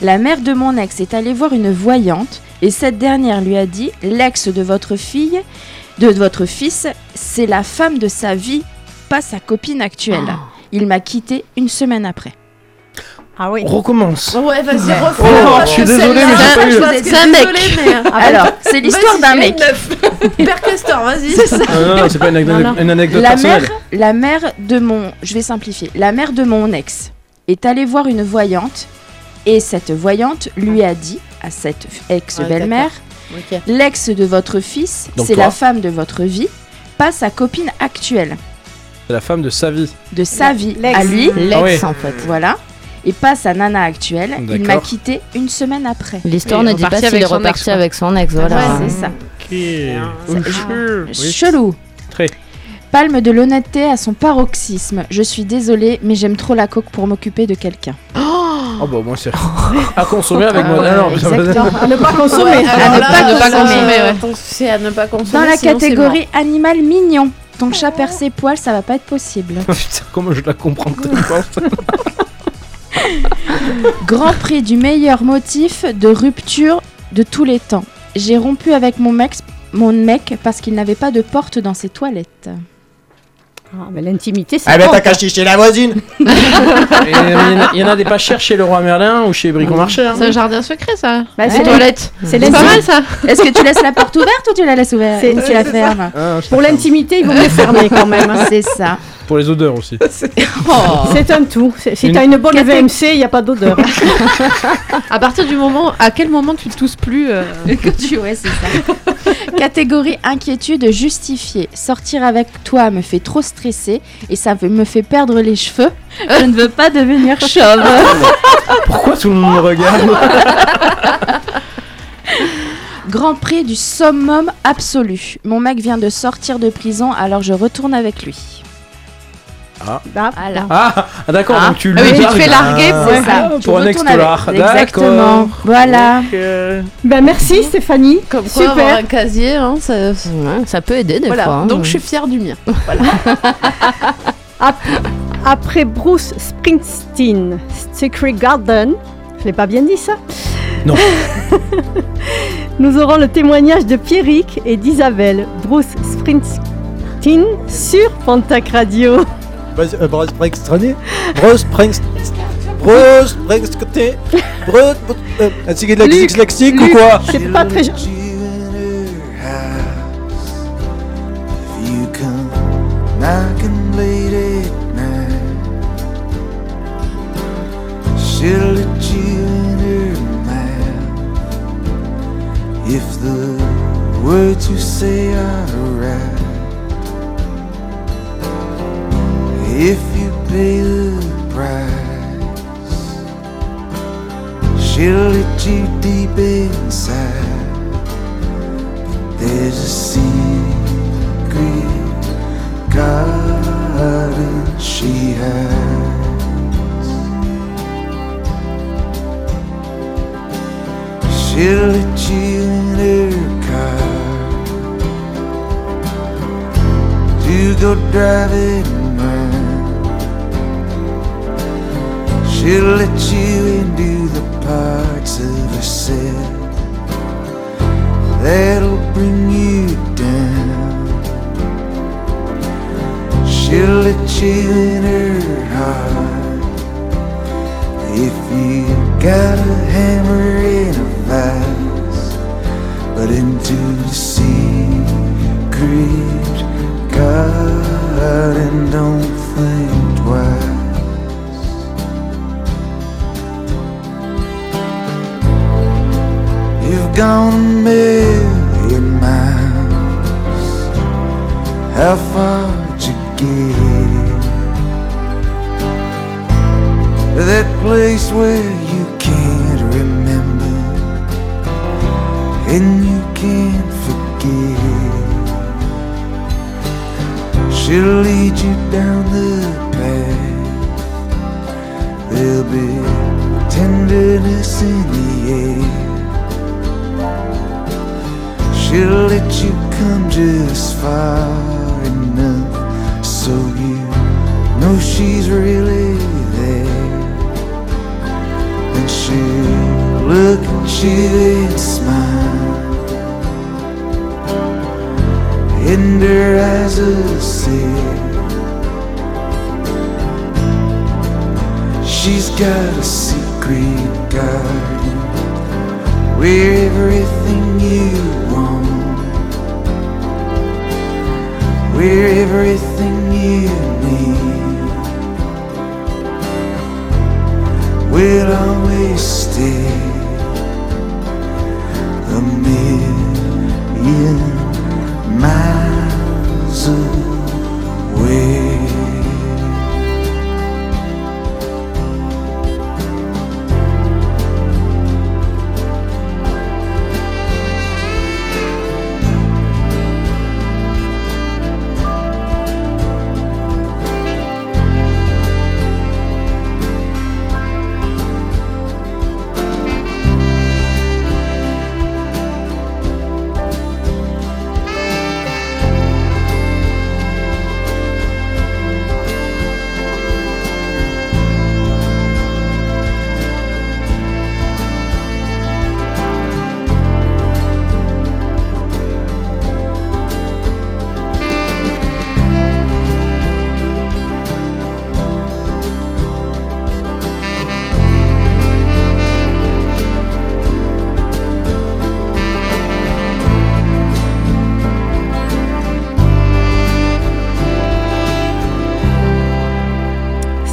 la mère de mon ex est allée voir une voyante et cette dernière lui a dit l'ex de votre fille, de votre fils, c'est la femme de sa vie, pas sa copine actuelle. Il m'a quitté une semaine après. Ah oui. On recommence. Ouais, vas-y, refais. Oh, je suis que désolé, celle-là, mais j'ai pas eu- C'est un mec. mais- Ah, Alors, c'est l'histoire d'un mec. Père Castor, vas-y. C'est ça. Ah, non, non, c'est pas une anecdote, Non, non. une anecdote La personnelle. mère, la mère de mon, je vais simplifier, la mère de mon ex est allée voir une voyante et cette voyante lui a dit à cette ex-belle-mère, Ok. l'ex de votre fils, c'est la femme de votre vie, pas sa copine actuelle, C'est la femme de sa vie. de sa vie l'ex. à lui, L'ex, Ah oui. en fait. voilà, et pas sa nana actuelle. Il m'a quitté une semaine après. L'histoire ne dit pas s'il est reparti avec son ex, voilà. Ouais, c'est ça. Oui. Chelou. Très. Palme de l'honnêteté à son paroxysme. Je suis désolée, mais j'aime trop la coke pour m'occuper de quelqu'un. Oh bah moi c'est à consommer avec moi. Ah, non, mais ça va- exactement. À ne pas consommer. Ouais, alors ne là, pas ne consommer, ouais. C'est à ne pas consommer. Dans la catégorie animal mignon. Ton chat perd ses poils, ça va pas être possible. Putain, comment je la comprends tellement. Grand prix du meilleur motif de rupture de tous les temps. J'ai rompu avec mon mec, mon mec parce qu'il n'avait pas de porte dans ses toilettes. Ah, mais l'intimité, c'est Ah ben t'as chier chez la voisine. Il y, en a- il y en a des pas chers chez le roi Merlin ou chez Bricon Marché. hein. C'est un jardin secret, ça. Bah, C'est toilette. C'est pas mal, ça. Est-ce que tu laisses la porte ouverte ou tu la laisses ouverte C'est- la fermes Ah, je Pour l'intimité, il vaut mieux fermer quand même. hein. C'est ça. Pour les odeurs aussi. C'est un tout. C'est- Si Une- t'as une bonne VMC, il n'y a pas d'odeur. À partir du moment, à quel moment tu te tousses plus euh, que tu ouais, c'est ça. Catégorie inquiétude justifiée. Sortir avec toi me fait trop stresser et ça me fait perdre les cheveux. Je ne veux pas devenir chauve. Pourquoi tout le monde me regarde Grand prix du summum absolu. Mon mec vient de sortir de prison, alors je retourne avec lui. Ah, Voilà. ah, ah, d'accord, Ah. donc tu Ah oui, lui tu te fais larguer pour- ça. Ah, pour un avec. Exactement. D'accord. Voilà. Ben merci Stéphanie. Comme quoi, Super. avoir un casier, hein, ça... Ça peut aider des voilà. fois. hein. Donc je suis fière du mien. Ap- Après Bruce Springsteen, Secret Garden, je l'ai pas bien dit ça? Non. Nous aurons le témoignage de Pierrick et d'Isabelle. Bruce Springsteen sur Pontac Radio. Bruce euh, Bruce Springsteen. Bruce Springsteen. Bruce Springsteen. Bruce. euh, lexique ou quoi? C'est pas très. You come knocking late at night. She'll let you in her mouth? If the words you say are If you pay the price, she'll let you deep inside. But there's a secret garden she hides. She'll let you in her car to go driving She'll let you into the parts of herself that'll bring you down. She'll let you in her heart if you got a hammer and a vise, but into the secret garden, don't think twice. Gone a million miles. How far'd you get? That place where you can't remember and you can't forget. She'll lead you down the path. There'll be tenderness in the air. She'll let you come just far enough so you know she's really there. And she'll look at you and smile. And her eyes will say, She's got a secret garden where everything you where everything you need. We'll always stay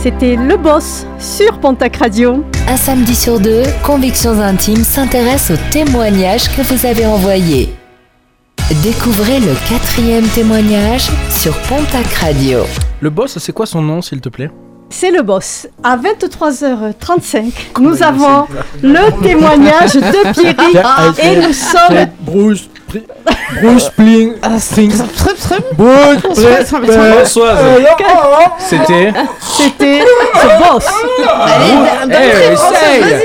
C'était Le Boss sur Pontac Radio. Un samedi sur deux, Convictions Intimes s'intéresse aux témoignages que vous avez envoyés. Découvrez le quatrième témoignage sur Pontac Radio. Le boss, c'est quoi son nom, s'il te plaît? C'est le boss. À 23h35, nous avons le témoignage de Pierrick Ah, et nous sommes Bruce. Bruce Spling. Springs. Bruce. Spring- Françoise. Euh, C'était. C'était ce boss. Allez, Eh, essaye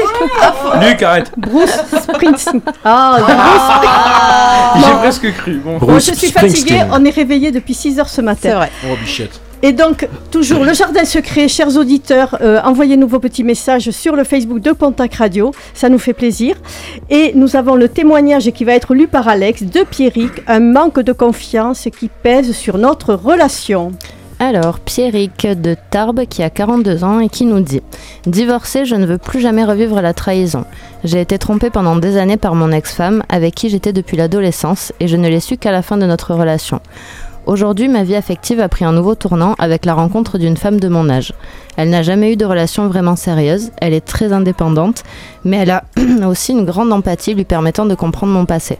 Luc, arrête Bruce Springsteen. Ah, Bruce J'ai presque cru. Bon. Je suis fatiguée, on est réveillé depuis 6h ce matin. C'est vrai. Oh, bichette. Et donc, toujours, le jardin secret, chers auditeurs, euh, envoyez-nous vos petits messages sur le Facebook de Pontac Radio, ça nous fait plaisir. Et nous avons le témoignage qui va être lu par Alex de Pierrick, un manque de confiance qui pèse sur notre relation. Alors, Pierrick de Tarbes qui a 42 ans et qui nous dit Divorcé, je ne veux plus jamais revivre la trahison. J'ai été trompée pendant des années par mon ex-femme avec qui j'étais depuis l'adolescence et je ne l'ai su qu'à la fin de notre relation. Aujourd'hui, ma vie affective a pris un nouveau tournant avec la rencontre d'une femme de mon âge. Elle n'a jamais eu de relation vraiment sérieuse, elle est très indépendante, mais elle a aussi une grande empathie lui permettant de comprendre mon passé.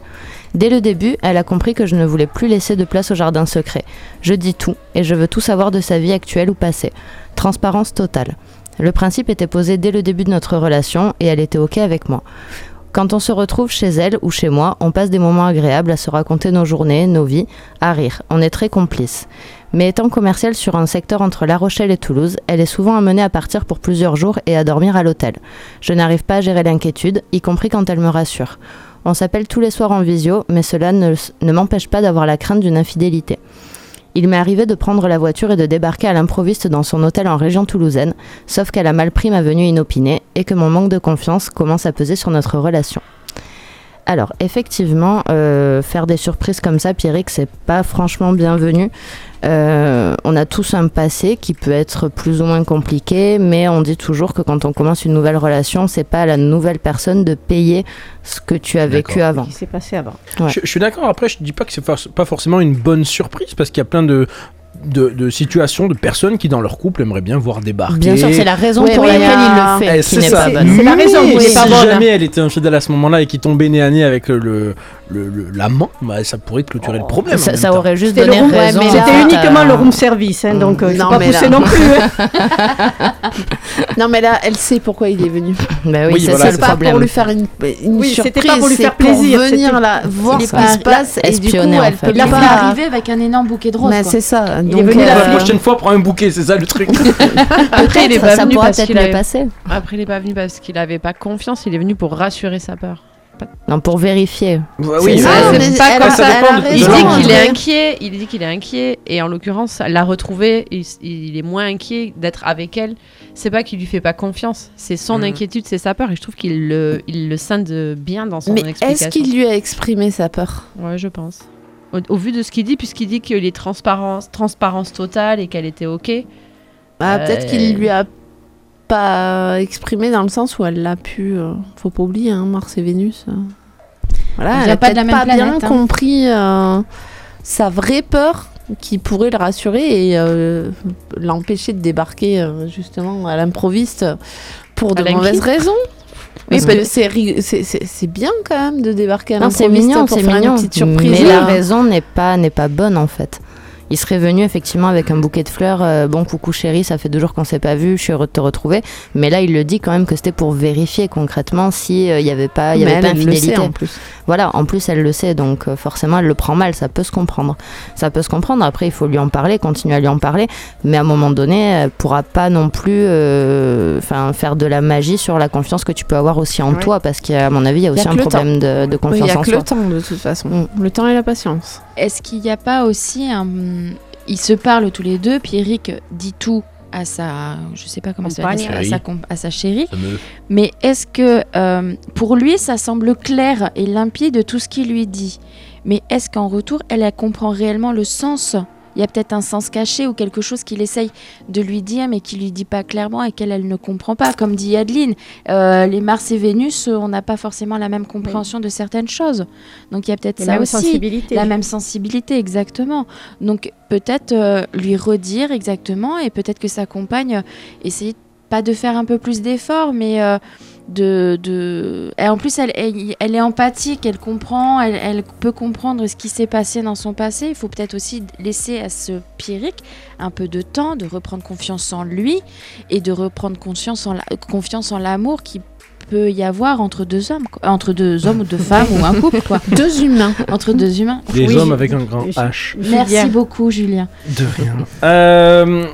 Dès le début, elle a compris que je ne voulais plus laisser de place au jardin secret. Je dis tout, et je veux tout savoir de sa vie actuelle ou passée. Transparence totale. Le principe était posé dès le début de notre relation, et elle était OK avec moi. Quand on se retrouve chez elle ou chez moi, on passe des moments agréables à se raconter nos journées, nos vies, à rire. On est très complices. Mais étant commerciale sur un secteur entre La Rochelle et Toulouse, elle est souvent amenée à partir pour plusieurs jours et à dormir à l'hôtel. Je n'arrive pas à gérer l'inquiétude, y compris quand elle me rassure. On s'appelle tous les soirs en visio, mais cela ne, ne m'empêche pas d'avoir la crainte d'une infidélité. Il m'est arrivé de prendre la voiture et de débarquer à l'improviste dans son hôtel en région toulousaine, sauf qu'elle a mal pris ma venue inopinée et que mon manque de confiance commence à peser sur notre relation. Alors, effectivement, euh, faire des surprises comme ça, Pierrick, c'est pas franchement bienvenu. Euh, on a tous un passé qui peut être plus ou moins compliqué, mais on dit toujours que quand on commence une nouvelle relation, c'est pas à la nouvelle personne de payer ce que tu as vécu avant. qui s'est passé avant. Ouais. Je, je suis d'accord. Après, je dis pas que c'est for- pas forcément une bonne surprise parce qu'il y a plein de, de, de situations, de personnes qui dans leur couple aimeraient bien voir débarquer. Bien sûr, c'est la raison pour oui, laquelle il euh, le Eh, fait. qui c'est ça. C'est la raison qui pas si bonne. jamais elle était infidèle à ce moment-là et qu'il tombait nez à nez avec le- le l'amant, bah, ça pourrait clôturer le problème. en Ça, aurait juste C'était donné room- raison. mais c'était à- uniquement le room service, hein, donc euh, Non, pas mais là- non plus. hein. Non, mais là, elle sait pourquoi il est venu. Bah oui, Oui, c'est voilà, ça le pas problème. pour lui faire une, une Oui, c'était surprise, pas pour lui faire plaisir, Pour venir là, voir ce qui se passe et du coup, elle peut pas. arriver avec un énorme bouquet de roses. Mais quoi. c'est ça. Il est Donc, venu la euh, La prochaine fois, prends un bouquet, c'est ça le truc. Après, il est pas ça venu parce qu'il avait... Après, il est pas venu parce qu'il avait pas confiance. Il est venu pour rassurer sa peur. Non, pour vérifier. oui, ça, mais- mais c'est pas comme ça a de- Il dit qu'il est inquiet. Il dit qu'il est inquiet et en l'occurrence, l'a retrouvé. Il, il est moins inquiet d'être avec elle. C'est pas qu'il lui fait pas confiance. C'est son Mhm. inquiétude, c'est sa peur. Et je trouve qu'il le, il le scinde bien dans son Mais explication. est-ce qu'il lui a exprimé sa peur? Ouais, je pense. Au, au vu de ce qu'il dit, puisqu'il dit qu'il est transparence, transparence totale et qu'elle était ok. Ah, Euh, Peut-être qu'il lui a pas exprimé dans le sens où elle l'a pu. euh, faut pas oublier, hein, Mars et Vénus. euh. Voilà, elle a pas de pas bien hein. compris euh, sa vraie peur qui pourrait le rassurer et euh, l'empêcher de débarquer euh, justement à l'improviste pour de mauvaises raisons. Oui, c'est bien quand même de débarquer à l'improviste pour faire mignon. une petite surprise. Mais la raison n'est pas, n'est pas bonne en fait. Il serait venu effectivement avec un bouquet de fleurs. euh, bon, coucou chérie, ça fait deux jours qu'on s'est pas vu, je suis heureux de te retrouver. Mais là, il le dit quand même que c'était pour vérifier concrètement si il y avait pas, il y avait pas elle, elle le infidélité. sait en plus. Voilà, en plus elle le sait, donc euh, forcément elle le prend mal, ça peut se comprendre. Ça peut se comprendre, après il faut lui en parler, continuer à lui en parler, mais à un moment donné, elle pourra pas non plus euh, enfin, faire de la magie sur la confiance que tu peux avoir aussi en Ouais. toi, parce qu'à mon avis, il y a Y a aussi un problème de, de Oui, Il confiance n'y a en que soi. le temps de toute façon. Mm. Le temps et la patience. Est-ce qu'il n'y a pas aussi un. Ils se parlent tous les deux, Pierrick dit tout à sa. Je sais pas comment ça à sa, à sa chérie. Mais est-ce que euh, pour lui, ça semble clair et limpide tout ce qu'il lui dit? Mais est-ce qu'en retour, elle, elle comprend réellement le sens Il y a peut-être un sens caché ou quelque chose qu'il essaye de lui dire, mais qu'il lui dit pas clairement et qu'elle elle ne comprend pas. Comme dit Adeline, euh, les Mars et Vénus, euh, on n'a pas forcément la même compréhension de certaines choses. Donc il y a peut-être La ça même aussi. sensibilité. La même sensibilité, exactement. Donc peut-être euh, lui redire exactement et peut-être que sa compagne essayer pas de faire un peu plus d'efforts, mais de, de... Et en plus, elle, elle, elle est empathique, elle comprend, elle, elle peut comprendre ce qui s'est passé dans son passé. Il faut peut-être aussi laisser à ce Pierrick un peu de temps de reprendre confiance en lui et de reprendre confiance en la- confiance en l'amour qui peut y avoir entre deux hommes, quoi. entre deux hommes ou deux femmes ou un couple, quoi. Deux humains. Entre deux humains. Des Oui, hommes avec un grand H. Merci Julien. beaucoup, Julien. De rien. Euh...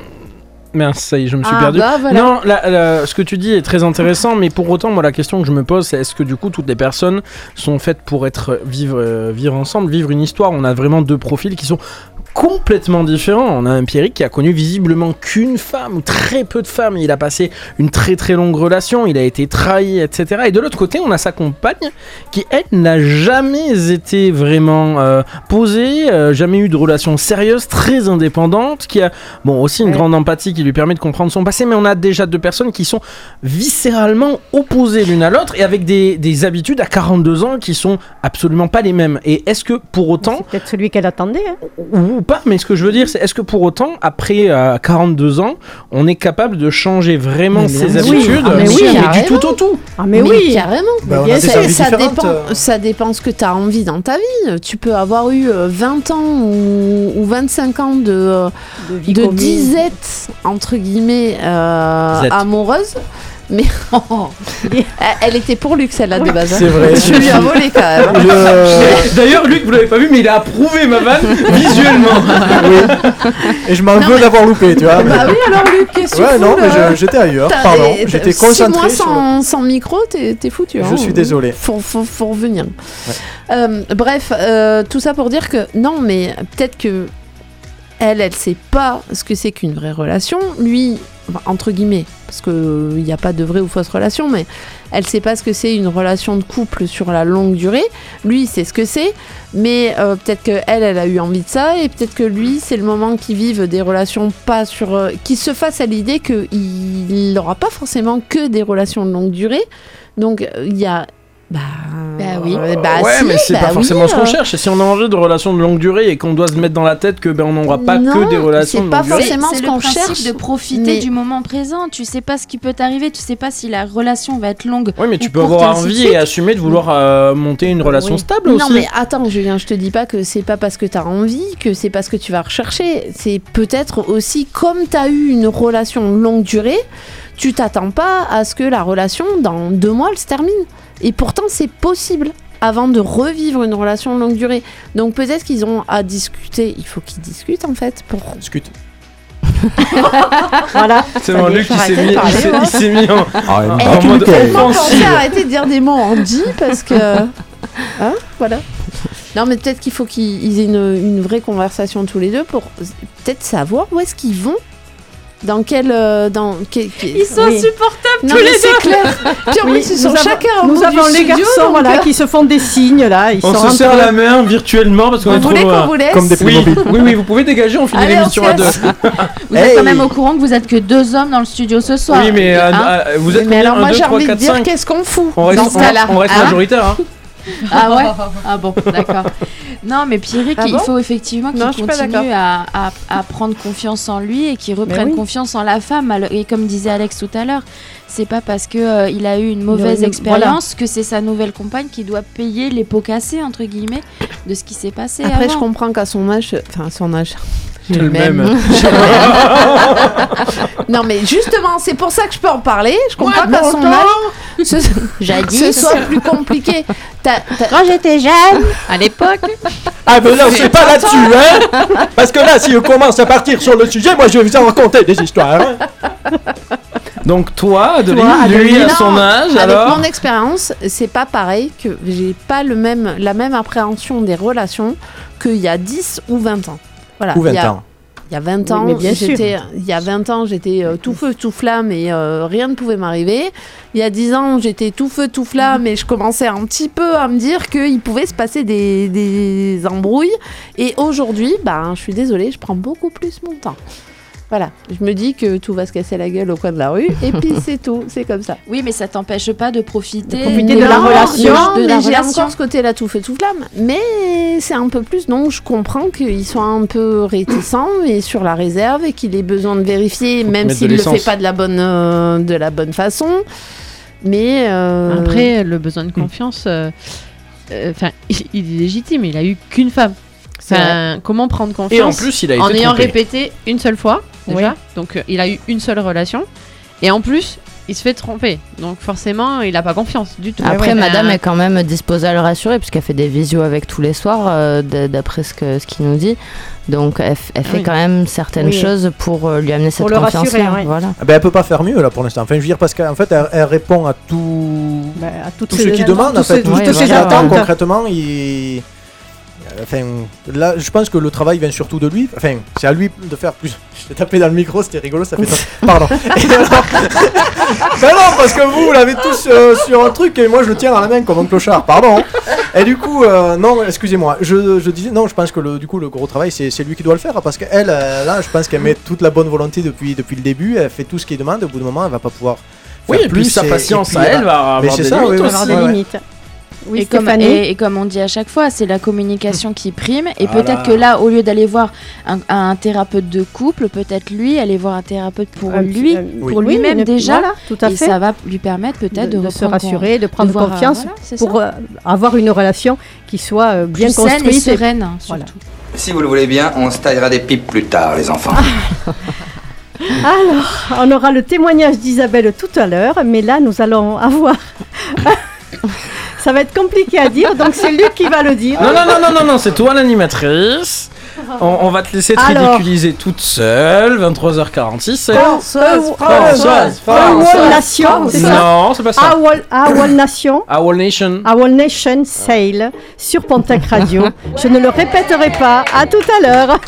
Merde, ça y est, je me suis Ah, perdu. bah, voilà. Non, la- la- ce que tu dis est très intéressant, mais pour autant, moi, la question que je me pose, c'est est-ce que du coup, toutes les personnes sont faites pour être vivre, euh, vivre ensemble, vivre une histoire? On a vraiment deux profils qui sont complètement différent. On a un Pierrick qui a connu visiblement qu'une femme, ou très peu de femmes. Il a passé une très très longue relation, il a été trahi, etc. Et de l'autre côté, on a sa compagne qui, elle, n'a jamais été vraiment euh, posée, euh, jamais eu de relation sérieuse, très indépendante, qui a, bon, aussi une Ouais. grande empathie qui lui permet de comprendre son passé, mais on a déjà deux personnes qui sont viscéralement opposées l'une à l'autre et avec des, des habitudes à 42 ans qui sont absolument pas les mêmes. Et est-ce que pour autant, Peut-être celui qu'elle attendait. hein. ou pas, mais ce que je veux dire, c'est est-ce que pour autant, après euh, 42 ans, on est capable de changer vraiment Mais ses habitudes Ah, mais mais oui, du carrément. tout au tout Ah, mais, oui. carrément. Bah, on a ça dépend, euh. ça dépend ce que tu as envie dans ta vie. Tu peux avoir eu euh, 20 ans ou, ou 25 ans de, euh, De disette, entre guillemets, euh, amoureuse. Mais elle- elle était pour Luc, celle-là, de base. hein. C'est vrai. Tu lui as volé quand même. hein. Je- D'ailleurs, Luc, vous l'avez pas vu, mais il a approuvé ma vanne visuellement. oui. Et je m'en veux mais- d'avoir loupé, tu vois. Bah oui, alors Luc, qu'est-ce que Ouais, non, mais je- j'étais ailleurs. Pardon, j'étais six concentré mois sur sans, sans micro, t'es foutu. Je hein. suis désolé. Faut, faut, faut revenir. Euh, bref, euh, tout ça pour dire que non, mais peut-être que elle, elle sait pas ce que c'est qu'une vraie relation. Lui, entre guillemets, parce qu'il n'y a pas de vraie ou fausse relation, mais elle sait pas ce que c'est une relation de couple sur la longue durée. Lui, il sait ce que c'est, mais euh, peut-être que elle, a eu envie de ça, et peut-être que lui, c'est le moment qu'il vive des relations pas sur, euh, qu'il se fasse à l'idée qu'il n'aura pas forcément que des relations de longue durée. Donc euh, il y a bah, Bah oui. euh, bah ouais, si, mais c'est bah pas oui, forcément ce qu'on euh, cherche. Et si on a envie de relations de longue durée et qu'on doit se mettre dans la tête que ben on n'aura pas Non, que des relations de pas longue durée. forcément C'est ce le qu'on principe cherche, de profiter mais- du moment présent. Tu sais pas ce qui peut t'arriver, tu sais pas si la relation va être longue. Oui, mais tu ou peux avoir envie et assumer de vouloir euh, monter une relation Oui. stable non, aussi. mais attends, Julien, je te dis pas que c'est pas parce que tu as envie, que c'est parce que tu vas rechercher. C'est peut-être aussi comme tu as eu une relation longue durée, tu t'attends pas à ce que la relation, dans deux mois, elle se termine. Et pourtant, c'est possible avant de revivre une relation longue durée. Donc peut-être qu'ils ont à discuter. Il faut qu'ils discutent en fait pour. Discute. Voilà. C'est bon, Luc, il arrêtez s'est de mis, parler, il s'est- moi. il s'est mis en, Ah, en tu mode à arrêter de dire des mots en dit parce que. Hein Voilà. Non, mais peut-être qu'il faut qu'ils aient une, une vraie conversation tous les deux pour peut-être savoir où est-ce qu'ils vont. Dans quel. euh, dans, quel- quel- Ils sont oui. insupportables Non, tous les c'est deux. clair. Puis en Oui, plus, ils sont nous avons- chacun au Nous avons les studio, garçons voilà, euh, qui se font des signes là. Ils On sont se serre la main virtuellement parce qu'on Vous est trop voulez qu'on loin. vous laisse Comme des Oui, oui, oui, vous pouvez dégager, on finit l'émission à deux. Vous êtes quand même au courant que vous êtes que deux hommes dans le studio ce soir. Oui, mais euh, Hein euh, vous êtes Mais combien alors, moi, 1, 2, j'ai 3, envie de 4, dire 5 qu'est-ce qu'on fout On reste, dans ce on- cas-là on reste hein majoritaire. Ah ouais Ah bon, d'accord. Non, mais Pierrick, Ah il faut effectivement qu'il continue à, à- à prendre confiance en lui et qu'il reprenne oui. confiance en la femme. Et comme disait Alex tout à l'heure, c'est pas parce que euh, il a eu une mauvaise expérience que c'est sa nouvelle compagne qui doit payer les pots cassés entre guillemets de ce qui s'est passé. Après, je comprends qu'à son âge. Enfin, son âge. J'ai le même. Non, mais justement, c'est pour ça que je peux en parler. Je comprends Ouais, qu'à son âge, ce, ce soit plus compliqué. Quand j'étais jeune, à l'époque. Ah, mais non, c'est pas là-dessus, hein Parce que là, si on commence à partir sur le sujet, moi, je vais vous en raconter des histoires. hein. Donc toi, Adeline, Toi, lui à non, son âge, Avec alors mon expérience, c'est pas pareil que j'ai pas le même, la même appréhension des relations qu'il y a 10 ou 20 ans. Voilà. Ou 20 il y a- ans. Il y a 20 Oui, ans, j'étais, il y a 20 ans, j'étais euh, tout feu, tout flamme et euh, rien ne pouvait m'arriver. Il y a 10 ans, j'étais tout feu, tout flamme et je commençais un petit peu à me dire qu'il pouvait se passer des, des embrouilles. Et aujourd'hui, ben, je suis désolée, je prends beaucoup plus mon temps. Voilà, je me dis que tout va se casser la gueule au coin de la rue et puis c'est tout, c'est comme ça. Oui, mais ça t'empêche pas de profiter, De profiter de la relation. de mais j'ai encore ce côté-là tout fait tout flamme. Mais c'est un peu plus, donc je comprends qu'ils soient un peu réticents et sur la réserve et qu'il ait besoin de vérifier, même s'il ne le fait pas de la bonne, euh, de la bonne façon. Mais euh, Après, le besoin de confiance, euh, euh, enfin, il est légitime. Il a eu qu'une femme. Enfin, comment prendre confiance Et en plus, il a en été ayant trompé. répété une seule fois déjà. Oui. Donc, euh, il a eu une seule relation. Et en plus, il se fait tromper. Donc, forcément, il n'a pas confiance du tout. Après, Ouais, madame ben, est quand même disposée à le rassurer, puisqu'elle fait des visios avec tous les soirs, euh, d'après ce que- ce qu'il nous dit. Donc, elle, elle fait oui. quand même certaines Oui. choses pour euh, lui amener cette confiance-là. ouais. Voilà. Ah Ben, elle peut pas faire mieux, là, pour l'instant. Enfin, je veux dire, parce qu'en fait, elle, elle répond à tout... bah, à toutes Tous ces- ceux qui demandent, en fait, tout toutes ce voilà. attentes. concrètement, il... enfin, là, je pense que le travail vient surtout de lui. Enfin, c'est à lui de faire plus. Je t'ai tapé dans le micro, c'était rigolo, ça fait. Pardon. Et alors- Ben non, parce que vous, vous l'avez tous euh, sur un truc et moi je le tiens à la main comme un clochard. Pardon. Et du coup, euh, non, excusez-moi. Je, je disais, non, je pense que le, du coup, le gros travail, c'est c'est lui qui doit le faire parce qu'elle, euh, là, je pense qu'elle met toute la bonne volonté depuis, depuis le début. Elle fait tout ce qu'il demande. Au bout d'un moment, elle va pas pouvoir. Oui, faire et puis plus sa patience puis à elle va avoir des ça, limites oui, oui, aussi. avoir ouais, des ouais. limites. Oui, et, comme, Stéphanie et, et comme on dit à chaque fois, c'est la communication qui prime. Et Voilà. peut-être que là, au lieu d'aller voir un, un thérapeute de couple, peut-être lui aller voir un thérapeute pour lui, euh, pour oui. lui-même Oui, déjà. voilà, tout à et fait. ça va lui permettre peut-être de, de, de se rassurer, de prendre voir, euh, confiance voilà, pour euh, avoir une relation qui soit euh, bien Plus saine et construite. sereine, hein, Voilà. Si vous le voulez bien, on se taillera des pipes plus tard, les enfants. Alors, on aura le témoignage d'Isabelle tout à l'heure, mais là, nous allons avoir. Ça va être compliqué à dire, donc c'est Luc qui va le dire. Non, non, non, non, non, non, c'est toi l'animatrice. On, on va te laisser te Alors. ridiculiser toute seule, 23h46. c'est- Françoise, Françoise, Françoise. Nation, c'est ça Non, c'est pas ça. Awol Nation. Our Nation. Our Nation Sail sur Pontac Radio. Je ne le répéterai pas. À tout à l'heure.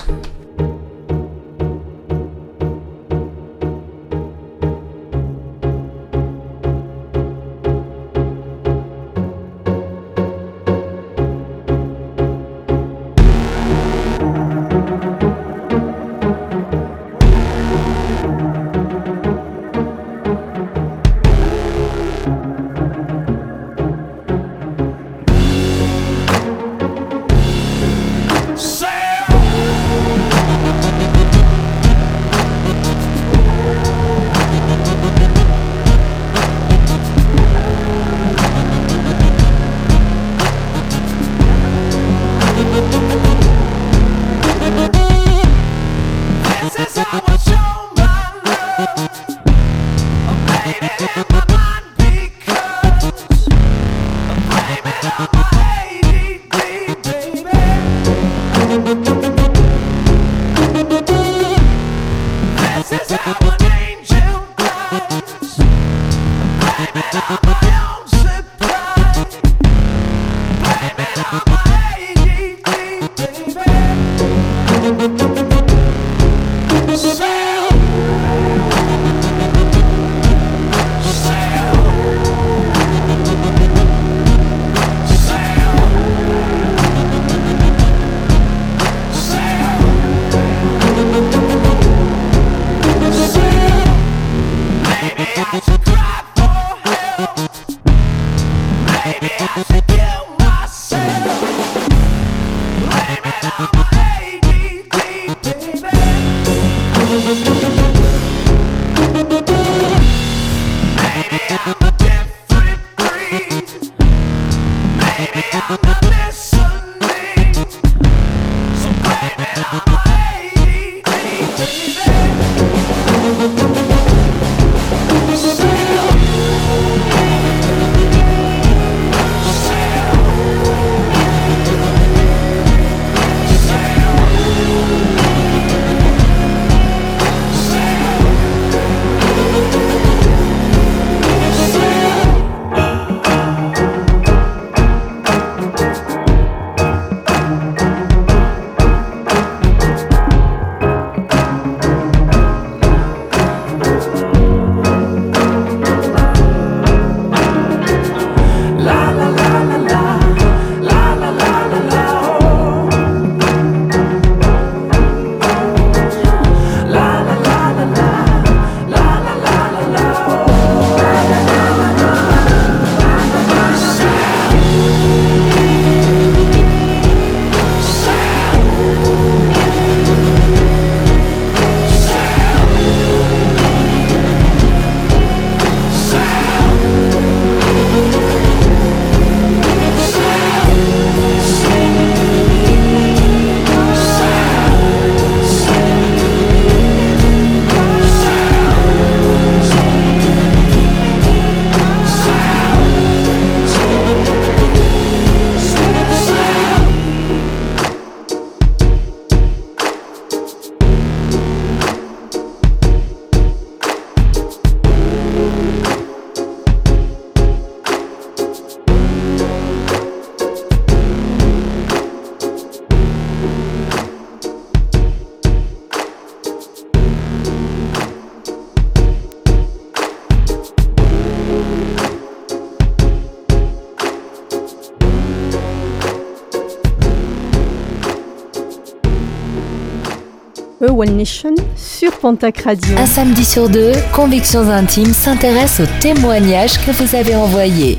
One Nation sur Pontac Radio. Un samedi sur deux, Convictions Intimes s'intéresse aux témoignages que vous avez envoyés.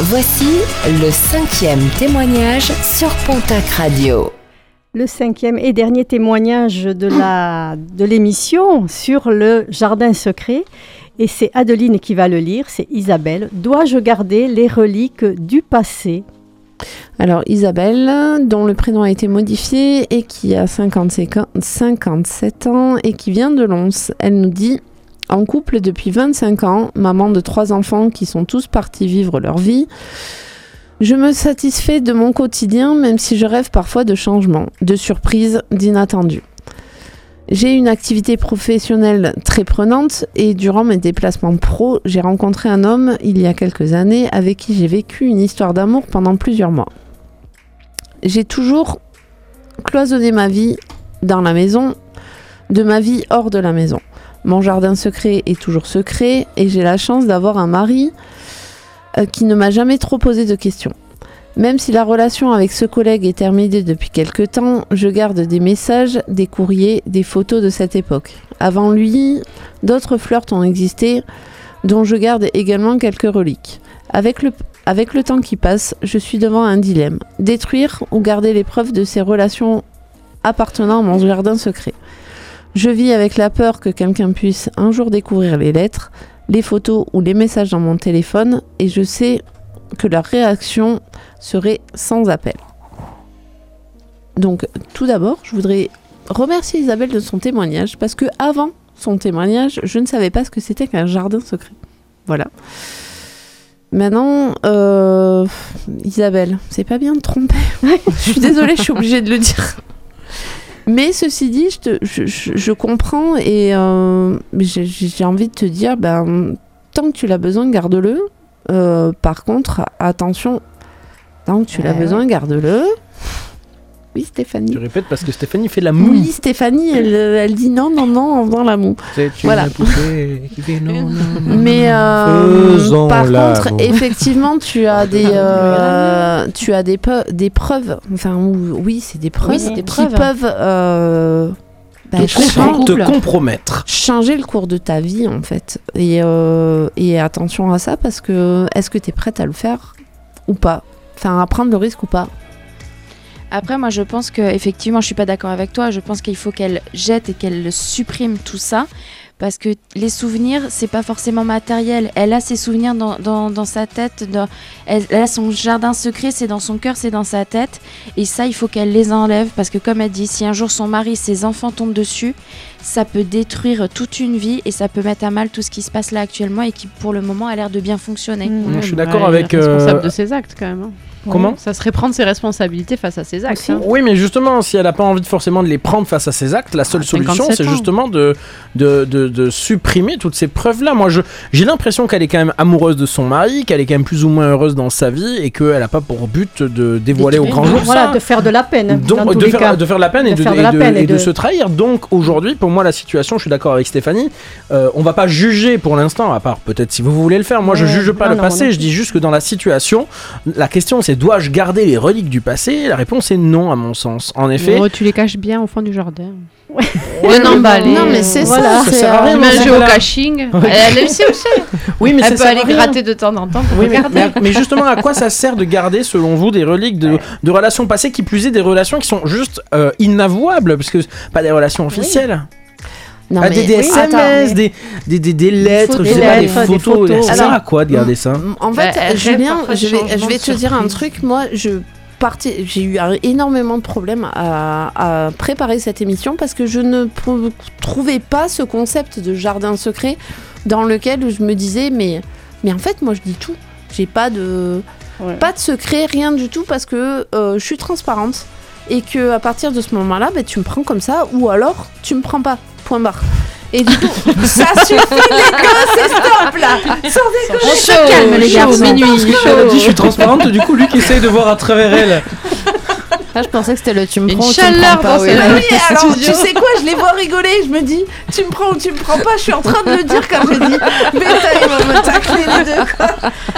Voici le cinquième témoignage sur Pontac Radio. Le cinquième et dernier témoignage de la de l'émission sur le jardin secret. Et c'est Adeline qui va le lire, c'est Isabelle. Dois-je garder les reliques du passé Alors Isabelle, dont le prénom a été modifié et qui a 55 ans- 57 ans et qui vient de Lons, elle nous dit en couple depuis 25 ans, maman de trois enfants qui sont tous partis vivre leur vie. Je me satisfais de mon quotidien même si je rêve parfois de changements, de surprises, d'inattendus. J'ai une activité professionnelle très prenante et durant mes déplacements pro, j'ai rencontré un homme il y a quelques années avec qui j'ai vécu une histoire d'amour pendant plusieurs mois. J'ai toujours cloisonné ma vie dans la maison, de ma vie hors de la maison. Mon jardin secret est toujours secret et j'ai la chance d'avoir un mari euh, qui ne m'a jamais trop posé de questions. Même si la relation avec ce collègue est terminée depuis quelque temps, je garde des messages, des courriers, des photos de cette époque. Avant lui, d'autres flirts ont existé, dont je garde également quelques reliques. Avec le, avec le temps qui passe, je suis devant un dilemme. Détruire ou garder les preuves de ces relations appartenant à mon jardin secret. Je vis avec la peur que quelqu'un puisse un jour découvrir les lettres, les photos ou les messages dans mon téléphone et je sais que leur réaction serait sans appel. Donc tout d'abord, je voudrais remercier Isabelle de son témoignage parce que avant son témoignage, je ne savais pas ce que c'était qu'un jardin secret. Voilà. Maintenant, euh, Isabelle, c'est pas bien de tromper. je suis désolée, je suis obligée de le dire. Mais ceci dit, je, te- je- je- je comprends et euh, j'ai j'ai envie de te dire, ben, tant que tu l'as besoin, garde-le. Euh, par contre, attention, tant que tu l'as Ouais, besoin, garde-le. Oui, Stéphanie. Tu répètes parce que Stéphanie fait la moue. Oui, Stéphanie, elle, elle dit non, non, non en faisant la moue. C'est une Voilà. poupée qui fait non, non, non. Mais euh, par contre, moue. effectivement, tu as des, euh, tu as des, preuves. Enfin, ou- oui, c'est des preuves, Oui, c'est des qui preuves. peuvent euh, bah, Te te compromettre. changer le cours de ta vie en fait. Et, euh, et attention à ça parce que est-ce que tu es prête à le faire ou pas? Enfin, à prendre le risque ou pas? Après, moi, je pense que effectivement, je suis pas d'accord avec toi. Je pense qu'il faut qu'elle jette et qu'elle supprime tout ça. Parce que les souvenirs, c'est pas forcément matériel. Elle a ses souvenirs dans, dans, dans sa tête. dans- elle, elle a son jardin secret, c'est dans son cœur, c'est dans sa tête. Et ça, il faut qu'elle les enlève. Parce que, comme elle dit, si un jour son mari, ses enfants tombent dessus, ça peut détruire toute une vie et ça peut mettre à mal tout ce qui se passe là actuellement et qui, pour le moment, a l'air de bien fonctionner. Je suis Ouais, d'accord bah, avec. Est responsable euh, de ses actes quand même. hein. Comment Ça serait prendre ses responsabilités face à ses actes. hein. Oui, mais justement, si elle n'a pas envie de forcément de les prendre face à ses actes, la seule À solution, 57 c'est justement de, de, de, de supprimer toutes ces preuves-là. Moi, je- j'ai l'impression qu'elle est quand même amoureuse de son mari, qu'elle est quand même plus ou moins heureuse dans sa vie et qu'elle n'a pas pour but de dévoiler au grand jour Voilà, ça. de faire de la peine. Donc, dans tous de, les faire, cas. de faire de la peine et de, se trahir. Donc aujourd'hui, pour moi, la situation, je suis d'accord avec Stéphanie, euh, on va pas juger pour l'instant, à part peut-être si vous voulez le faire. Moi, je Ouais, juge pas non, le non, passé, non. je dis juste que dans la situation, la question c'est dois-je garder les reliques du passé? La réponse est non, à mon sens. En effet. Oh, tu les caches bien au fond du jardin. Ouais, Bien mais- emballé. Non, mais c'est Voilà. ça. Ça c'est, sert à euh, un cas-là. géocaching. Ouais. Elle, elle sait c'est. Oui, mais ça Elle peut sert à aller rien. gratter de temps en temps pour Oui, regarder. mais- mais justement, à quoi ça sert de garder, selon vous, des reliques de, de relations passées, qui plus est des relations qui sont juste euh, inavouables, parce que pas des relations officielles Non, Ah, mais- des, des oui, SMS, attends, des, des, des, des lettres, Des je sais pas, des lettres, des photos. photos. Ça sert Alors, à quoi de garder ça En Bah, fait, Julien, je vais, je te dire un truc. Moi, je partais, j'ai eu énormément de problèmes à, à préparer cette émission parce que je ne trouvais pas ce concept de jardin secret dans lequel je me disais mais, mais en fait, moi, je dis tout. J'ai pas de, pas de secret, rien du tout parce que euh, je suis transparente et que à partir de ce moment-là, bah, tu me prends comme ça ou alors tu me prends pas. Point barre. Et du coup, ça suffit les gosses, c'est stop là Sans déconner On se calme, les garçons. Minuit, Elle a dit je suis transparente, du coup, lui qui essaye de voir à travers elle. Ah, je pensais que c'était le tu me Une prends ou tu chaleur me prends pas. oui. Ah oui, alors tu sais quoi, je les vois rigoler, je me dis, tu me prends ou tu me prends pas, je suis en train de le dire quand je dis, Beta, il va me tacler les deux. quoi.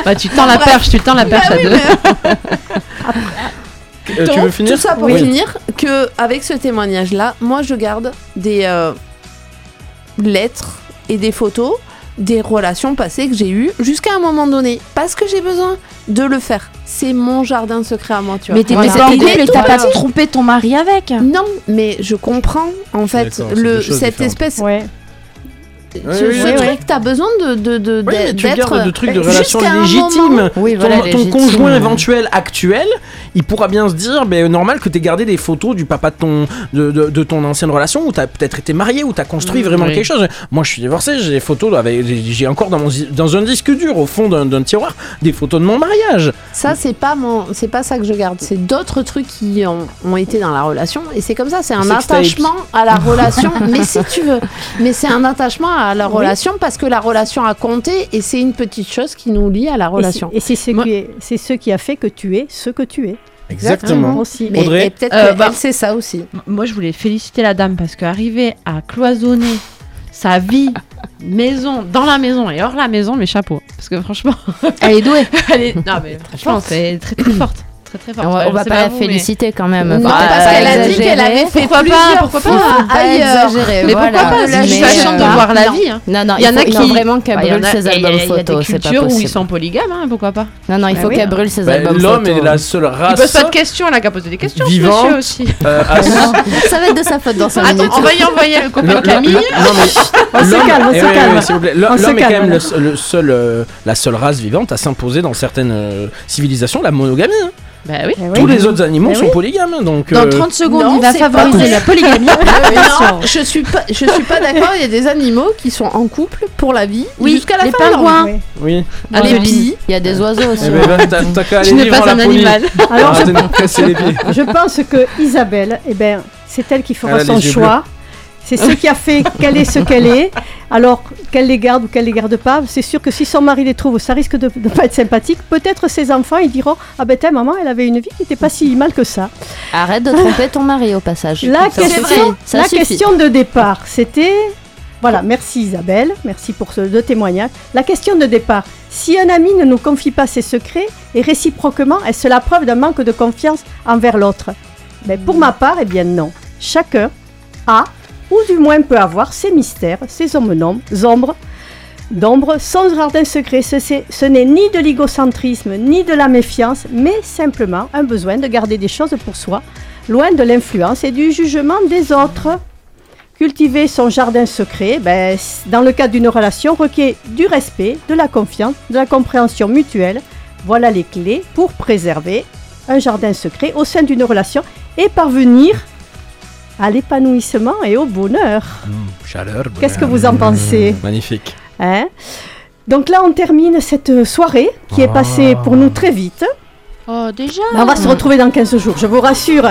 Bah, tu tends la Bref. perche, tu tends la perche Bah à oui, deux. Euh, tu Donc, veux finir Tout ça pour Oui. finir que avec ce témoignage-là, moi je garde des euh, lettres et des photos des relations passées que j'ai eues jusqu'à un moment donné parce que j'ai besoin de le faire. C'est mon jardin secret à moi, tu vois. Mais t'es Voilà. pas en Et couple et t'as pas trompé ton mari avec Non, mais je comprends en fait le cette différentes. espèce Ouais. Ce, Oui, ce oui, truc, t'as besoin de de de mais tu gardes de trucs de moment- Oui, ton, légitime. conjoint éventuel actuel, il pourra bien se dire, ben normal que t'aies gardé des photos du papa de ton de, de- ton ancienne relation où t'as peut-être été marié où t'as construit Mmh, vraiment quelque chose. Moi, je suis divorcé, j'ai des photos j'ai encore dans mon dans un disque dur au fond d'un d'un tiroir des photos de mon mariage. Ça, c'est pas mon, c'est pas ça que je garde. C'est d'autres trucs qui ont, ont été dans la relation. Et c'est comme ça, c'est un attachement à la relation. mais si tu veux, mais c'est un attachement à la Oui. relation parce que la relation a compté et c'est une petite chose qui nous lie à la relation. c'est- Et c'est ce, Moi- qui est- c'est ce qui a fait que tu es ce que tu es. Exactement. Aussi. Mais Audrey et peut-être Euh, bah- sait ça aussi. Moi, je voulais féliciter la dame parce qu'arriver à cloisonner sa vie, maison, dans la maison et hors la maison, mes chapeaux. Parce que franchement, Elle est douée. elle est, non, mais franchement, c'est très très forte. Très très forte. On va, on va pas la vous, mais- féliciter quand même. Non, Faut parce pas qu'elle a dit qu'elle avait fait Pourquoi pas, pourquoi pas, fois Faut pas ailleurs. exagérer, Mais voilà. pourquoi pas la de voir la Non. vie. hein. Non, non, Il y en faut- a il qui vraiment qu'elle Bah, il brûle ses il albums il photos, c'est pas cultures où ils possible. sont polygames, hein, pourquoi pas Non, non, il Bah faut qu'elle hein. brûle ses Ben, albums L'homme photos. est la seule Il race pose pas de questions, elle a qu'à poser des questions, aussi. euh, Ça va être de sa faute dans 5 Attends, on va y envoyer le copain Camille. le- non, mais On se l'homme- calme, on eh se oui, calme. oui, s'il vous plaît. L'homme l'homme est quand même le, seul, euh, la seule race vivante à s'imposer dans certaines civilisations la monogamie. hein. Bah oui. Eh oui. Tous les autres animaux Eh sont oui. polygames. hein, Donc, Dans euh, 30 secondes, non, il va favoriser la polygamie. non, je suis pas, je suis pas d'accord. Il y a des animaux qui sont en couple pour la vie Oui, jusqu'à la les fin de leur vie. pingouins. Oui. oui. Ah, les Adeline. billes. Il y a des oiseaux aussi. Eh ben, vivre pas un animal. Alors, je, pieds. je pense que Isabelle, eh ben, c'est elle qui fera son choix. C'est ce qui a fait qu'elle est ce qu'elle est. Alors, qu'elle les garde ou qu'elle les garde pas, c'est sûr que si son mari les trouve, ça risque de ne pas être sympathique. Peut-être ses enfants, ils diront Ah ben, tiens, maman, elle avait une vie qui n'était pas si mal que ça. Arrête de tromper ton mari au passage. La Ça question, ça la question de départ, c'était. Voilà, merci Isabelle, merci pour ce deux témoignages. La question de départ, si un ami ne nous confie pas ses secrets, et réciproquement, est-ce la preuve d'un manque de confiance envers l'autre? Mais Pour ma part, eh bien non. Chacun a, ou du moins peut avoir, ses mystères, ses ombres, d'ombre, son jardin secret. Ce, n'est ni de l'égocentrisme, ni de la méfiance, mais simplement un besoin de garder des choses pour soi, loin de l'influence et du jugement des autres. Cultiver son jardin secret, ben, dans le cadre d'une relation, requiert du respect, de la confiance, de la compréhension mutuelle. Voilà les clés pour préserver un jardin secret au sein d'une relation et parvenir à l'épanouissement et au bonheur. Chaleur. Qu'est-ce que vous en pensez Magnifique. Hein? Donc là, on termine cette soirée qui est passée pour nous très vite. Oh, déjà Mais on va se retrouver dans 15 jours, je vous rassure.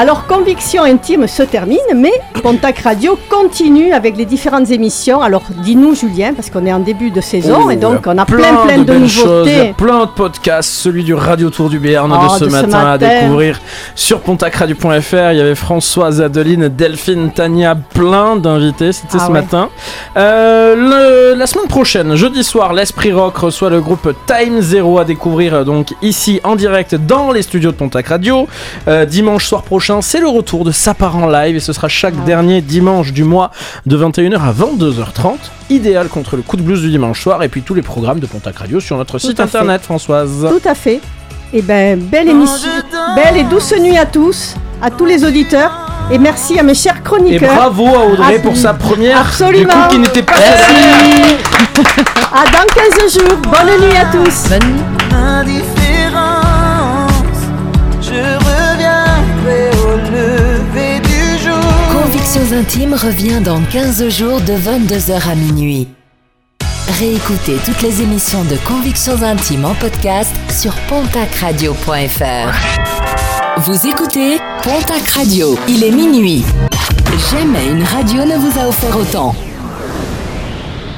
Alors, Conviction Intime se termine, mais Pontac Radio continue avec les différentes émissions. Alors, dis-nous, Julien, parce qu'on est en début de saison Oh, et donc on a plein, plein de, belles choses, il y a nouveautés. plein de podcasts, celui du Radio Tour du Béarn Oh, de ce de ce matin à matin. découvrir sur pontacradio.fr. Il y avait Françoise, Adeline, Delphine, Tania, plein d'invités, c'était Ah ce ouais. matin. Euh, le- la semaine prochaine, jeudi soir, l'Esprit Rock reçoit le groupe Time Zero à découvrir euh, donc ici en direct dans les studios de Pontac Radio. Euh, dimanche soir prochain, c'est le retour de Sapar en live et ce sera chaque Ah dernier dimanche du mois de 21h à 22h30. Idéal contre le coup de blues du dimanche soir et puis tous les programmes de Pontac Radio sur notre site fait. internet, Françoise. Tout à fait. Et ben, belle émission, belle et douce nuit à tous, à tous les auditeurs, et merci à mes chers Et chroniqueurs. bravo à Audrey Ah, pour sa première, Absolument. du coup qui n'était pas Merci. facile. À dans 15 jours. Bonne nuit à tous. Bonne nuit. Indifférence, je Convictions intimes revient dans 15 jours de 22h à minuit. Réécoutez toutes les émissions de Convictions intimes en podcast sur pontacradio.fr. Vous écoutez Pontac Radio. Il est minuit. Jamais une radio ne vous a offert autant.